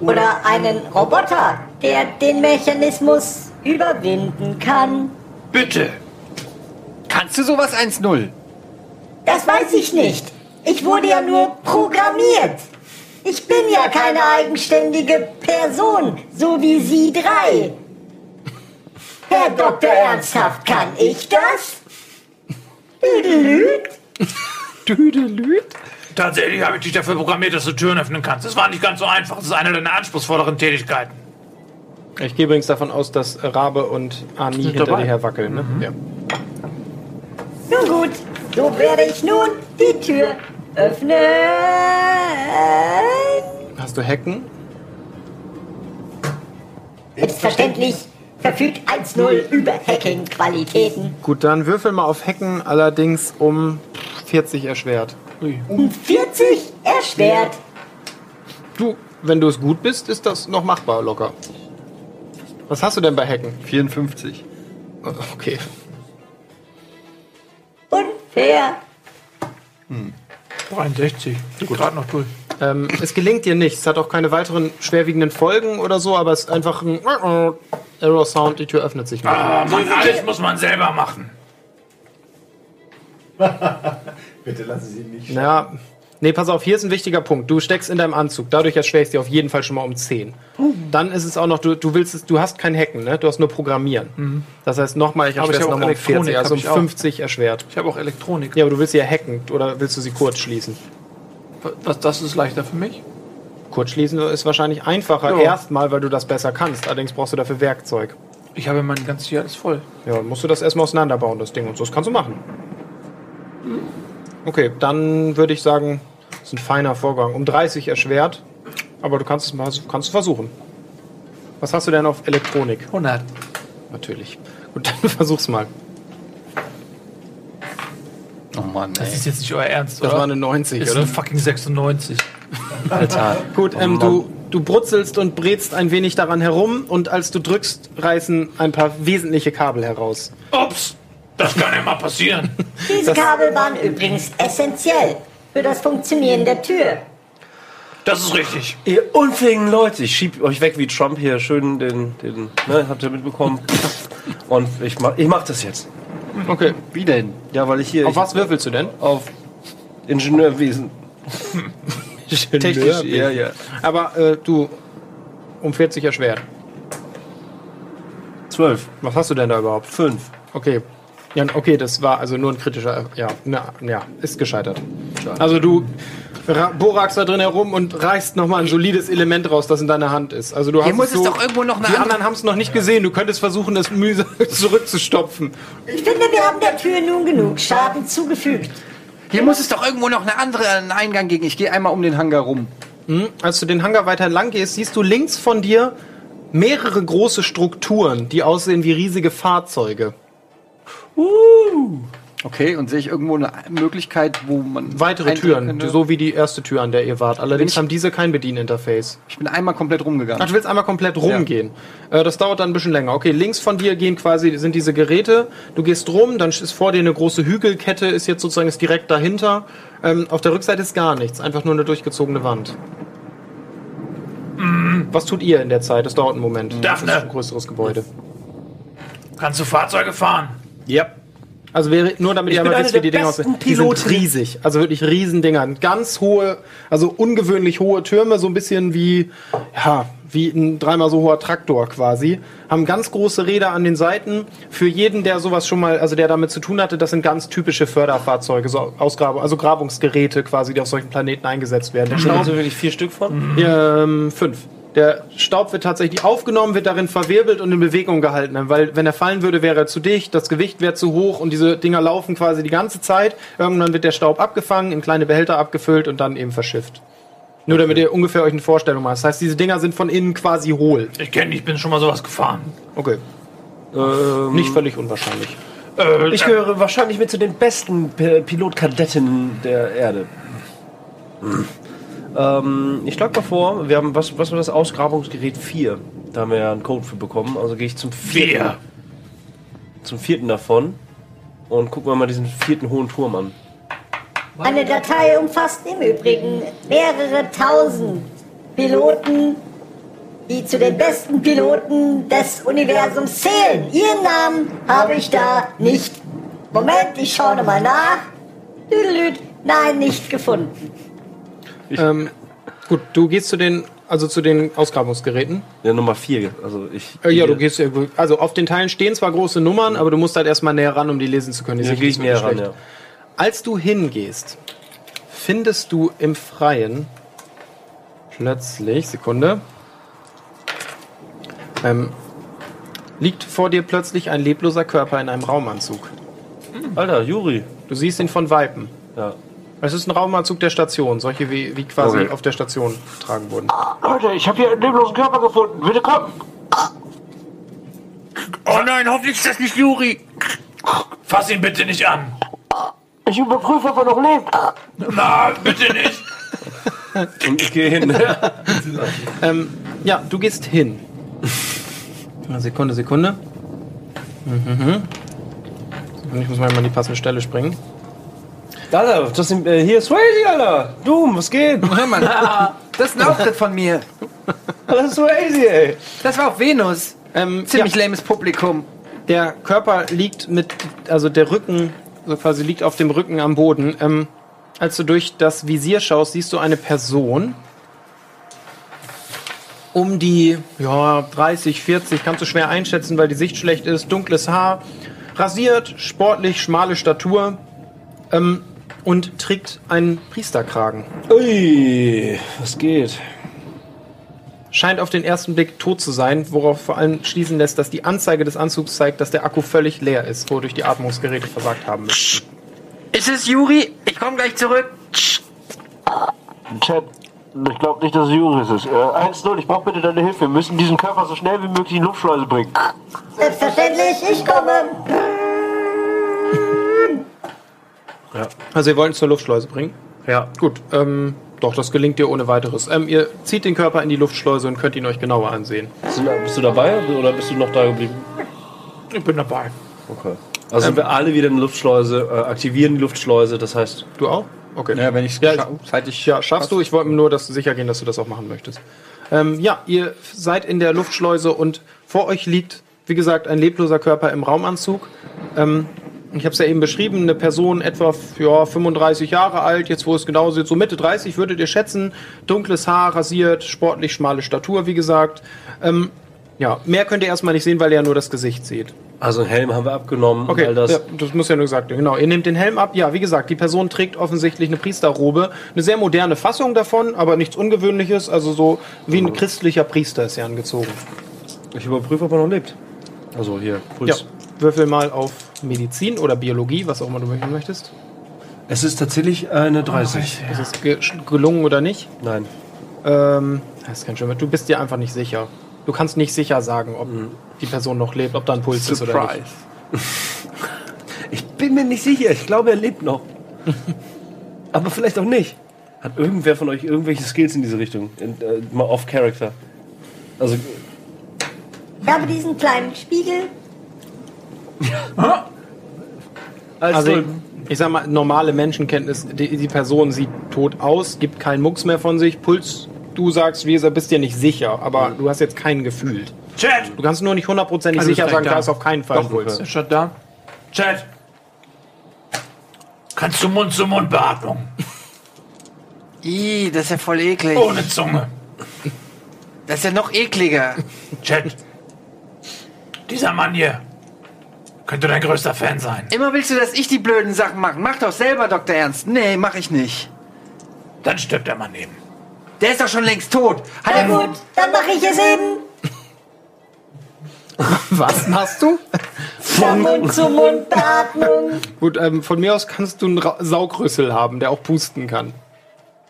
oder einen Roboter, der den Mechanismus überwinden kann. Bitte. Kannst du sowas 1-0? Das weiß ich nicht. Ich wurde ja nur programmiert. Ich bin ja keine eigenständige Person, so wie Sie drei. <laughs> Herr Dr. Ernsthaft, kann ich das? Düdelüt? <laughs> Düdelüt? Tatsächlich habe ich dich dafür programmiert, dass du Türen öffnen kannst. Das war nicht ganz so einfach. Das ist eine deiner anspruchsvolleren Tätigkeiten. Ich gehe übrigens davon aus, dass Rabe und Ani hinter dabei. dir her wackeln. Ne? Ja. Nun gut, so werde ich nun die Tür öffnen. Hast du Hacken? Selbstverständlich verfügt 1.0 über Hacking-Qualitäten. Gut, dann würfel mal auf Hacken, allerdings um 40 erschwert. Um 40 erschwert. Du, wenn du es gut bist, ist das noch machbar locker. Was hast du denn bei Hacken? 54. Okay. Unfair. 63. Geht gerade noch durch. Ähm, es gelingt dir nicht. Es hat auch keine weiteren schwerwiegenden Folgen oder so, aber es ist einfach ein Error-Sound. Die Tür öffnet sich nicht. Ah, Mann, alles muss man selber machen. <laughs> Bitte lassen Sie ihn nicht. Ja, nee, pass auf, hier ist ein wichtiger Punkt. Du steckst in deinem Anzug, dadurch erschwerst du dir auf jeden Fall schon mal um 10. Dann ist es auch noch, du, du willst es, du hast kein Hacken, ne? Du hast nur Programmieren. Das heißt nochmal, ich ich erschwere es nochmal um 40, Elektronik, also um hab ich auch. 50 erschwert. Ich habe auch Elektronik. Ja, aber du willst sie ja hacken oder willst du sie kurz schließen? Was, das ist leichter für mich? Kurz schließen ist wahrscheinlich einfacher, Ja. erstmal, weil du das besser kannst. Allerdings brauchst du dafür Werkzeug. Ich habe mein ganzes Jahr alles voll. Ja, dann musst du das erstmal auseinanderbauen, das Ding und so. Das kannst du machen. Okay, dann würde ich sagen, das ist ein feiner Vorgang. Um 30 erschwert, aber du kannst es mal kannst du versuchen. Was hast du denn auf Elektronik? 100. Natürlich. Gut, dann <laughs> versuch's mal. Oh Mann, Das ey. ist jetzt nicht euer Ernst, Das oder? war eine 90, ist oder? eine fucking 96. Alter. Gut, ähm, du, du brutzelst und brätst ein wenig daran herum und als du drückst, reißen ein paar wesentliche Kabel heraus. Ups, das kann ja mal passieren. <laughs> Diese Kabel waren übrigens essentiell für das Funktionieren der Tür. Das ist richtig. Ihr unfähigen Leute, ich schieb euch weg wie Trump hier schön den, den ne, habt ihr mitbekommen? Und ich mach, ich mach das jetzt. Okay. Wie denn? Ja, weil ich hier Auf ich, was würfelst du denn? auf Ingenieurwesen. <laughs> Technisch, ja, ja. Aber äh, du, um 40 erschwert. Zwölf. Was hast du denn da überhaupt? Fünf. Okay. Ja, okay, das war also nur ein kritischer. Ja, na, ja ist gescheitert. Also du ra- boraxst da drin herum und reißt nochmal ein solides Element raus, das in deiner Hand ist. Also du Hier hast muss so, es doch irgendwo noch eine Die andere- anderen haben es noch nicht gesehen. Du könntest versuchen, das mühsam <laughs> zurückzustopfen. Ich finde, wir haben der Tür nun genug Schaden zugefügt. Hier muss es doch irgendwo noch eine andere einen Eingang gegen. Ich gehe einmal um den Hangar rum. Als du den Hangar weiter entlang gehst, siehst du links von dir mehrere große Strukturen, die aussehen wie riesige Fahrzeuge. Okay, und sehe ich irgendwo eine Möglichkeit, wo man. Weitere Türen, könnte? so wie die erste Tür, an der ihr wart. Allerdings ich- haben diese kein Bedieninterface. Ich bin einmal komplett rumgegangen. Ach, du willst einmal komplett rumgehen. Äh, das dauert dann ein bisschen länger. Okay, links von dir gehen quasi sind diese Geräte. Du gehst rum, dann ist vor dir eine große Hügelkette, ist jetzt sozusagen ist direkt dahinter. Ähm, auf der Rückseite ist gar nichts, einfach nur eine durchgezogene Wand. Was tut ihr in der Zeit? Das dauert einen Moment. Daphne. Das ist ein größeres Gebäude. Kannst du Fahrzeuge fahren? Ja. Also wäre nur damit Ich ihr einmal wisst, wie die Dinger aussehen. Die sind riesig. Also wirklich Riesendinger. Ganz hohe, also ungewöhnlich hohe Türme, so ein bisschen wie, ja, wie ein dreimal so hoher Traktor quasi. Haben ganz große Räder an den Seiten. Für jeden, der sowas schon mal, also der damit zu tun hatte, das sind ganz typische Förderfahrzeuge, so Ausgrabung, also Grabungsgeräte quasi, die auf solchen Planeten eingesetzt werden. Der Da sind Staub, also wirklich vier Stück von. ähm, fünf. Der Staub wird tatsächlich aufgenommen, wird darin verwirbelt und in Bewegung gehalten. Weil wenn er fallen würde, wäre er zu dicht, das Gewicht wäre zu hoch und diese Dinger laufen quasi die ganze Zeit. Irgendwann wird der Staub abgefangen, in kleine Behälter abgefüllt und dann eben verschifft. Nur damit ihr ungefähr euch eine Vorstellung macht. Das heißt, diese Dinger sind von innen quasi hohl. Ich kenne, ich bin schon mal sowas gefahren. Okay. Ähm, Nicht völlig unwahrscheinlich. Äh, Ich gehöre wahrscheinlich mit zu den besten P- Pilotkadetten der Erde. <laughs> Ähm, ich schlage mal vor, wir haben, was, was war das Ausgrabungsgerät 4? Da haben wir ja einen Code für bekommen. Also gehe ich zum vierten, Vier. zum vierten davon und gucken wir mal diesen vierten hohen Turm an. Eine Datei umfasst im Übrigen mehrere tausend Piloten, die zu den besten Piloten des Universums zählen. Ihren Namen habe ich da nicht. Moment, ich schaue mal nach. Nein, nicht gefunden. Ähm, gut, du gehst zu den, also zu den Ausgrabungsgeräten. Ja, Nummer 4. Also ich. Äh, ja, du gehst, äh, also auf den Teilen stehen zwar große Nummern, aber du musst halt erstmal näher ran, um die lesen zu können. Die Ja, ist ich näher ran, ja. Als du hingehst, findest du im Freien plötzlich, Sekunde, ähm, liegt vor dir plötzlich ein lebloser Körper in einem Raumanzug. Alter, Juri. Du siehst ihn von Weitem. Ja. Es ist ein Raumanzug der Station, solche wie, wie quasi Okay. auf der Station getragen wurden. Leute, ich habe hier einen leblosen Körper gefunden. Bitte komm. Oh nein, hoffentlich ist das nicht Juri. Fass ihn bitte nicht an. Ich überprüfe, ob er noch lebt. Na, bitte nicht. Und ich gehe hin. <laughs> Ähm, ja, du gehst hin. Eine Sekunde, Sekunde. Mhm. Und ich muss mal in die passende Stelle springen. Alter, das sind, äh, hier ist Swayze, Alter. Doom, was geht? Hör mal, <laughs> das ist ein Auftritt von mir. Das ist Swayze, ey. Das war auf Venus. Ähm, Ziemlich ja, lames Publikum. der Körper liegt mit, also der Rücken, so quasi liegt auf dem Rücken am Boden. Ähm, als du durch das Visier schaust, siehst du eine Person um die ja, 30, 40, kannst du schwer einschätzen, weil die Sicht schlecht ist. Dunkles Haar, rasiert, sportlich, schmale Statur ähm, und trägt einen Priesterkragen. Ui, was geht? Scheint auf den ersten Blick tot zu sein, worauf vor allem schließen lässt, dass die Anzeige des Anzugs zeigt, dass der Akku völlig leer ist, wodurch die Atmungsgeräte versagt haben müssen. Ist es Juri? Ich komme gleich zurück. Chat, ich glaube nicht, dass es Juris ist. Äh, 1-0, ich brauche bitte deine Hilfe. Wir müssen diesen Körper so schnell wie möglich in die Luftschleuse bringen. Selbstverständlich, ich komme. Also ihr wollt ihn zur Luftschleuse bringen? Ja. Gut, ähm, doch, das gelingt dir ohne weiteres. Ähm, ihr zieht den Körper in die Luftschleuse und könnt ihn euch genauer ansehen. Bist du, bist du dabei oder bist du noch da geblieben? Ich bin dabei. Okay. Also sind wir alle wieder in der Luftschleuse, äh, aktivieren die Luftschleuse, das heißt. Du auch? Okay. Ja, wenn ich Ja, scha- seit ich Ja, schaffst du. Ich wollte nur dass du sicher gehen, dass du das auch machen möchtest. Ähm, ja, ihr seid in der Luftschleuse und vor euch liegt, wie gesagt, ein lebloser Körper im Raumanzug. Ähm, ich habe es ja eben beschrieben, eine Person etwa ja, 35 Jahre alt, jetzt wo es genau sieht, so Mitte 30 würdet ihr schätzen. Dunkles Haar, rasiert, sportlich schmale Statur, wie gesagt. Ähm, ja, mehr könnt ihr erstmal nicht sehen, weil ihr ja nur das Gesicht seht. Also einen Helm haben wir abgenommen. Okay, das. ja, das muss ja nur gesagt werden. Genau, ihr nehmt den Helm ab. Ja, wie gesagt, die Person trägt offensichtlich eine Priesterrobe. Eine sehr moderne Fassung davon, aber nichts Ungewöhnliches. Also so wie ein christlicher Priester ist er angezogen. Ich überprüfe, ob er noch lebt. Also hier, Ja, Puls. würfel mal auf Medizin oder Biologie, was auch immer du möchten möchtest. Es ist tatsächlich eine 30. Ist es ge gelungen oder nicht? Nein. Ähm, das ist kein Schimmer. Du bist dir einfach nicht sicher. Du kannst nicht sicher sagen, ob die Person noch lebt, ob da ein Puls ist oder nicht. <laughs> Ich bin mir nicht sicher. Ich glaube, er lebt noch. <laughs> Aber vielleicht auch nicht. Hat irgendwer von euch irgendwelche Skills in diese Richtung? In, äh, mal off-Character. Also, Ich habe diesen kleinen Spiegel. Als Also, du, ich sag mal, normale Menschenkenntnis, die, die Person sieht tot aus, gibt keinen Mucks mehr von sich. Puls, du sagst, wie bist dir nicht sicher, aber du hast jetzt keinen gefühlt. Chat! Du kannst nur nicht hundertprozentig Also sicher sagen, da da. ist auf keinen Fall ein Puls. Ist schon da? Chat! Kannst du Mund-zu-Mund-Beatmung? Ih, das ist ja voll eklig. Ohne Zunge. Das ist ja noch ekliger. Chat! Dieser Mann hier könnte dein größter Fan sein. Immer willst du, dass ich die blöden Sachen mache. Mach doch selber, Dr. Ernst. Nee, mach ich nicht. Dann stirbt der Mann eben. Der ist doch schon längst tot. Hat Na er gut, dann mache ich es eben. <laughs> Was machst du? Von Mund-zu-Mund-Beatmung. <laughs> Gut, ähm, von mir aus kannst du einen Ra Saugrüssel haben, der auch pusten kann.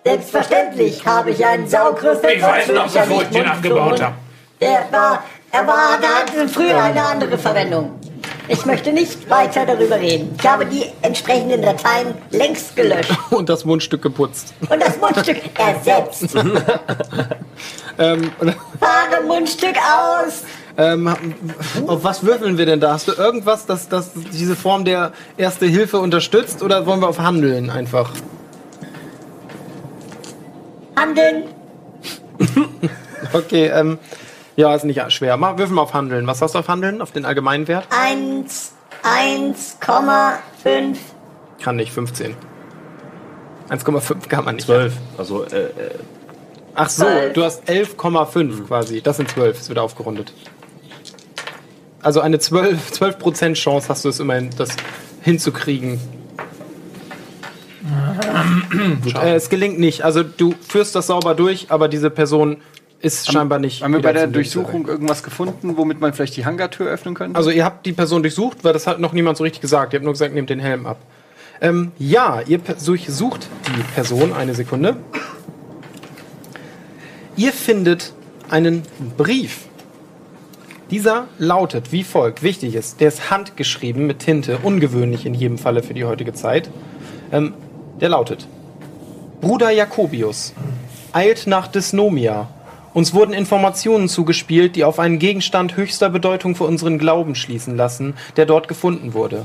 Selbstverständlich habe ich einen Saugrüssel. Ich weiß noch, bevor ich den angebaut habe. Der war, er war, der hatte früher eine andere Verwendung. Ich möchte nicht weiter darüber reden. Ich habe die entsprechenden Dateien längst gelöscht <laughs> Und das Mundstück geputzt. und das Mundstück ersetzt. <laughs> Ähm, Fahre Mundstück aus. ähm, auf was würfeln wir denn da? Hast du irgendwas, das, das diese Form der Erste Hilfe unterstützt? Oder wollen wir auf Handeln einfach? Handeln. <laughs> Okay, ähm, ja, ist nicht schwer. Mal würfeln wir auf Handeln. Was hast du auf Handeln? Auf den allgemeinen Wert? 1, 1,5. Kann nicht, 15. 1,5 kann man nicht. 12. Also, äh, äh, Ach so, Zwölf. du hast 11,5 quasi. Das sind 12, es wird aufgerundet. Also eine 12, 12% Chance hast du es immerhin, das hinzukriegen. äh, es gelingt nicht. Also du führst das sauber durch, aber diese Person ist scheinbar nicht. Haben wir bei der. Durchsuchung irgendwas gefunden, womit man vielleicht die Hangartür öffnen könnte? Also ihr habt die Person durchsucht, weil das hat noch niemand so richtig gesagt. Ihr habt nur gesagt, nehmt den Helm ab. Ähm, ja, ihr durchsucht die Person. Eine Sekunde. Ihr findet einen Brief. Dieser lautet wie folgt. Wichtig ist, der ist handgeschrieben mit Tinte, ungewöhnlich in jedem Falle für die heutige Zeit. Ähm, der lautet: Bruder Jakobius, eilt nach Dysnomia. Uns wurden Informationen zugespielt, die auf einen Gegenstand höchster Bedeutung für unseren Glauben schließen lassen, der dort gefunden wurde.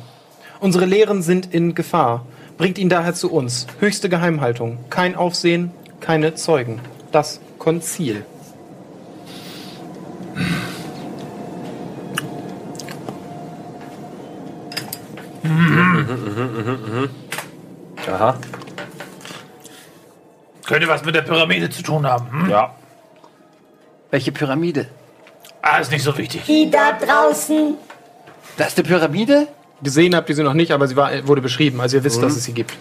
Unsere Lehren sind in Gefahr. Bringt ihn daher zu uns. Höchste Geheimhaltung. Kein Aufsehen, keine Zeugen. Das Konzil. aha. Könnte was mit der Pyramide zu tun haben. Hm? Ja. Welche Pyramide? Ah, ist nicht so wichtig. Die da draußen. Das ist eine Pyramide? Gesehen habt ihr sie noch nicht, aber sie war, wurde beschrieben. Also ihr wisst, dass es sie gibt.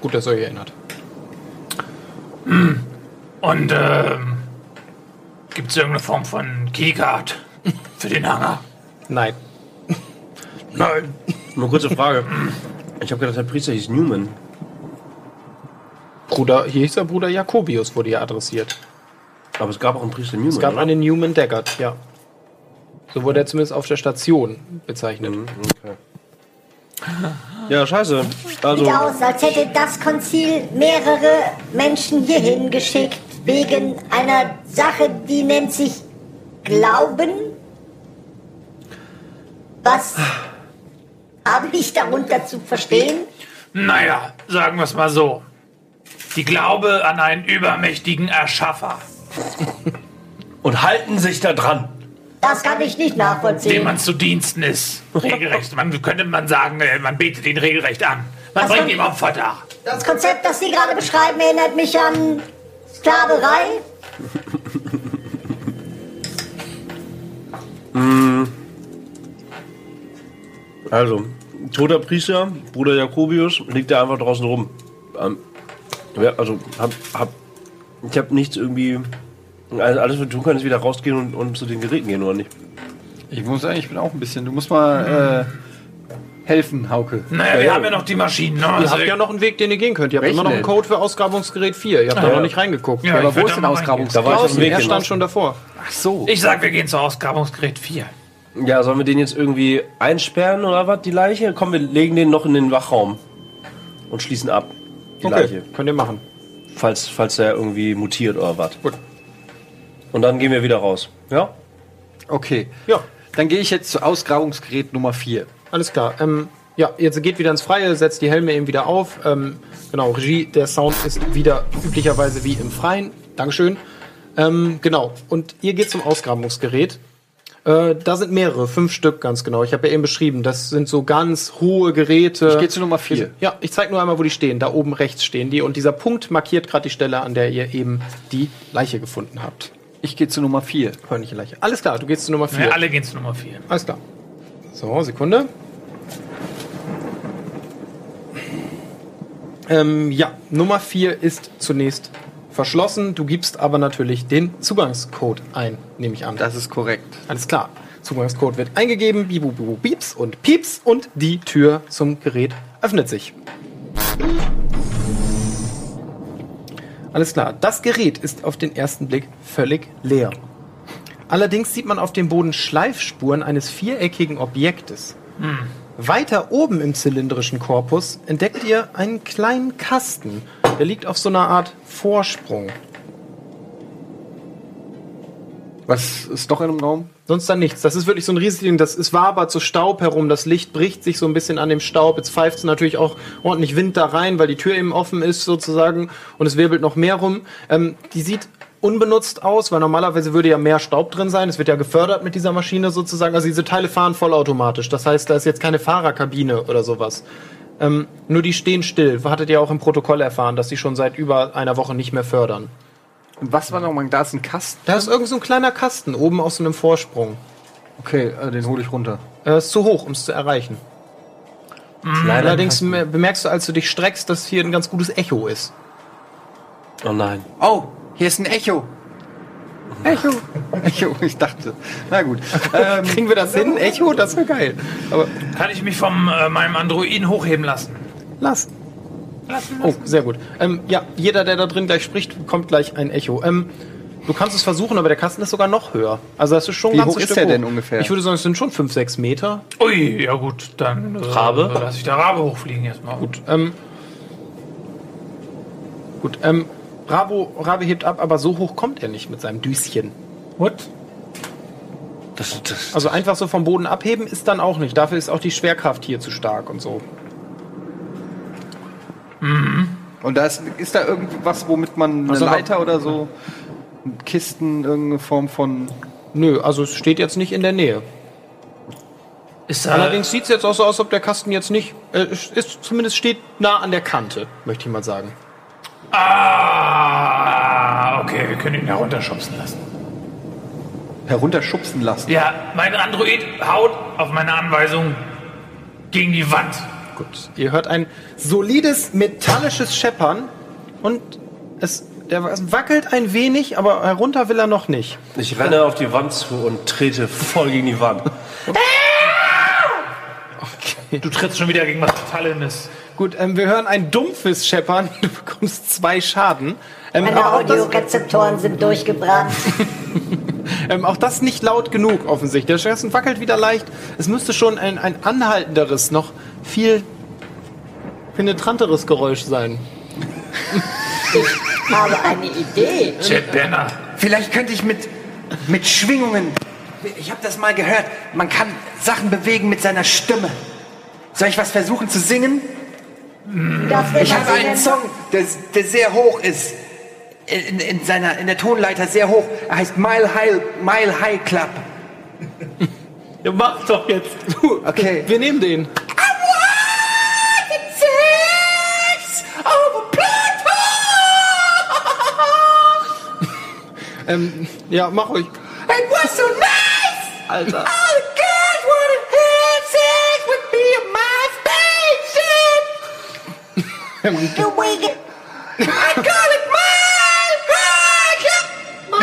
Gut, dass ihr euch erinnert. <clears throat> Und ähm, gibt es irgendeine Form von Keycard für den Hangar? Nein. Nein. Nur kurze Frage. Ich habe gedacht, der Priester hieß Newman. Bruder, hier hieß der Bruder Jakobius, wurde hier adressiert. Aber es gab auch einen Priester Newman. Es gab oder? einen Newman Daggett, ja. So wurde er zumindest auf der Station bezeichnet. Okay. <laughs> Ja, scheiße. Also, Sieht aus, als hätte das Konzil mehrere Menschen hierhin geschickt, wegen einer Sache, die nennt sich Glauben. Was habe ich darunter zu verstehen? Naja, sagen wir es mal so. Die Glaube an einen übermächtigen Erschaffer, und halten sich da dran. Das kann ich nicht dem nachvollziehen. man zu Diensten ist. Regelrecht. Man könnte man sagen, äh, man betet ihn regelrecht an. Man Was bringt ihm Opfer dar. Das Konzept, das Sie gerade beschreiben, erinnert mich an Sklaverei. <laughs> Also, toter Priester, Bruder Jakobius, liegt da einfach draußen rum. Ähm, ja, also, hab, hab, ich habe nichts irgendwie. Also alles, was wir tun können, ist wieder rausgehen und, und zu den Geräten gehen, oder nicht? Ich muss sagen, ich bin auch ein bisschen. Du musst mal äh, helfen, Hauke. Naja, wir haben ja noch die Maschinen. Ne? Ihr Also, habt ja noch einen Weg, den ihr gehen könnt. Ihr habt Welchen immer noch einen? Code für Ausgrabungsgerät 4. Ihr habt da ja. noch nicht reingeguckt. Ja, aber wo ist da denn mal Ausgrabungsgerät? Da war ich auf dem Draußen, Weg er hin. stand schon davor. Ach so. ich sag, wir gehen zu Ausgrabungsgerät 4. Ja, sollen wir den jetzt irgendwie einsperren oder was, die Leiche? Komm, wir legen den noch in den Wachraum und schließen ab. Die Okay, Leiche. könnt ihr machen. Falls, falls der irgendwie mutiert oder was. Gut. Und dann gehen wir wieder raus. Ja? Okay. Ja, Dann gehe ich jetzt zu Ausgrabungsgerät Nummer 4. alles klar. Ähm, ja, jetzt geht wieder ins Freie, setzt die Helme eben wieder auf. Ähm, genau, Regie, der Sound ist wieder üblicherweise wie im Freien. Dankeschön. Ähm, genau, und ihr geht zum Ausgrabungsgerät. Äh, da sind mehrere, fünf Stück ganz genau. Ich habe ja eben beschrieben, das sind so ganz hohe Geräte. Ich gehe zu Nummer 4. Ja, ich zeige nur einmal, wo die stehen. Da oben rechts stehen die. Und dieser Punkt markiert gerade die Stelle, an der ihr eben die Leiche gefunden habt. Ich gehe zu Nummer 4. Hörnliche Leiche. Alles klar, du gehst zu Nummer 4. Ja, alle gehen zu Nummer 4. Alles klar. So, Sekunde. Ähm, ja, Nummer 4 ist zunächst verschlossen. Du gibst aber natürlich den Zugangscode ein, nehme ich an. Das ist korrekt. Alles klar. Zugangscode wird eingegeben, bibu, bibu, pieps und pieps und die Tür zum Gerät öffnet sich. Alles klar. Das Gerät ist auf den ersten Blick völlig leer. Allerdings sieht man auf dem Boden Schleifspuren eines viereckigen Objektes. Weiter oben im zylindrischen Korpus entdeckt ihr einen kleinen Kasten. Der liegt auf so einer Art Vorsprung. Was ist doch in dem Raum? Sonst dann nichts. Das ist wirklich so ein riesiges Ding. Das ist wabert so Staub herum. Das Licht bricht sich so ein bisschen an dem Staub. Jetzt pfeift es natürlich auch ordentlich Wind da rein, weil die Tür eben offen ist sozusagen. Und es wirbelt noch mehr rum. Ähm, die sieht unbenutzt aus, weil normalerweise würde ja mehr Staub drin sein. Es wird ja gefördert mit dieser Maschine sozusagen. Also diese Teile fahren vollautomatisch. Das heißt, da ist jetzt keine Fahrerkabine oder sowas. Ähm, nur die stehen still. Hattet ihr auch im Protokoll erfahren, dass sie schon seit über einer Woche nicht mehr fördern. Was war nochmal? Da ist ein Kasten. Da ist irgend so ein kleiner Kasten oben aus so einem Vorsprung. Okay, äh, den hole ich runter. Er ist zu hoch, um es zu erreichen. Allerdings me- bemerkst du, als du dich streckst, dass hier ein ganz gutes Echo ist. Oh nein. Oh, hier ist ein Echo. Echo. <laughs> Echo, ich dachte. Na gut. <laughs> Ähm, Kriegen wir das hin? Echo? Das wäre geil. Aber Kann ich mich von äh, meinem Androiden hochheben lassen? lass. Oh, sehr gut. Ähm, ja, jeder, der da drin gleich spricht, bekommt gleich ein Echo. Ähm, du kannst es versuchen, aber der Kasten ist sogar noch höher. Also das ist schon Wie ganzes hoch ist Stück der denn ungefähr? Ich würde sagen, es sind schon 5, 6 Meter. Ui, ja gut, dann äh, Rabe? lass ich der Rabe hochfliegen erstmal. Gut, ähm, gut, ähm, Bravo, Rabe hebt ab, aber so hoch kommt er nicht mit seinem Düschen. What? Das, das, Also einfach so vom Boden abheben ist dann auch nicht. Dafür ist auch die Schwerkraft hier zu stark und so. Und da ist, ist da irgendwas, womit man eine Also- Leiter oder so, Kisten, irgendeine Form von. Nö, also es steht jetzt nicht in der Nähe. Ist da, Allerdings sieht es jetzt auch so aus, ob der Kasten jetzt nicht, äh, ist, zumindest steht nah an der Kante, möchte ich mal sagen. Ah, okay, wir können ihn herunterschubsen lassen. herunterschubsen lassen. Ja, mein Android haut auf meine Anweisung gegen die Wand. Gut. Ihr hört ein solides metallisches Scheppern und es, der, wackelt ein wenig, aber herunter will er noch nicht. Ich renne auf die Wand zu und trete voll gegen die Wand. Du trittst schon wieder gegen was Metallenes. Gut, ähm, wir hören ein dumpfes Scheppern. <laughs> Du bekommst zwei Schaden. Ähm, Meine Audiorezeptoren sind durchgebrannt. <laughs> ähm, auch das nicht laut genug offensichtlich. Der Kasten wackelt wieder leicht. Es müsste schon ein, ein anhaltenderes, noch viel penetranteres Geräusch sein. Ich habe eine Idee. Jet Banner. Vielleicht könnte ich mit, mit Schwingungen. Ich habe das mal gehört. Man kann Sachen bewegen mit seiner Stimme. Soll ich was versuchen zu singen? Will Ich habe einen. Song, der, der sehr hoch ist. In, in, seiner, in der Tonleiter sehr hoch. Er heißt Mile High, Mile High Club. Ja, mach doch jetzt. Okay. Wir nehmen den. Ähm, ja, mach euch. It was so nice! Alter. All the girls wanna have sex with me on my spaceship. <laughs> You wake it. I call it Mile High Club. I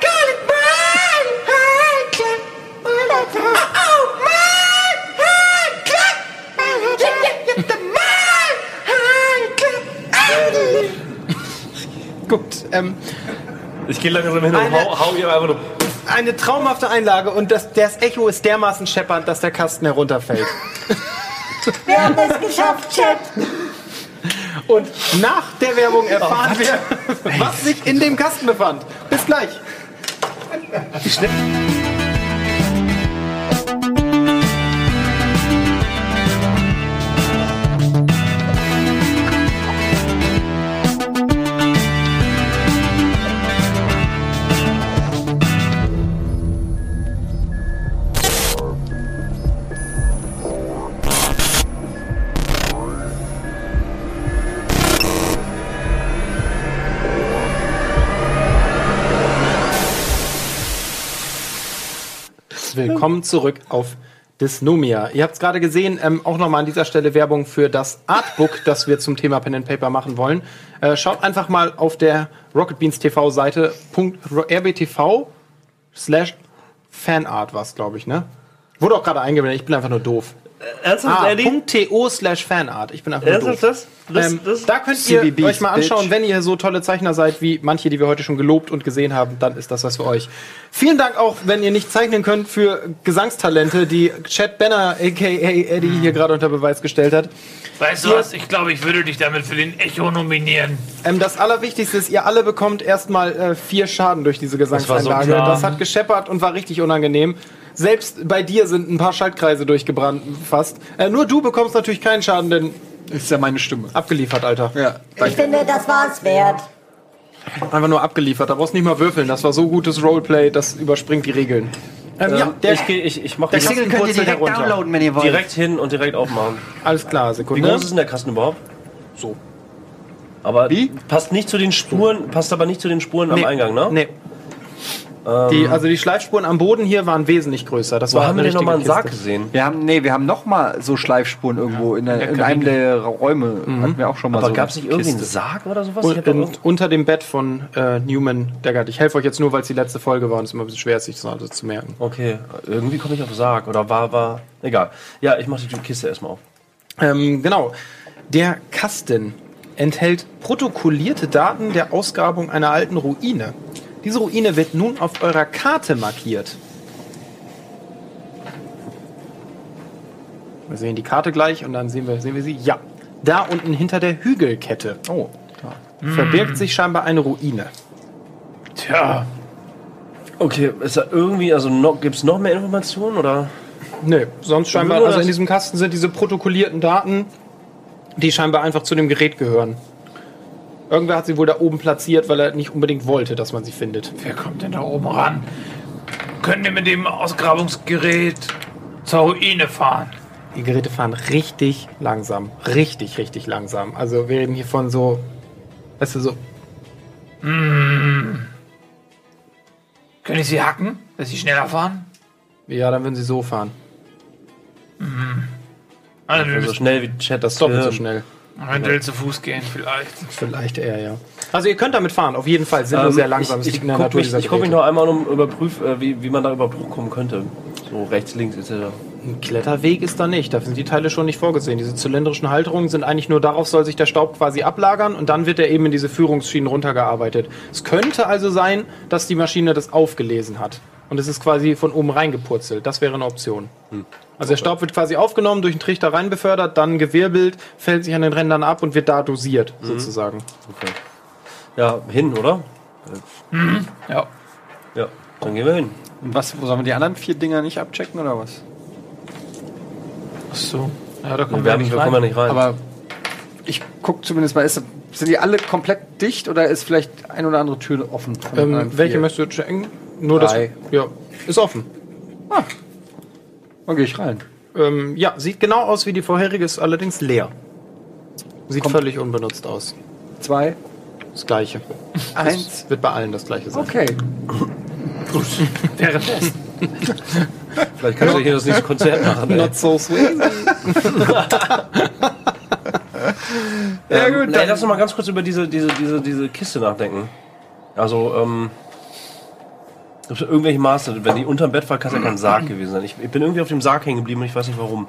call it Mile High Club. Oh, Mile High Club. Yeah, yeah, yeah, the High Club. Gut, ähm, Ich gehe langsam hin und Eine- hau, hau ihm einfach nur. eine traumhafte Einlage und das, das Echo ist dermaßen scheppernd, dass der Kasten herunterfällt. <laughs> Wir haben es geschafft, Chat. Und nach der Werbung erfahren wir, was sich in dem Kasten befand. Bis gleich. Willkommen zurück auf Dysnomia. Ihr habt es gerade gesehen, ähm, auch nochmal an dieser Stelle Werbung für das Artbook, das wir zum Thema Pen and Paper machen wollen. Äh, schaut einfach mal auf der Rocket Beans TV Seite .rbtv slash Fanart was, glaube ich, ne? Wurde auch gerade eingeblendet, ich bin einfach nur doof. Ernsthaft, Ah, Eddie? .to slash Fanart. Ich bin einfach nur doof. Ernsthaft das? Das, Ähm, das? da könnt ihr CBBs, euch mal anschauen, bitch. wenn ihr so tolle Zeichner seid wie manche, die wir heute schon gelobt und gesehen haben, dann ist das was für euch. Vielen Dank auch, wenn ihr nicht zeichnen könnt, für Gesangstalente, die Chad Banner, aka Eddie, hier gerade unter Beweis gestellt hat. Weißt du was? Ich glaube, ich würde dich damit für den Echo nominieren. Ähm, das Allerwichtigste ist, ihr alle bekommt erstmal äh, vier Schaden durch diese Gesangseinlage. Das, so klar. hat gescheppert und war richtig unangenehm. Selbst bei dir sind ein paar Schaltkreise durchgebrannt fast. Äh, nur du bekommst natürlich keinen Schaden, denn Ist ja meine Stimme. abgeliefert, Alter. Ja. Ich finde, das war's wert. Einfach nur abgeliefert. Da brauchst du nicht mal würfeln. Das war so gutes Roleplay, das überspringt die Regeln. Ähm, ja, der, ich, ich, ich mach der den Single Könnt ihr direkt herunter. downloaden, wenn ihr wollt. direkt hin und direkt aufmachen. Alles klar, Wie Sekunde. groß ist denn der Kasten überhaupt? So. Aber Wie? passt nicht zu den Spuren, passt aber nicht zu den Spuren Nee. am Eingang, ne? Nee. Die, also die Schleifspuren am Boden hier waren wesentlich größer. Das Wo war haben wir nochmal einen Sarg gesehen? Wir haben, nee, wir haben noch mal so Schleifspuren irgendwo in, der, in einem der Räume. Hatten wir auch schon mal Aber so. gab es nicht irgendwie einen. Sarg oder sowas? Und, und unter dem Bett von äh, Newman Daggett. Ich helfe euch jetzt nur, weil es die letzte Folge war und es ist immer ein bisschen schwer, sich das alles zu merken. Okay, irgendwie komme ich auf Sarg oder war, war. Egal. Ja, ich mache die Kiste erstmal auf. Ähm, genau. Der Kasten enthält protokollierte Daten der Ausgrabung einer alten Ruine. Diese Ruine wird nun auf eurer Karte markiert. Wir sehen die Karte gleich und dann sehen wir, sehen wir sie. Ja, da unten hinter der Hügelkette Oh. verbirgt sich scheinbar eine Ruine. Tja, Okay, ist da irgendwie, also noch, gibt es noch mehr Informationen oder? Nö, sonst scheinbar, also in diesem Kasten sind diese protokollierten Daten, die scheinbar einfach zu dem Gerät gehören. Irgendwer hat sie wohl da oben platziert, weil er nicht unbedingt wollte, dass man sie findet. wer kommt denn da oben ran? Können wir mit dem Ausgrabungsgerät zur Ruine fahren? Die Geräte fahren richtig langsam. Richtig, richtig langsam. Also wir reden hier von so, weißt du, so, Können ich sie hacken, dass sie schneller fahren? ja, dann würden sie so fahren. Also, wir So müssen schnell wie Chat das Doppelt so schnell. Eventuell zu Fuß gehen, vielleicht. Vielleicht eher, ja. Also ihr könnt damit fahren, auf jeden Fall. Sind nur Ähm, sehr langsam. Ich, ich, liegt in der guck Natur mich, ich guck mich noch einmal um überprüf, äh, wie, wie man da überhaupt hochkommen könnte. So rechts, links etc. Ein Kletterweg ist da nicht. Da sind die Teile schon nicht vorgesehen. Diese zylindrischen Halterungen sind eigentlich nur darauf, soll sich der Staub quasi ablagern und dann wird er eben in diese Führungsschienen runtergearbeitet. Es könnte also sein, dass die Maschine das aufgelesen hat. Und es ist quasi von oben reingepurzelt. Das wäre eine Option. Also der Staub wird quasi aufgenommen, durch den Trichter rein befördert, dann gewirbelt, fällt sich an den Rändern ab und wird da dosiert, sozusagen. Okay. Ja, hin, oder? Ja. Ja, dann gehen wir hin. Und was, sollen wir die anderen vier Dinger nicht abchecken oder was? Ach so. Ja, da kommen Wir, wir kommen ja nicht rein. Aber ich guck zumindest mal, ist, sind die alle komplett dicht oder ist vielleicht ein oder andere Tür offen? Ähm, welche möchtest du checken? Nur das. Drei. Ja, ist offen. Dann gehe ich rein. Ähm, ja, sieht genau aus wie die vorherige, ist allerdings leer. Sieht Kommt- völlig unbenutzt aus. Zwei, Das gleiche. eins. Wird bei allen das gleiche sein. Okay. <laughs> Währenddessen. Vielleicht kannst du hier das nächste Konzert machen. Ey. Not so sweet. <laughs> Ja, Ähm, gut, nee, dann- lass uns mal ganz kurz über diese, diese, diese, diese Kiste nachdenken. Also, ähm. Irgendwelche Maße? Wenn die unterm Bett war, kann es ja kein Sarg gewesen sein. Ich, ich bin irgendwie auf dem Sarg hängen geblieben und ich weiß nicht warum.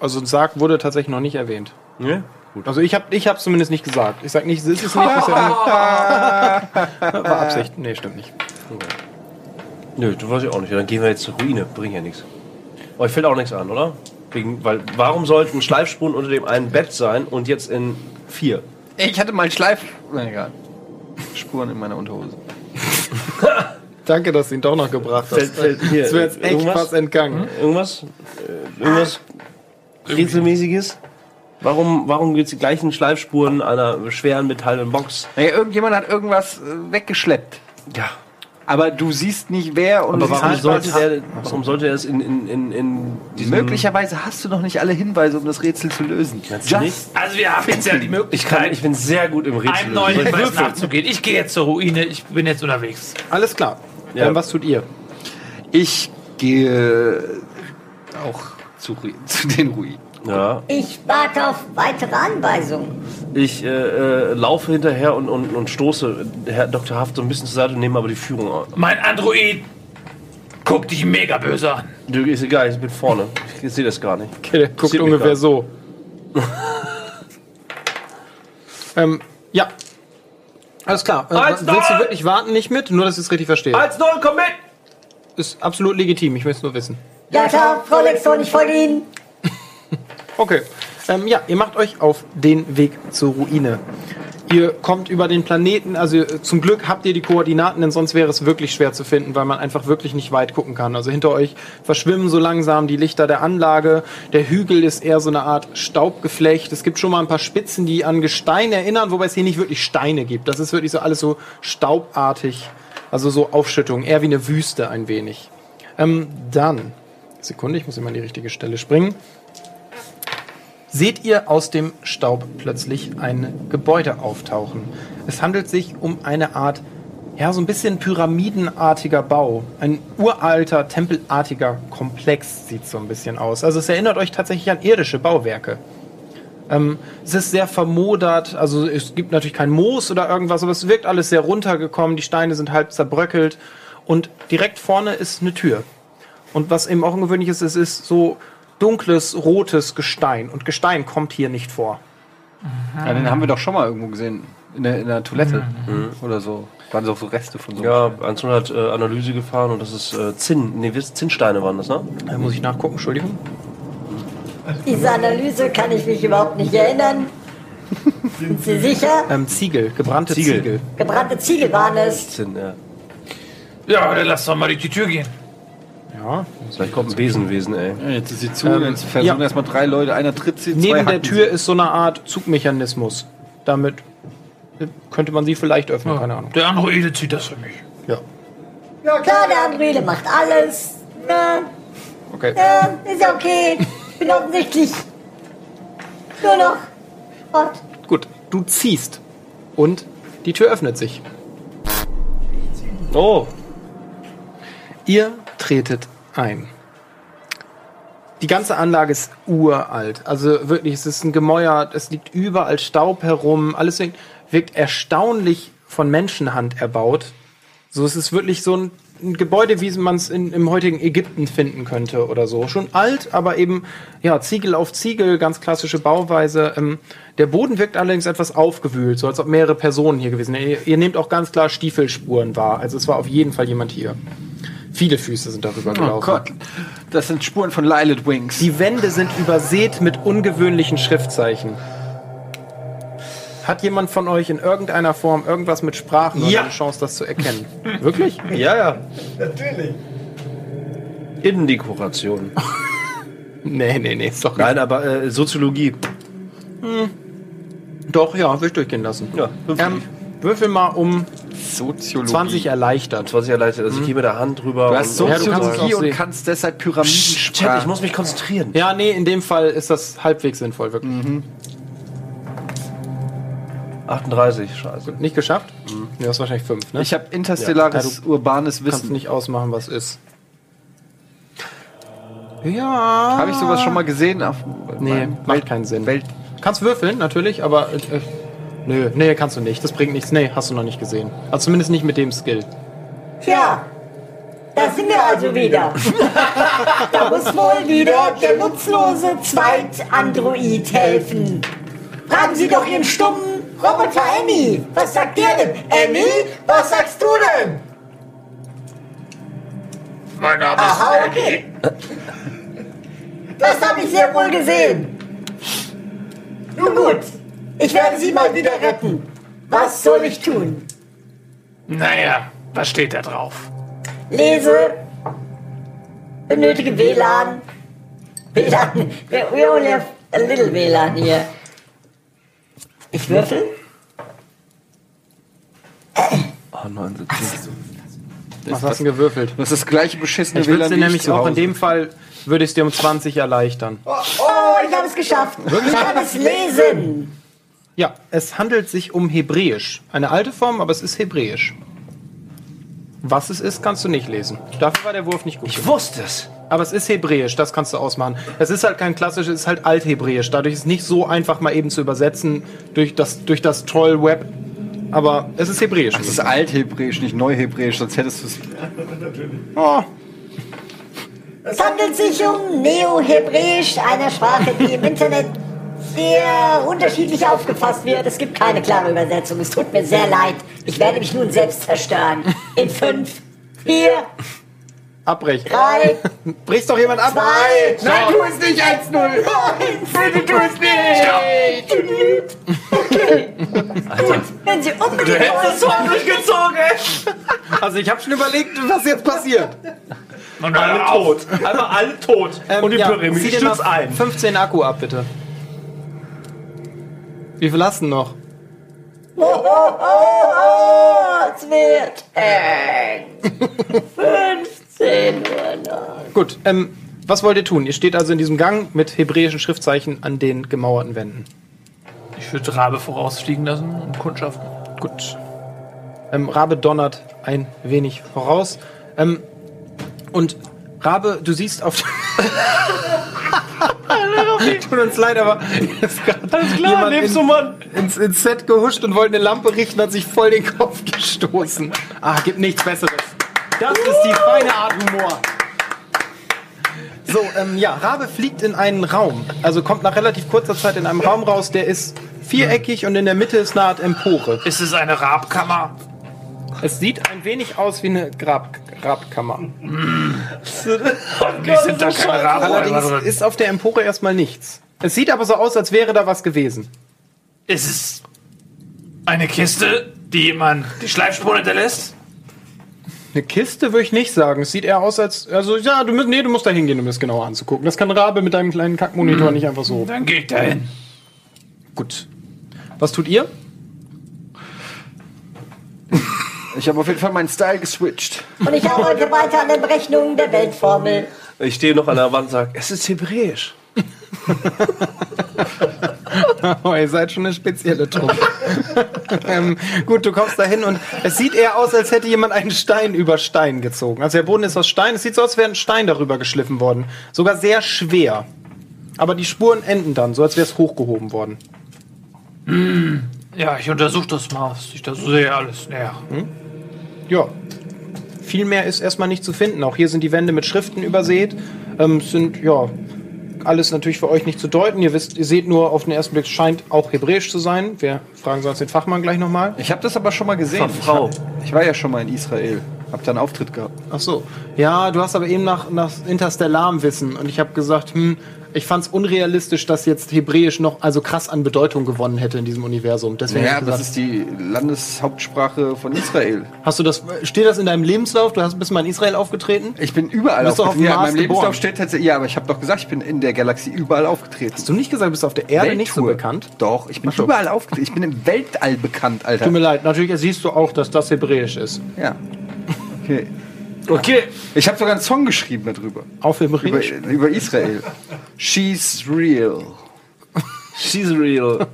Also ein Sarg wurde tatsächlich noch nicht erwähnt. Ne? Also ich habe ich hab's zumindest nicht gesagt. Ich sag nicht, es ist es nicht. Ich sag nur, war Absicht. Nee, stimmt nicht. Nö, du weißt ich auch nicht. Ja, Dann gehen wir jetzt zur Ruine. Bringt ja nichts. Euch fällt auch nichts an, oder? Wegen, weil, warum sollten Schleifspuren unter dem einen Bett sein und jetzt in vier? Ich hatte mal einen Schleif. Na egal. Spuren in meiner Unterhose. <laughs> Danke, dass du ihn doch noch gebracht hast. Fällt, fällt hier Das wäre jetzt echt irgendwas? fast entgangen. Irgendwas? Äh, irgendwas Rätselmäßiges? Warum, warum gibt es die gleichen Schleifspuren einer schweren metallenen Box? Naja, irgendjemand hat irgendwas äh, weggeschleppt. Ja. Aber du siehst nicht wer und Aber warum sollte, der, warum sollte er es in, in, in, in diesem... Möglicherweise hast du noch nicht alle Hinweise, um das Rätsel zu lösen. Also wir haben jetzt ja die Ich, kann, Möglichkeit, ich bin sehr gut im Rätsel. einem neuen Hinweis nachzugehen. Ich gehe jetzt zur Ruine, ich bin jetzt unterwegs. Alles klar. Ja. Ähm, was tut ihr? Ich gehe auch zu, Ru- zu den Ruinen. Ja. Ich warte auf weitere Anweisungen. Ich äh, äh, laufe hinterher und, und, und stoße Herr Dr. Haft so ein bisschen zur Seite und nehme aber die Führung an. Mein Android guckt dich mega böse an. Du, ist egal, ich bin vorne. Ich sehe das gar nicht. Okay, der guckt Sieht ungefähr so. <laughs> ähm, ja. Alles klar. Äh, Eins, willst du null! wirklich warten nicht mit? Nur, dass ich es richtig verstehe. 1-0, komm mit! Ist absolut legitim, ich möchte es nur wissen. Ja klar, Frau Lexon, ich folge Ihnen. Okay. Ähm, ja, ihr macht euch auf den Weg zur Ruine. Ihr kommt über den Planeten, also äh, zum Glück habt ihr die Koordinaten, denn sonst wäre es wirklich schwer zu finden, weil man einfach wirklich nicht weit gucken kann. Also hinter euch verschwimmen so langsam die Lichter der Anlage. Der Hügel ist eher so eine Art Staubgeflecht. Es gibt schon mal ein paar Spitzen, die an Gestein erinnern, wobei es hier nicht wirklich Steine gibt. Das ist wirklich so alles so staubartig. Also so Aufschüttung, eher wie eine Wüste ein wenig. Ähm, dann, Sekunde, ich muss immer an die richtige Stelle springen seht ihr aus dem Staub plötzlich ein Gebäude auftauchen. Es handelt sich um eine Art, ja, so ein bisschen pyramidenartiger Bau. Ein uralter, tempelartiger Komplex sieht so ein bisschen aus. Also es erinnert euch tatsächlich an irdische Bauwerke. Ähm, es ist sehr vermodert, also es gibt natürlich kein Moos oder irgendwas, aber es wirkt alles sehr runtergekommen, die Steine sind halb zerbröckelt und direkt vorne ist eine Tür. Und was eben auch ungewöhnlich ist, es ist so dunkles, rotes Gestein. Und Gestein kommt hier nicht vor. Ja, den haben wir doch schon mal irgendwo gesehen. In der, in der Toilette oder so. Waren so, so Reste von so. Ja, 100 hat äh, Analyse gefahren und das ist äh, Zinn. Nee, Zinnsteine waren das, ne? Da muss ich nachgucken, Entschuldigung. Diese Analyse kann ich mich überhaupt nicht erinnern. Sind Sie sicher? Ähm, Ziegel, gebrannte Ziegel. Ziegel. Gebrannte Ziegel waren es. Zinn, ja. Ja, dann lass doch mal durch die Tür gehen. Ja. Vielleicht kommt ein Besenwesen, ey. Ja, jetzt ist sie zu, Ähm, jetzt versuchen ja. erstmal drei Leute, einer tritt sie, zwei Neben der Tür sie. ist so eine Art Zugmechanismus. Damit könnte man sie vielleicht öffnen, keine Ahnung. Der Androide zieht das für mich. Ja. Klar, der Androide macht alles. Ja, Okay. ja, ist ja okay. Bin offensichtlich nur noch Ort. Gut, du ziehst. Und die Tür öffnet sich. Oh, Ihr tretet ein. Die ganze Anlage ist uralt. Also wirklich, es ist ein Gemäuer, es liegt überall Staub herum. Alles wirkt- erstaunlich von Menschenhand erbaut. So, es ist wirklich so ein, ein Gebäude, wie man es im heutigen Ägypten finden könnte oder so. Schon alt, aber eben, ja, Ziegel auf Ziegel, ganz klassische Bauweise. Ähm, der Boden wirkt allerdings etwas aufgewühlt, so als ob mehrere Personen hier gewesen wären. Ihr, ihr nehmt auch ganz klar Stiefelspuren wahr. Also es war auf jeden Fall jemand hier. Viele Füße sind darüber Oh gelaufen. Gott, das sind Spuren von Lilith Wings. Die Wände sind übersät mit ungewöhnlichen Schriftzeichen. Hat jemand von euch in irgendeiner Form irgendwas mit Sprachen oder Ja. eine Chance, das zu erkennen? <laughs> Wirklich? ja, ja. Natürlich. Innendekoration. <laughs> Nee, nee, nee, ist doch Nein, aber äh, Soziologie. Doch, ja, will ich durchgehen lassen. Ja, Ähm, würfel mal um Soziologie. 20 erleichtert. 20 erleichtert. Also ich gehe mit der Hand drüber. Du hast und- Ja, du kannst es Soziologie auch und sehen. kannst deshalb Chat, Pyramidensprache. ich muss mich konzentrieren. Ja, nee, in dem Fall ist das halbwegs sinnvoll, wirklich. 38, scheiße. Nicht geschafft? Nee, das ist wahrscheinlich 5, ne? Ich habe interstellares Ja, urbanes kannst Wissen. nicht ausmachen, was ist. Ja. Habe ich sowas schon mal gesehen? Auf Nee, meinem macht Welt- keinen Sinn. Welt Kannst würfeln, natürlich, aber. Äh, äh, nö, nee, kannst du nicht. Das bringt nichts. Nee, hast du noch nicht gesehen. Also zumindest nicht mit dem Skill. Tja, da sind wir also wieder. <laughs> da muss wohl wieder der nutzlose Zweit-Android helfen. Fragen Sie doch Ihren stummen Roboter Emmy. Was sagt der denn? Emmy, was sagst du denn? Mein Name ist Aha, okay. Das habe ich sehr wohl gesehen. Nun gut, ich werde Sie mal wieder retten. Was soll ich tun? Naja, was steht da drauf? Lese, benötige WLAN. WLAN, we only have a little WLAN hier. Ich würfel? Oh, 79. Was hast du denn gewürfelt? Das ist das gleiche beschissene Ich würde nämlich auch in dem Fall, würde ich es dir um 20 erleichtern. Oh, ich habe es geschafft. Ich kann es lesen. Ja, es handelt sich um Hebräisch. Eine alte Form, aber es ist Hebräisch. Was es ist, kannst du nicht lesen. Dafür war der Wurf nicht gut. Ich wusste es. Aber es ist Hebräisch, das kannst du ausmachen. Es ist halt kein klassisches, es ist halt Althebräisch. Dadurch ist es nicht so einfach mal eben zu übersetzen durch das, durch das Troll-Web. Aber es ist Hebräisch. Das ist Althebräisch, nicht Neuhebräisch, sonst hättest du es. Oh, Es handelt sich um Neo-Hebräisch, eine Sprache, die im Internet sehr unterschiedlich aufgefasst wird. Es gibt keine klare Übersetzung. Es tut mir sehr leid. Ich werde mich nun selbst zerstören. In fünf, vier, abbrechen. drei, <laughs> Brichst doch jemand ab? zwei, Nein, tu es nicht 1-0! Bitte tu es nicht! Okay. Wenn Sie unbedingt Das war durchgezogen, ey. Also ich habe schon überlegt, was jetzt passiert. Und Alle tot. Einfach alle tot. Und die Ähm, ja, Pyramide stürzt ein. 15 Akku ab, bitte. Wie viel hast du noch? Oh, oh, oh, oh, es wird eng. <laughs> 15 Uhr noch. Gut, ähm, was wollt ihr tun? Ihr steht also in diesem Gang mit hebräischen Schriftzeichen an den gemauerten Wänden. Ich würde Rabe vorausfliegen lassen und kundschaften. Gut. Ähm, Rabe donnert ein wenig voraus. Ähm, und Rabe, du siehst auf. <laughs> Tut uns leid, aber ist gerade jemand lebst du, Mann. ins, ins Set gehuscht und wollte eine Lampe richten, hat sich voll den Kopf <laughs> gestoßen. Ah, gibt nichts Besseres. Das ist die feine Art Humor. So, ähm, ja, Rabe fliegt in einen Raum. Also kommt nach relativ kurzer Zeit in einem Raum raus, der ist viereckig und in der Mitte ist eine Art Empore. Ist es eine Rabkammer? Es sieht ein wenig aus wie eine Grab Grabkammer. <laughs> Hoffentlich sind da keine Raben Allerdings drin. ist auf der Empore erstmal nichts. Es sieht aber so aus, als wäre da was gewesen. Ist es eine Kiste, die jemand die Schleifspuren hinterlässt? Eine Kiste würde ich nicht sagen. Es sieht eher aus, als. Also, ja, du musst, nee, du musst da hingehen, um das genauer anzugucken. Das kann Rabe mit deinem kleinen Kackmonitor nicht einfach so. Dann gehe ich dahin. Gut. Was tut ihr? Ich habe auf jeden Fall meinen Style geswitcht. Und ich arbeite weiter an den Berechnungen der Weltformel. Ich stehe noch an der Wand und sage, es ist hebräisch. <laughs> Oh, ihr seid schon eine spezielle Truppe. <laughs> ähm, gut, du kommst da hin und es sieht eher aus, als hätte jemand einen Stein über Stein gezogen. Also der Boden ist aus Stein. Es sieht so aus, als wäre ein Stein darüber geschliffen worden. Sogar sehr schwer. Aber die Spuren enden dann, so als wäre es hochgehoben worden. Ja, ich untersuche das mal. Ich sehe alles näher. Ja. Viel mehr ist erstmal nicht zu finden. Auch hier sind die Wände mit Schriften übersät. Ähm, es sind, ja, alles natürlich für euch nicht zu deuten. Ihr wisst, ihr seht nur auf den ersten Blick, es scheint auch hebräisch zu sein. Wir fragen sonst den Fachmann gleich nochmal. Ich habe das aber schon mal gesehen. Frau. Ich, hab, ich war ja schon mal in Israel. Hab da einen Auftritt gehabt. Ach so. Ja, du hast aber eben nach, nach interstellarem Wissen und ich habe gesagt, hm, ich fand es unrealistisch, dass jetzt Hebräisch noch also krass an Bedeutung gewonnen hätte in diesem Universum. Deswegen Ja, das ist die Landeshauptsprache von Israel. hast du das steht das in deinem Lebenslauf? Du hast bist mal in Israel aufgetreten? Ich bin überall bist doch auf Ja, in meinem Lebenslauf geboren. steht tatsächlich. Ja, aber ich habe doch gesagt, ich bin in der Galaxie überall aufgetreten. Hast du nicht gesagt, du bist auf der Erde nicht so Welttour. bekannt? Doch, ich bin Ach überall aufgetreten. Ich bin im Weltall bekannt, Alter. Tut mir leid, natürlich siehst du auch, dass das Hebräisch ist. Ja. Okay. Okay. Ich habe sogar einen Song geschrieben darüber. Auf Über, Hebräisch? über Israel. She's real. She's real.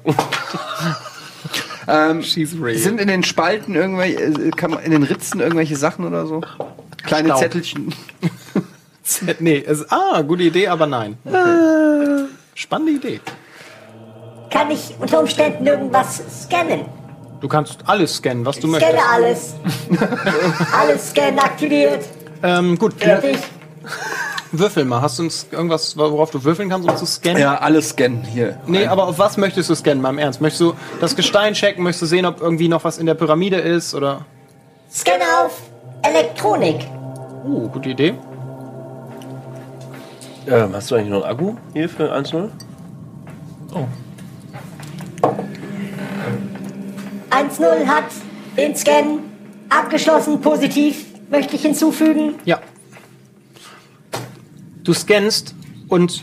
Ähm, She's real. Sind in den Spalten irgendwelche, äh, kann man in den Ritzen irgendwelche Sachen oder so? Kleine Staub. Zettelchen. <laughs> nee, es, ah, gute Idee, aber nein. Spannende Idee. Kann ich unter Umständen irgendwas scannen? Du kannst alles scannen, was du Scanne möchtest. alles. <laughs> alles scannen aktiviert. Ähm, gut, Fertig. würfel mal. Hast du uns irgendwas, worauf du würfeln kannst, um zu scannen? Ja, alles scannen hier. Nee, aber auf was möchtest du scannen, mal im Ernst? Möchtest du das Gestein checken? Möchtest du sehen, ob irgendwie noch was in der Pyramide ist? Oder? Scanne auf Elektronik. Uh, gute Idee. Ähm, hast du eigentlich noch einen Akku hier für 1.0? 1-0 hat den Scan abgeschlossen, positiv. Möchte ich hinzufügen. Ja. Du scannst und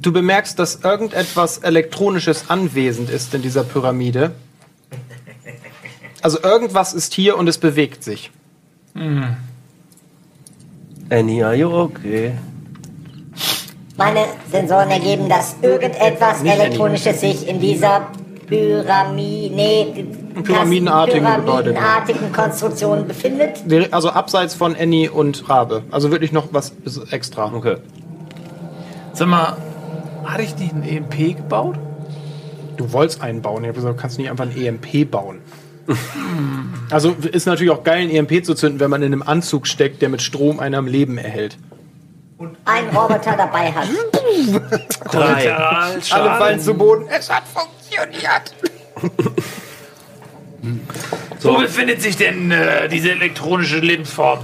du bemerkst, dass irgendetwas Elektronisches anwesend ist in dieser Pyramide. Also irgendwas ist hier und es bewegt sich. Annie, are you okay? Meine Sensoren ergeben, dass irgendetwas Nicht Elektronisches sich in dieser Pyramid, nee, Pyramidenartigen Gebäude. pyramidenartigen Konstruktionen befindet. Also abseits von Annie und Rabe. Also wirklich noch was extra. Okay. Sag mal, hatte ich nicht einen EMP gebaut? Du wolltest einen bauen. Ich hab gesagt, du kannst nicht einfach einen EMP bauen. <laughs> Also ist natürlich auch geil, einen EMP zu zünden, wenn man in einem Anzug steckt, der mit Strom einen am Leben erhält. Ein Roboter dabei hat. <laughs> Drei. Alle fallen zu Boden. Es hat funktioniert. <laughs> Wo befindet sich denn äh, diese elektronische Lebensform?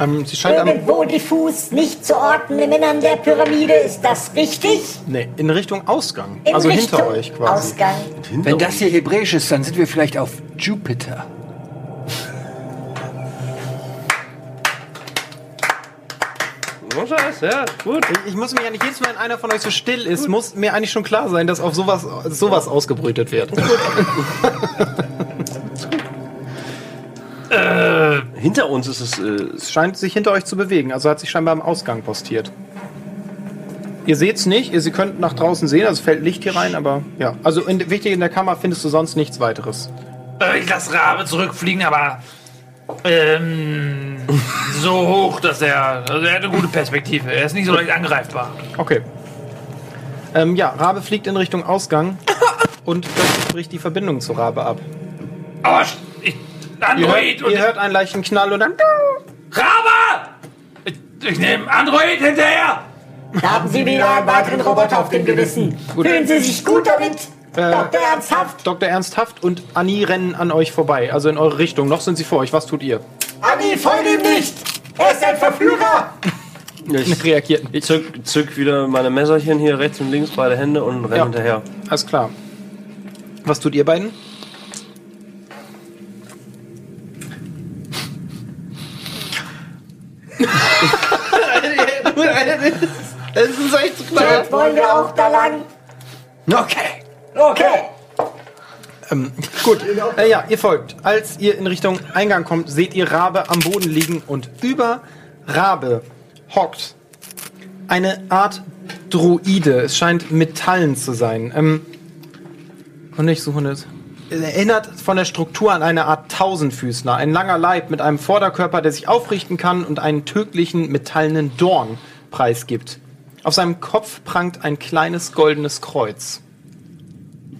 Ähm, sie scheint am, Irgendwo diffus, nicht zu orten im Innern der Pyramide, ist das richtig? nee, in Richtung Ausgang. In also Richtung hinter euch quasi. Ausgang. Wenn das hier hebräisch ist, dann sind wir vielleicht auf Jupiter. Scheiße, ja, gut. Ich, ich muss mich ja nicht jedes Mal, wenn einer von euch so still ist, muss mir eigentlich schon klar sein, dass auf sowas, sowas ausgebrütet wird. <laughs> Hinter uns ist es. Äh, Es scheint sich hinter euch zu bewegen, also hat sich scheinbar am Ausgang postiert. Ihr seht's nicht, ihr sie könnt nach draußen sehen, also fällt Licht hier rein, aber ja. Also in, wichtig in der Kammer findest du sonst nichts weiteres. Äh, ich lasse Rabe zurückfliegen, aber ähm, so hoch, dass er, also er hat eine gute Perspektive. Er ist nicht so leicht angreifbar. Okay. Ähm, ja, Rabe fliegt in Richtung Ausgang <laughs> und plötzlich bricht die Verbindung zu Rabe ab. Aber ich, Ihr Android hört, ihr hört einen leichten Knall und dann. Rabe! Ich, ich nehme Android hinterher! Haben Sie wieder einen weiteren Roboter auf dem Gewissen? Fühlen Sie sich gut damit? Dr. Ernsthaft? Dr. Ernsthaft und Annie rennen an euch vorbei, also in eure Richtung. Noch sind sie vor euch. Was tut ihr? Anni, folge ihm nicht! Er ist ein Verführer! ich <laughs> Reagiert nicht. zück, zück wieder meine Messerchen hier rechts und links, beide Hände und renn Ja. hinterher. Alles klar. Was tut ihr beiden? <laughs> Es ist echt zu klar. Jetzt wollen wir auch da lang. Okay. Okay. Ähm, gut, äh, ja, ihr folgt. Als ihr in Richtung Eingang kommt, seht ihr Rabe am Boden liegen und über Rabe hockt eine Art Droide. Es scheint Metallen zu sein. Ähm, und ich suche es. Erinnert von der Struktur an eine Art Tausendfüßler. Ein langer Leib mit einem Vorderkörper, der sich aufrichten kann und einen tödlichen metallenen Dorn preisgibt. Auf seinem Kopf prangt ein kleines goldenes Kreuz.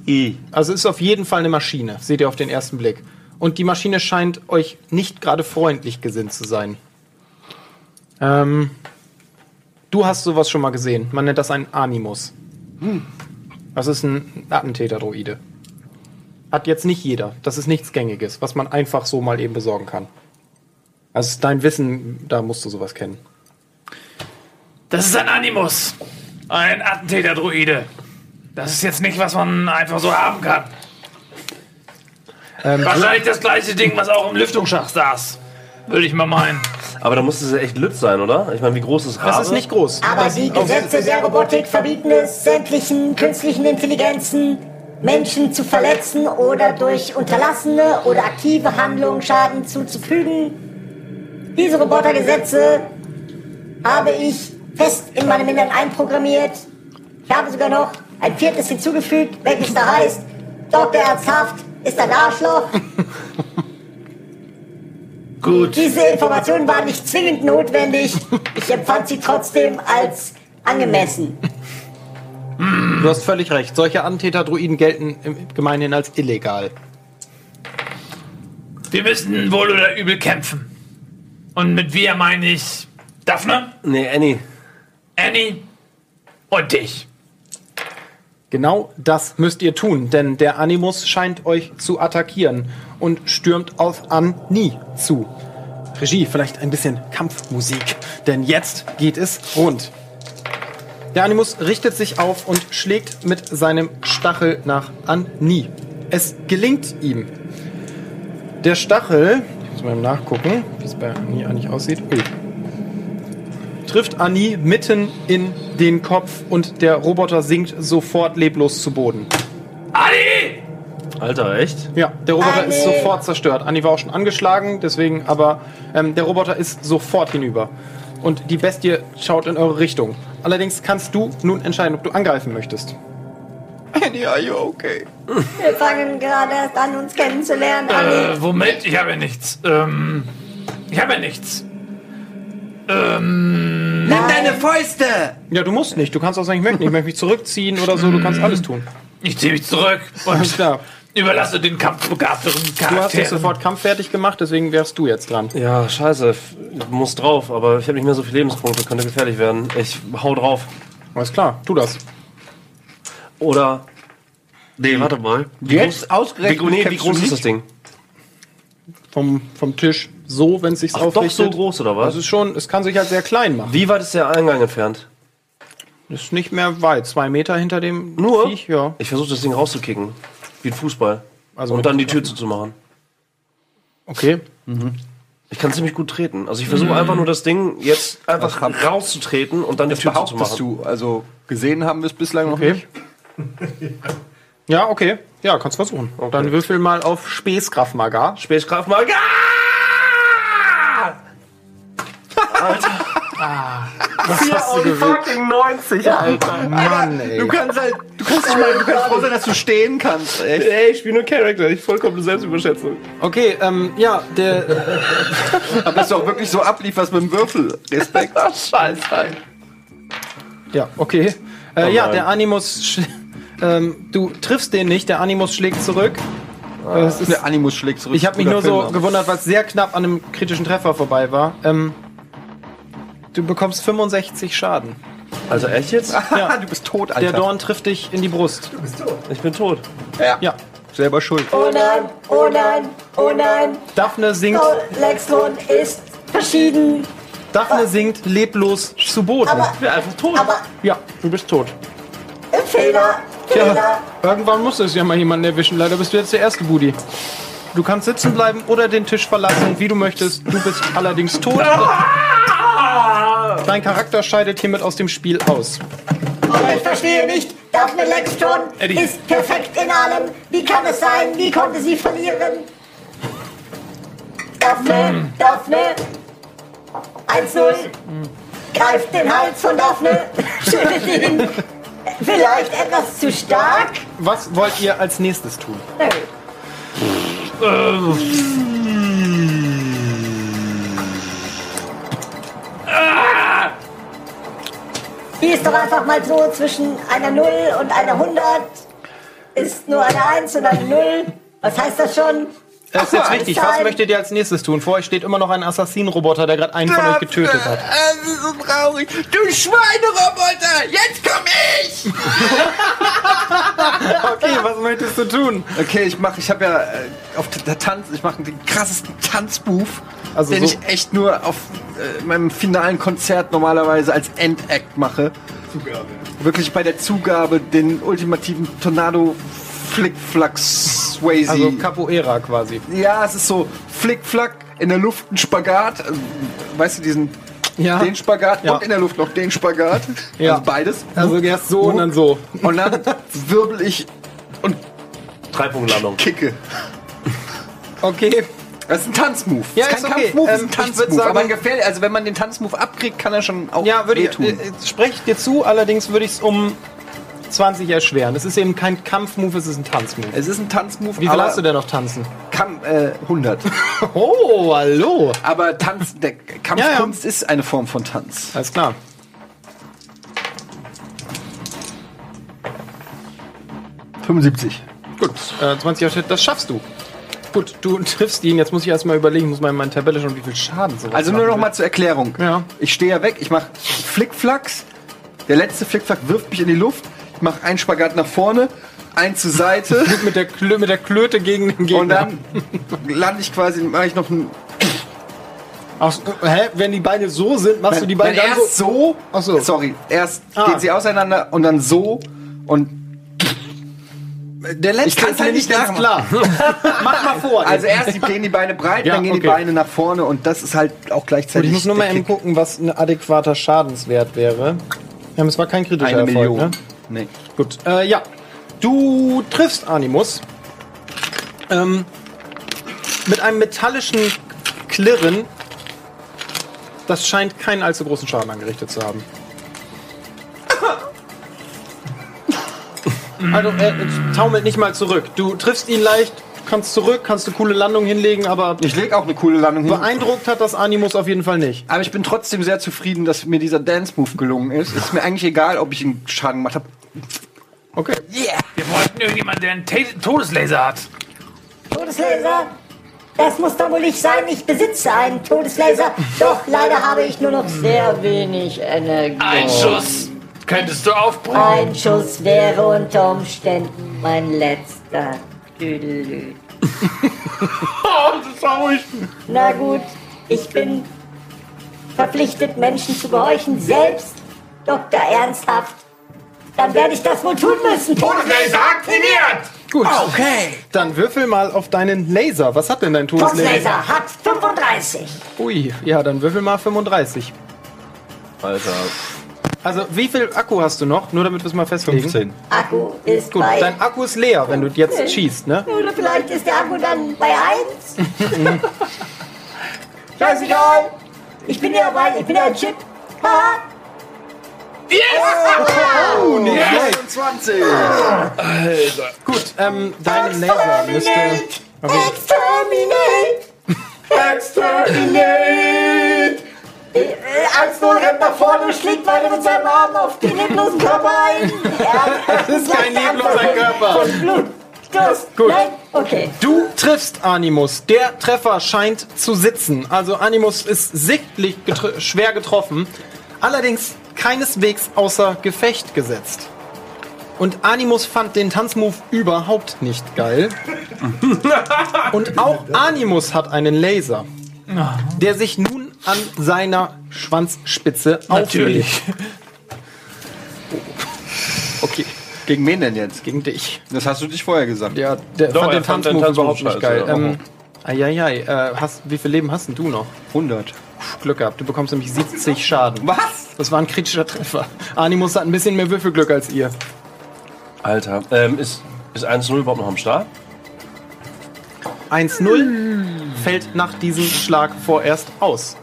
I. Also es ist auf jeden Fall eine Maschine, seht ihr auf den ersten Blick. Und die Maschine scheint euch nicht gerade freundlich gesinnt zu sein. Ähm, du hast sowas schon mal gesehen. Man nennt das ein Animus. Das ist ein Attentäter-Droide. Hat jetzt nicht jeder. Das ist nichts Gängiges, was man einfach so mal eben besorgen kann. Also dein Wissen, da musst du sowas kennen. Das ist ein Animus. Ein Attentäter-Druide. Das ist jetzt nicht, was man einfach so haben kann. Ähm, Wahrscheinlich das gleiche Ding, was auch im Lüftungsschacht saß. Würde ich mal meinen. Aber da muss es ja echt Lütt sein, oder? Ich meine, wie groß ist Rabe? das ist nicht groß. Aber die Gesetze der Robotik verbieten es, sämtlichen künstlichen Intelligenzen Menschen zu verletzen oder durch unterlassene oder aktive Handlungen Schaden zuzufügen. Diese Robotergesetze habe ich fest in meinem Innern einprogrammiert. Ich habe sogar noch ein viertes hinzugefügt, welches da heißt, Dr. Ernsthaft ist ein Arschloch. <laughs> Gut. Diese Informationen waren nicht zwingend notwendig. Ich empfand sie trotzdem als angemessen. <laughs> Du hast völlig recht. Solche Attentäter-Droiden gelten im Gemeinhin als illegal. Wir müssen wohl oder übel kämpfen. Und mit wir meine ich Daphne, Nee, Annie. Annie und dich. Genau das müsst ihr tun, denn der Animus scheint euch zu attackieren und stürmt auf Annie zu. Regie, vielleicht ein bisschen Kampfmusik, denn jetzt geht es rund. Der Animus richtet sich auf und schlägt mit seinem Stachel nach Annie. Es gelingt ihm. Der Stachel, ich muss mal nachgucken, wie es bei Annie eigentlich aussieht. Ui. Trifft Annie mitten in den Kopf und der Roboter sinkt sofort leblos zu Boden. Annie! Alter, echt? Ja, der Roboter Annie! ist sofort zerstört. Annie war auch schon angeschlagen, deswegen, aber ähm, der Roboter ist sofort hinüber. Und die Bestie schaut in eure Richtung. Allerdings kannst du nun entscheiden, ob du angreifen möchtest. Annie, are you okay? Wir fangen gerade erst an, uns kennenzulernen, Anni. Äh, Moment, ich habe nichts. Ähm, ich habe nichts. Ähm, Nimm deine Fäuste! Ja, du musst nicht. Du kannst auch sagen, ich möchte nicht. Ich möchte mich zurückziehen oder so. Du kannst alles tun. ich ziehe mich zurück Alles und klar. überlasse den kampfbegabteren Du hast dich Charakter. sofort kampffertig gemacht, deswegen wärst du jetzt dran. Ja, scheiße. f- Muss drauf, aber ich habe nicht mehr so viele Lebenspunkte. Könnte gefährlich werden. Ich hau drauf. Alles klar, tu das. Oder. Nee, warte mal. Wie Jetzt groß, ausgerechnet wie, nee, wie kämpfst du groß ist nicht? das Ding? Vom, vom Tisch so, wenn es sich Ach, doch aufrichtet. so groß, oder was? Das ist schon, es kann sich halt sehr klein machen. Wie weit ist der Eingang entfernt? Ist nicht mehr weit. Zwei Meter hinter dem Nur? Viech, ja. Ich versuche das Ding rauszukicken. Wie ein Fußball. Also Und dann die Tür zuzumachen. Okay. Ich kann ziemlich gut treten. Also ich versuche einfach nur das Ding jetzt einfach rauszutreten und dann die Tür behauptest zuzumachen. du. Also gesehen haben wir es bislang noch Okay. nicht. Ja, okay. Ja, kannst versuchen. Dann würfel mal auf Späßkraft Maga. Späßkraft mal. Du gewählt? Fucking 90, Alter. Mann, ey. Du kannst halt, du kannst nicht mal, du kannst froh sein, dass du stehen kannst. Echt. Ey, ich spiele nur Charakter. Ich vollkommene Selbstüberschätzung. Okay, ähm, ja, der. <laughs> Aber dass du auch wirklich so ablieferst mit dem Würfel. Respekt. <laughs> Scheiße. Ja, okay. Oh Äh, ja, nein. der Animus. Ähm, du triffst den nicht, der Animus schlägt zurück. Ist, Der Animus schlägt zurück. ich habe mich nur so Film, gewundert, weil es sehr knapp an einem kritischen Treffer vorbei war. Ähm, du bekommst 65 Schaden. Also echt jetzt? <laughs> Ja. du bist tot, Alter. Der Dorn trifft dich in die Brust. Ich bin tot. Ja. Ja. Selber schuld. Oh nein, oh nein, oh nein. Daphne sinkt, Oh, Lextron ist verschieden. Daphne sinkt leblos zu Boden. Aber, Ich bin einfach tot. aber, ja, du bist tot. Fehler, Fehler. Ja, irgendwann muss es ja mal jemanden erwischen. Leider bist du jetzt der erste Budi. Du kannst sitzen bleiben oder den Tisch verlassen, wie du möchtest. Du bist allerdings tot. Dein Charakter scheidet hiermit aus dem Spiel aus. Oh, ich verstehe nicht. Daphne Lextron Eddie. ist perfekt in allem. Wie kann es sein? Wie konnte sie verlieren? Daphne, Daphne. 1-0. Greift den Hals von Daphne. <laughs> Schüttelt ihn. Vielleicht etwas zu stark? Was wollt ihr als nächstes tun? Nö. Die ist doch einfach mal so zwischen einer 0 und einer 100. Ist nur eine 1 und eine 0. Was heißt das schon? Das ist jetzt richtig. Was möchtet ihr als nächstes tun? Vor euch steht immer noch ein Assassinenroboter, der gerade einen von euch getötet hat. Das ist so traurig. Du Schweineroboter! Jetzt komm ich! <laughs> Okay, was möchtest du tun? Okay, ich mache, ich habe ja äh, auf der Tanz, ich mache den krassesten Tanzmove, Also den so- ich echt nur auf äh, meinem finalen Konzert normalerweise als Endact mache. Zugabe. Wirklich bei der Zugabe den ultimativen Tornado Flickflack Swayze. Also Capoeira quasi. ja, es ist so Flickflack in der Luft ein Spagat. äh, Weißt du diesen Ja. den Spagat Ja. und in der Luft noch den Spagat. Ja. Also beides. Also erst so und dann so. <laughs> Und dann wirbel ich und Dreipunktlandung. kicke. Okay. Das ist ein Tanzmove. Ja, das ist kein okay. Kampfmove, das Ähm, ist ein Tanzmove. sagen- aber gefährlich. Also wenn man den Tanzmove abkriegt, kann er schon auch Ja, würde ich, wehtun. äh, spreche ich dir zu, allerdings würde ich es um 20 erschweren. Es ist eben kein Kampfmove, es ist ein Tanzmove. es ist ein Tanzmove. Wie viel aber hast du denn noch tanzen? Kam, äh, 100. <laughs> Oh, hallo. aber Tanz, der Kampfkunst ist eine Form von Tanz. Alles klar. Gut, äh, 20 Schritt, das schaffst du. Gut, du <laughs> triffst ihn. Jetzt muss ich erstmal überlegen, muss mal in meine Tabelle schauen, wie viel Schaden sowas Also nur noch mal zur Erklärung. Ja. Ich stehe ja weg, ich mache Flickflacks. Der letzte Flickflack wirft mich in die Luft. Ich mache einen Spagat nach vorne, einen zur Seite <laughs> mit der, Klö mit der Klöte gegen den Gegner. und dann lande ich quasi, mache ich noch einen. Ach, hä? Wenn die Beine so sind, machst du die Beine Wenn dann erst so. so, Ach so. sorry, erst Ah. gehen sie auseinander und dann so und Der letzte Ich kann's ist halt nicht ganz klar. Mach mal vor. <laughs> Also erst die- gehen die Beine breit, Ja, dann gehen die okay. Beine nach vorne und das ist halt auch gleichzeitig. ich muss nur mal eben gucken, was ein adäquater Schadenswert wäre. Ja, es war kein kritischer Eine Erfolg, Million. ne? Nee. Gut, äh, ja. Du triffst Animus. Ähm, mit einem metallischen Klirren. Das scheint keinen allzu großen Schaden angerichtet zu haben. Also er taumelt nicht mal zurück. Du triffst ihn leicht, kannst zurück, kannst eine coole Landung hinlegen, aber Ich lege auch eine coole Landung hin. beeindruckt hat das Animus auf jeden Fall nicht. Aber ich bin trotzdem sehr zufrieden, dass mir dieser Dance-Move gelungen ist. Ist mir eigentlich egal, ob ich einen Schaden gemacht habe. Okay. Wir wollten irgendjemanden, der einen Ta- Todeslaser hat. Todeslaser? Das muss doch wohl nicht sein. Ich besitze einen Todeslaser. Doch leider habe ich nur noch sehr wenig Energie. Ein Schuss könntest du aufbringen. Ein Schuss wäre unter Umständen mein letzter. Düdelü. Oh, das ist traurig. Na gut, ich bin verpflichtet, Menschen zu gehorchen. Selbst Dr. Ernsthaft. Dann werde ich das wohl tun müssen. Todeslaser aktiviert! Gut. Okay. Dann würfel mal auf deinen Laser. Was hat denn dein Todeslaser? Todeslaser hat 35. Ui, ja, dann würfel mal 35. Alter. Also, wie viel Akku hast du noch? Nur damit wir es mal festlegen. 15. Akku ist Gut, bei... dein Akku ist leer, wenn du jetzt schießt, ne? Oder vielleicht ist der Akku dann bei 1. <laughs> Scheißegal. Ich bin ja bei, ich bin ja ein Chip. Ha. Oh, nicht schlecht. 20! Gut, ähm, dein Laser müsste. Exterminate! <laughs> Exterminate! Äh, Als nur rennt nach vorne und schlägt weiter mit seinem Arm auf den leblosen Körper ein. <laughs> Das ist kein lebloser Körper. Von Blut. Gut. Nein? Okay. Du triffst Animus. Der Treffer scheint zu sitzen. Also Animus ist sichtlich getr schwer getroffen, allerdings keineswegs außer Gefecht gesetzt. Und Animus fand den Tanzmove überhaupt nicht geil. <laughs> Und auch Animus hat einen Laser, der sich nun an seiner Schwanzspitze Natürlich. auflegt. Okay, Gegen wen denn jetzt? gegen dich. Das hast du dich vorher gesagt. Ja, der Doch, fand er den fand den Tanzmove Tanzmove überhaupt nicht scheiße, geil. ja. Ähm, Eieiei, äh, hast, wie viel Leben hast denn du noch? 100. Glück gehabt, du bekommst nämlich 70 Schaden. Was? Das war ein kritischer Treffer. Animus hat ein bisschen mehr Würfelglück als ihr. Alter. Ähm, ist, ist 1-0 überhaupt noch am Start? 1-0 fällt nach diesem Schlag vorerst aus.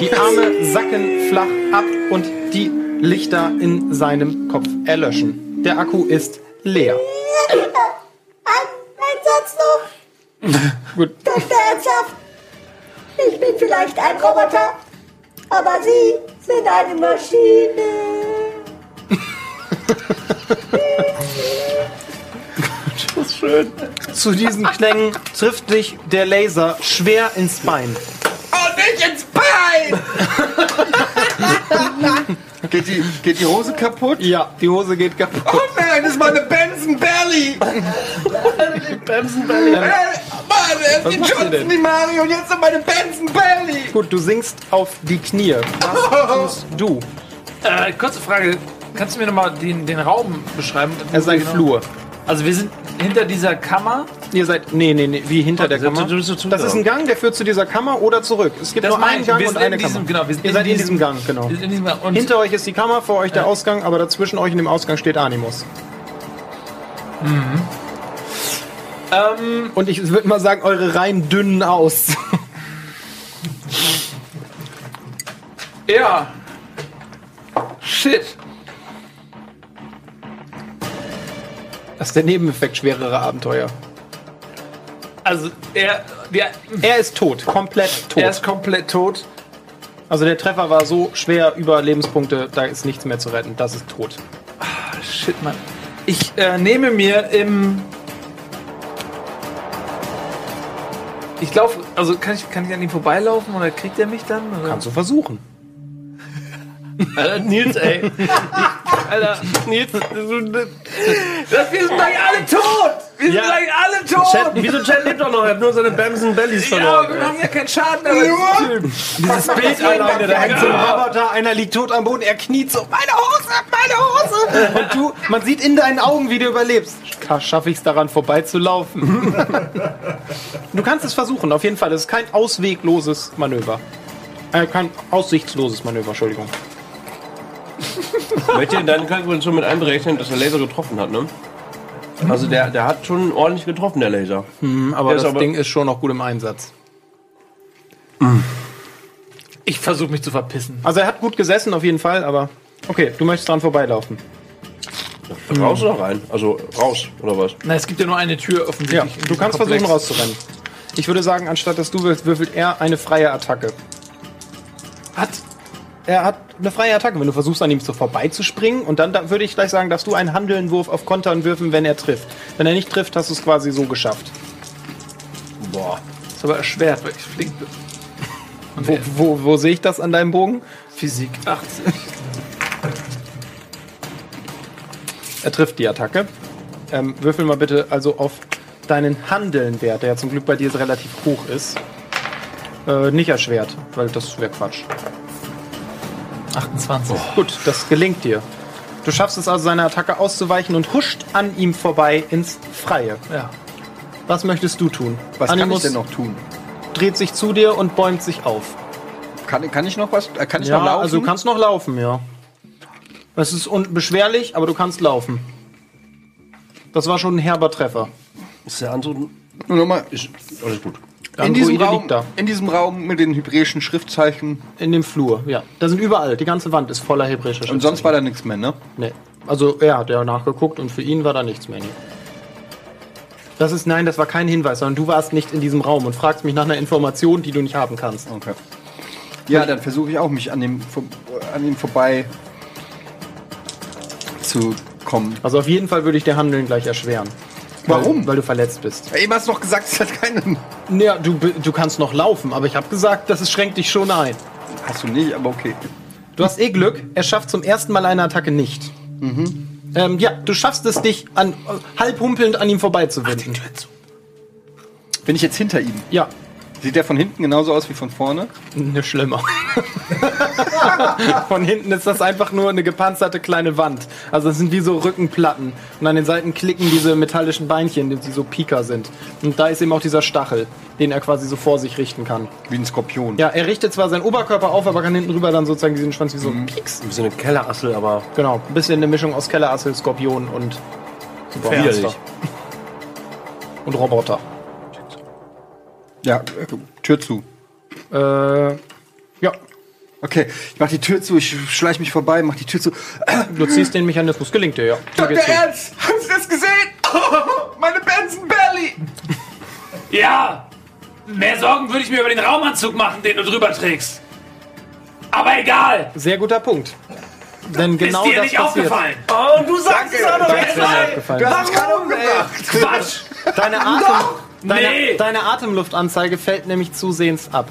Die Arme sacken flach ab und die Lichter in seinem Kopf erlöschen. Der Akku ist leer. Ein, Satz noch. Gut, Dr. Ernsthaft. Ich bin vielleicht ein Roboter, aber Sie sind eine Maschine. zu diesen Klängen trifft dich der Laser schwer ins Bein. Oh, nicht ins Bein! geht, die, geht die Hose kaputt? Ja, die Hose geht kaputt. Oh nein, das ist meine Benson Belly! <laughs> Benson Belly. Äh, Mann, er ist die Johnson, denn? die Mario und jetzt noch meine Benson Belly! Gut, du sinkst auf die Knie. Was tust du? Äh, kurze Frage. Kannst du mir nochmal den, den Raum beschreiben? Es ist ein Genau. Flur. Also wir sind hinter dieser Kammer. Ihr seid. Nee, nee, nee, wie hinter der Kammer. Das ist ein Gang, der führt zu dieser Kammer oder zurück. Es gibt Das nur einen. Gang Wir und sind eine in diesem- Kammer. genau, wir sind Ihr in seid in diesem- Gang, genau. In diesem, und Hinter euch ist die Kammer, vor euch der Ausgang, aber dazwischen euch und dem Ausgang steht Animus. ähm, Und ich würde mal sagen, eure Reihen dünnen aus. ja. Shit. Das ist der Nebeneffekt schwererer Abenteuer. Also er, wir, Er ist tot, komplett tot. er ist komplett tot. also der Treffer war so schwer über Lebenspunkte, da ist nichts mehr zu retten. Das ist tot. Shit, Mann. Ich äh, nehme mir im. Ich laufe, also kann ich, kann ich an ihm vorbeilaufen oder kriegt er mich dann? Oder? Kannst du versuchen. Alter, Nils, ey. <laughs> Alter, Nils, das, wir sind gleich alle tot! Wir sind Ja. gleich alle tot! Chat, wieso Chat lebt doch noch? Er hat nur seine Benson Bellies ja, verloren. wir haben ja keinen Schaden mehr. Nur? Dieses Bild alleine, da hängt so ein Roboter, einer liegt tot am Boden, er kniet so, meine Hose, meine Hose! Und du, man sieht in deinen Augen, wie du überlebst. Schaffe ich es daran vorbeizulaufen? <laughs> du kannst es versuchen, auf jeden Fall. Es ist kein auswegloses Manöver. Äh, kein aussichtsloses Manöver, Entschuldigung. Möchte in deine Kalkulation mit einberechnen, dass der Laser getroffen hat, ne? Also der, der hat schon ordentlich getroffen, der Laser. Aber Der ist das aber- Ding ist schon noch gut im Einsatz. Ich versuche mich zu verpissen. Also er hat gut gesessen, auf jeden Fall, aber... Okay, du möchtest dran vorbeilaufen. Raus oder rein? Also raus, oder was? Na, es gibt ja nur eine Tür Ja, offensichtlich. in du diesem kannst Komplex. versuchen rauszurennen. Ich würde sagen, anstatt dass du würfelst, würfelt er eine freie Attacke. Hat. Er hat eine freie Attacke, wenn du versuchst, an ihm so vorbeizuspringen. Und dann da, würde ich gleich sagen, darfst du einen Handelnwurf auf Kontern würfen, wenn er trifft. Wenn er nicht trifft, hast du es quasi so geschafft. Boah. Ist aber erschwert, weil ich flink bin. <laughs> Wo, wo, wo sehe ich das an deinem Bogen? Physik 18. Er trifft die Attacke. Ähm, würfel mal bitte also auf deinen Handelnwert, der ja zum Glück bei dir relativ hoch ist. Äh, nicht erschwert, weil das wäre Quatsch. 28. Gut, das gelingt dir. Du schaffst es also, seine Attacke auszuweichen und huscht an ihm vorbei ins Freie. Ja. Was möchtest du tun? Was kann ich Animus denn noch tun? dreht sich zu dir und bäumt sich auf. Kann, kann ich noch was? Äh, Kann ich ja, noch laufen? also du kannst noch laufen, ja. Es ist unbeschwerlich, aber du kannst laufen. Das war schon ein herber Treffer. Ist der andere. Nur noch mal, Ist, alles gut. In, diesem Raum, in diesem Raum mit den hebräischen Schriftzeichen. In dem Flur, ja. Da sind überall, die ganze Wand ist voller hebräischer Und sonst war da nichts mehr, ne? Nee. Also er hat ja nachgeguckt und für ihn war da nichts mehr. Nee. Das ist, nein, das war kein Hinweis, sondern du warst nicht in diesem Raum und fragst mich nach einer Information, die du nicht haben kannst. Okay. Ja, dann versuche ich auch, mich an dem, an ihm vorbei zu kommen. Also auf jeden Fall würde ich dir Handeln gleich erschweren. Warum? Weil, weil du verletzt bist. Eben hast du doch gesagt, es hat keinen. Ja, du, du kannst noch laufen, aber ich habe gesagt, das ist- schränkt dich schon ein. Hast du nicht, aber okay. Du hast eh Glück, er schafft zum ersten Mal eine Attacke nicht. Ähm, ja, du schaffst es, dich an, halb humpelnd an ihm vorbeizuwinden. Bin ich jetzt hinter ihm? Ja, Sieht der von hinten genauso aus wie von vorne? ne schlimmer. Von hinten ist das einfach nur eine gepanzerte kleine Wand. Also das sind wie so Rückenplatten. Und an den Seiten klicken diese metallischen Beinchen, die so Pika sind. Und da ist eben auch dieser Stachel, den er quasi so vor sich richten kann. Wie ein Skorpion. Ja, er richtet zwar seinen Oberkörper auf, aber kann hinten rüber dann sozusagen diesen Schwanz wie so ein Pieks. Wie so eine Kellerassel, aber Genau, ein bisschen eine Mischung aus Kellerassel, Skorpion und widerlich. und Roboter. Ja, Tür zu. Äh, ja, Okay, ich mach die Tür zu, ich schleich mich vorbei, mach die Tür zu. du ziehst den Mechanismus, gelingt dir, ja. Tür Dr. Ernst, haben Sie das gesehen? <laughs> meine Benson Belly! Ja! Mehr Sorgen würde ich mir über den Raumanzug machen, den du drüber trägst. Aber egal! Sehr guter Punkt. Denn genau ist dir das nicht passiert. aufgefallen? Oh, du sagst es auch noch. Du hast gerade umgebracht! Quatsch! Deine, Atem, deine, Nee. deine Atemluftanzeige fällt nämlich zusehends ab.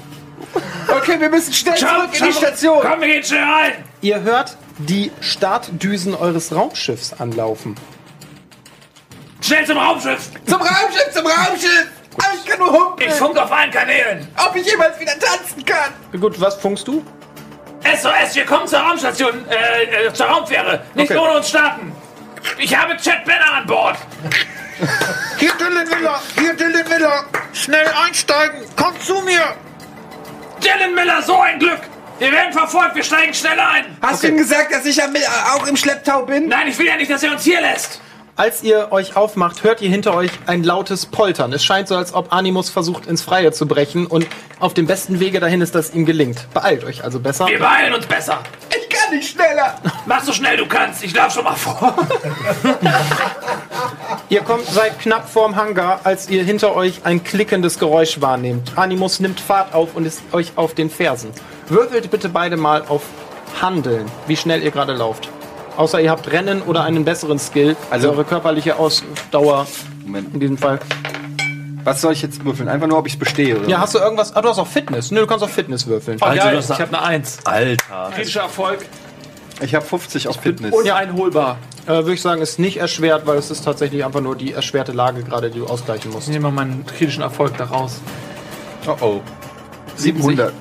Okay, wir müssen schnell Schau, zurück in die Station! Komm, wir gehen schnell rein! Ihr hört die Startdüsen eures Raumschiffs anlaufen. Schnell zum Raumschiff! Zum Raumschiff, zum Raumschiff! Aber ich kann nur humpeln! Ich funk auf allen Kanälen! Ob ich jemals wieder tanzen kann! Gut, was funkst du? SOS, wir kommen zur Raumstation, äh, äh zur Raumfähre. Nicht Okay. ohne uns starten. Ich habe Chad Banner an Bord. Hier Dylan Miller, hier Dylan Miller. Schnell einsteigen, komm zu mir. Dylan Miller, so ein Glück. Wir werden verfolgt, wir steigen schnell ein. Hast du ihm gesagt, dass ich äh, auch im Schlepptau bin? Nein, ich will ja nicht, dass er uns hier lässt. Als ihr euch aufmacht, hört ihr hinter euch ein lautes Poltern. Es scheint so, als ob Animus versucht, ins Freie zu brechen und auf dem besten Wege dahin ist, dass ihm gelingt. Beeilt euch also besser. Wir beeilen uns besser. Ich kann nicht schneller! Mach so schnell du kannst. Ich lauf schon mal vor. <laughs> Ihr kommt seit knapp vorm Hangar, als ihr hinter euch ein klickendes Geräusch wahrnehmt. Animus nimmt Fahrt auf und ist euch auf den Fersen. Würfelt bitte beide mal auf Handeln, wie schnell ihr gerade lauft. Außer ihr habt Rennen oder einen besseren Skill, also eure körperliche Ausdauer Moment. in diesem Fall. Was soll ich jetzt würfeln? Einfach nur, ob ich bestehe, oder? Ja, hast du irgendwas? Ah, du hast auch Fitness. Nö, du kannst auch Fitness würfeln. Also, Geil, ich habe eine Eins. Alter. Kritischer Erfolg. Ich habe 50 auf Fitness. Uneinholbar. Äh, Würde ich sagen, ist nicht erschwert, weil es ist tatsächlich einfach nur die erschwerte Lage gerade, die du ausgleichen musst. Ich nehme mal meinen kritischen Erfolg da raus. Oh oh. 700.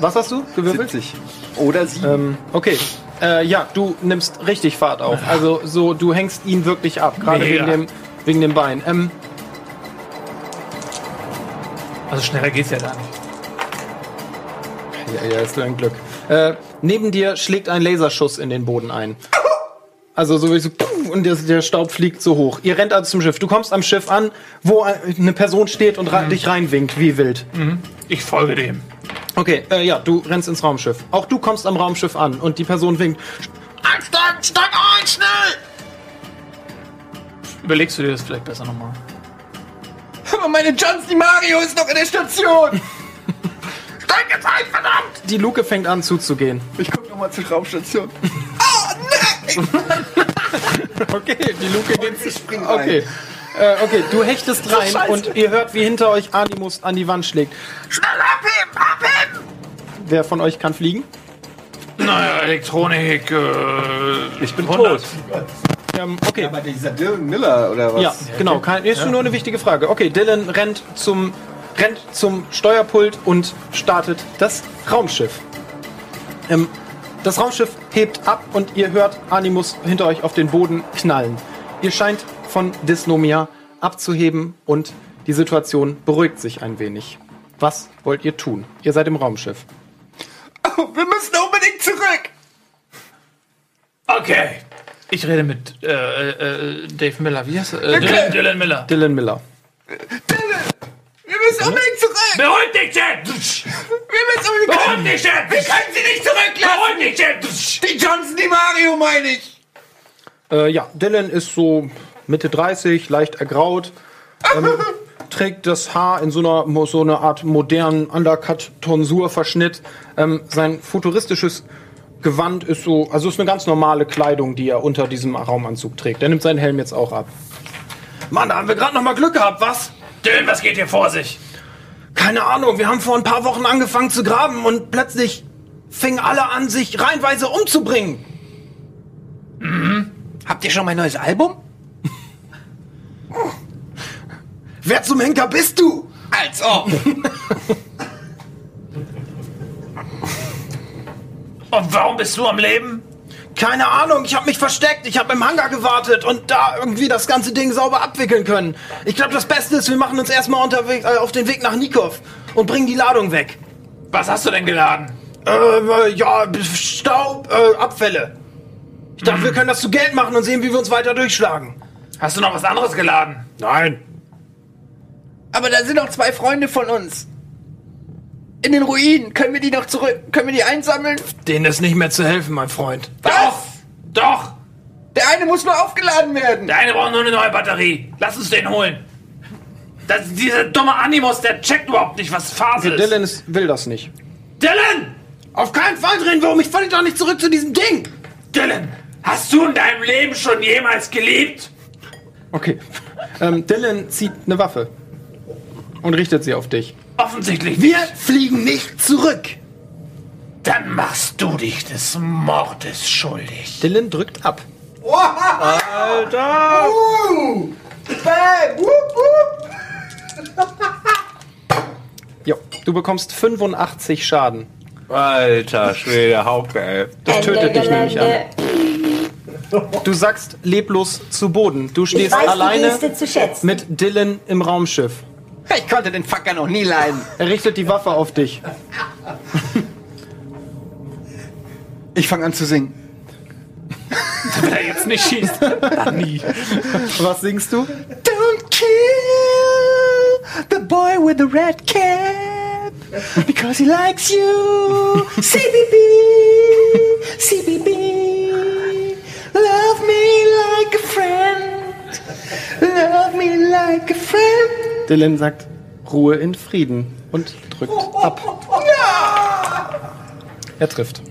Was hast du gewürfelt? 70. Oder 7. Ähm, okay. Äh, ja, du nimmst richtig Fahrt auf. Also so, du hängst ihn wirklich ab, gerade wegen dem, wegen dem Bein. Ähm, Also schneller geht's ja nicht. ja, ja, ist ein Glück. Äh, neben dir schlägt ein Laserschuss in den Boden ein. Also so wie so und der, der Staub fliegt so hoch. Ihr rennt also zum Schiff. Du kommst am Schiff an, wo eine Person steht und ra- dich reinwinkt, wie wild. Ich folge dem. Okay, äh, ja, du rennst ins Raumschiff. Auch du kommst am Raumschiff an und die Person winkt. Einsteigen, steig ein, schnell. Überlegst du dir das vielleicht besser nochmal? Aber meine Johns Di Mario ist noch in der Station. Steig jetzt ein, verdammt! Die Luke fängt an zuzugehen. Ich guck noch mal zur Raumstation. <laughs> Okay, die Luke geht. Ich spring rein. Okay. Äh, okay, du hechtest rein und ihr hört, wie hinter euch Animus an die Wand schlägt. Schnell abheben, abheben! Wer von euch kann fliegen? Naja, Elektronik. Äh, Ich bin 100. tot. Ähm, okay. Aber dieser Dylan Miller oder was? Ja, genau. Kein, ist nur eine wichtige Frage. Okay, Dylan rennt zum, rennt zum Steuerpult und startet das Raumschiff. Ähm, das Raumschiff hebt ab und ihr hört Animus hinter euch auf den Boden knallen. Ihr scheint von Dysnomia abzuheben und die Situation beruhigt sich ein wenig. Was wollt ihr tun? Ihr seid im Raumschiff. Oh, <coughs> wir müssen unbedingt zurück. Okay. Ich rede mit äh, äh, Dave Miller. Wie heißt er? Äh, Dylan, Dylan Miller. Dylan Miller. Wir müssen unbedingt zurück. Beruhig dich, Jet! Wir müssen unbedingt Beruhig dich, Jet! Wir können sie nicht zurücklassen. Beruhig dich, Jet! Die Johnson Di Mario meine ich. Äh, ja, Dylan ist so Mitte 30, leicht ergraut. Ähm, <laughs> trägt das Haar in so einer so eine Art modernen Undercut-Tonsur-Verschnitt. Ähm, sein futuristisches Gewand ist so, also ist eine ganz normale Kleidung, die er unter diesem Raumanzug trägt. Er nimmt seinen Helm jetzt auch ab. Mann, da haben wir gerade noch mal Glück gehabt, was? Dylan, was geht hier vor sich? Keine Ahnung, wir haben vor ein paar Wochen angefangen zu graben und plötzlich fingen alle an, sich reihenweise umzubringen. Habt ihr schon mein neues Album? <laughs> Wer zum Henker bist du? Als ob. <laughs> Und warum bist du am Leben? Keine Ahnung, ich habe mich versteckt, ich habe im Hangar gewartet und da irgendwie das ganze Ding sauber abwickeln können. Ich glaube, das Beste ist, wir machen uns erstmal unterwegs äh, auf den Weg nach Nikov und bringen die Ladung weg. Was hast du denn geladen? Äh, ja, Staub, äh, Abfälle. Ich dachte, wir können das zu Geld machen und sehen, wie wir uns weiter durchschlagen. Hast du noch was anderes geladen? Nein. Aber da sind noch zwei Freunde von uns. In den Ruinen. Können wir die noch zurück? Können wir die einsammeln? Denen ist nicht mehr zu helfen, mein Freund. Doch! Doch! Der eine muss nur aufgeladen werden. Der eine braucht nur eine neue Batterie. Lass uns den holen. Das, dieser dumme Animus, der checkt überhaupt nicht, was Phase ist. Dylan ist, will das nicht. Dylan! Auf keinen Fall drehen wir um, ich falle doch nicht zurück zu diesem Ding. Dylan! Hast du in deinem Leben schon jemals geliebt? Okay. Ähm, Dylan zieht eine Waffe und richtet sie auf dich. Offensichtlich Wir fliegen nicht zurück. Dann machst du dich des Mordes schuldig. Dylan drückt ab. Alter! Uh, bang, wup, wup. <laughs> Jo, du bekommst 85 Schaden. Alter Schwede, Hauke, ey. Das Ende tötet dich nämlich an. Du sackst leblos zu Boden. Du stehst alleine Geste zu schätzen. mit Dylan im Raumschiff. Ich konnte den Fucker noch nie leiden. Er richtet die Waffe auf dich. Ich fange an zu singen. Wenn er jetzt nicht schießt, dann nie. Was singst du? Don't kill the boy with the red cap because he likes you. CBB, CBB, love me like a friend, love me like a friend. Dylan sagt Ruhe in Frieden und drückt ab. Er trifft.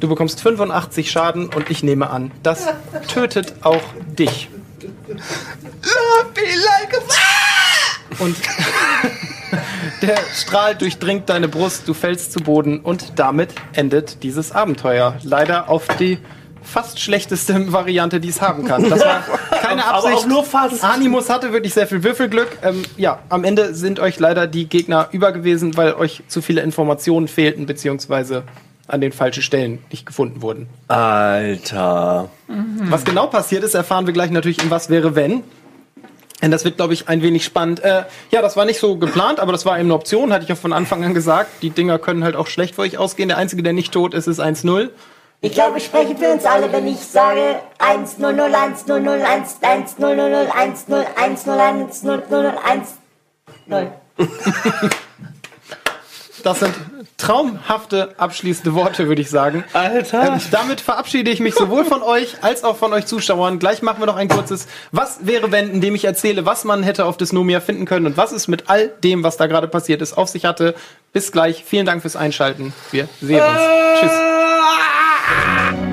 Du bekommst 85 Schaden und ich nehme an, das tötet auch dich. Love me like a friend. Und <laughs> der Strahl durchdringt deine Brust, du fällst zu Boden und damit endet dieses Abenteuer. Leider auf die fast schlechteste <laughs> Variante, die es haben kann. Das war <laughs> keine Aber Absicht. auch nur fast. Animus hatte wirklich sehr viel Würfelglück. Ähm, ja, am Ende sind euch leider die Gegner über gewesen, weil euch zu viele Informationen fehlten, beziehungsweise an den falschen Stellen nicht gefunden wurden. Alter. Was genau passiert ist, erfahren wir gleich natürlich in Was wäre wenn. Denn das wird, glaube ich, ein wenig spannend. Äh, ja, das war nicht so geplant, aber das war eben eine Option, hatte ich auch von Anfang an gesagt. Die Dinger können halt auch schlecht für euch ausgehen. Der Einzige, der nicht tot ist, ist 1-0. Ich glaube, ich spreche für uns alle, wenn ich sage 1 0 0 1 0 0 1 1 0 0 0 1 0 1 0 1 0 0 1 0. Das sind traumhafte abschließende Worte, würde ich sagen. Alter. Ähm, damit verabschiede ich mich sowohl von euch als auch von euch Zuschauern. Gleich machen wir noch ein kurzes Was wäre wenn, in dem ich erzähle, was man hätte auf Dysnomia finden können und was es mit all dem, was da gerade passiert ist, auf sich hatte. Bis gleich. Vielen Dank fürs Einschalten. Wir sehen uns. Tschüss. Ah! <laughs>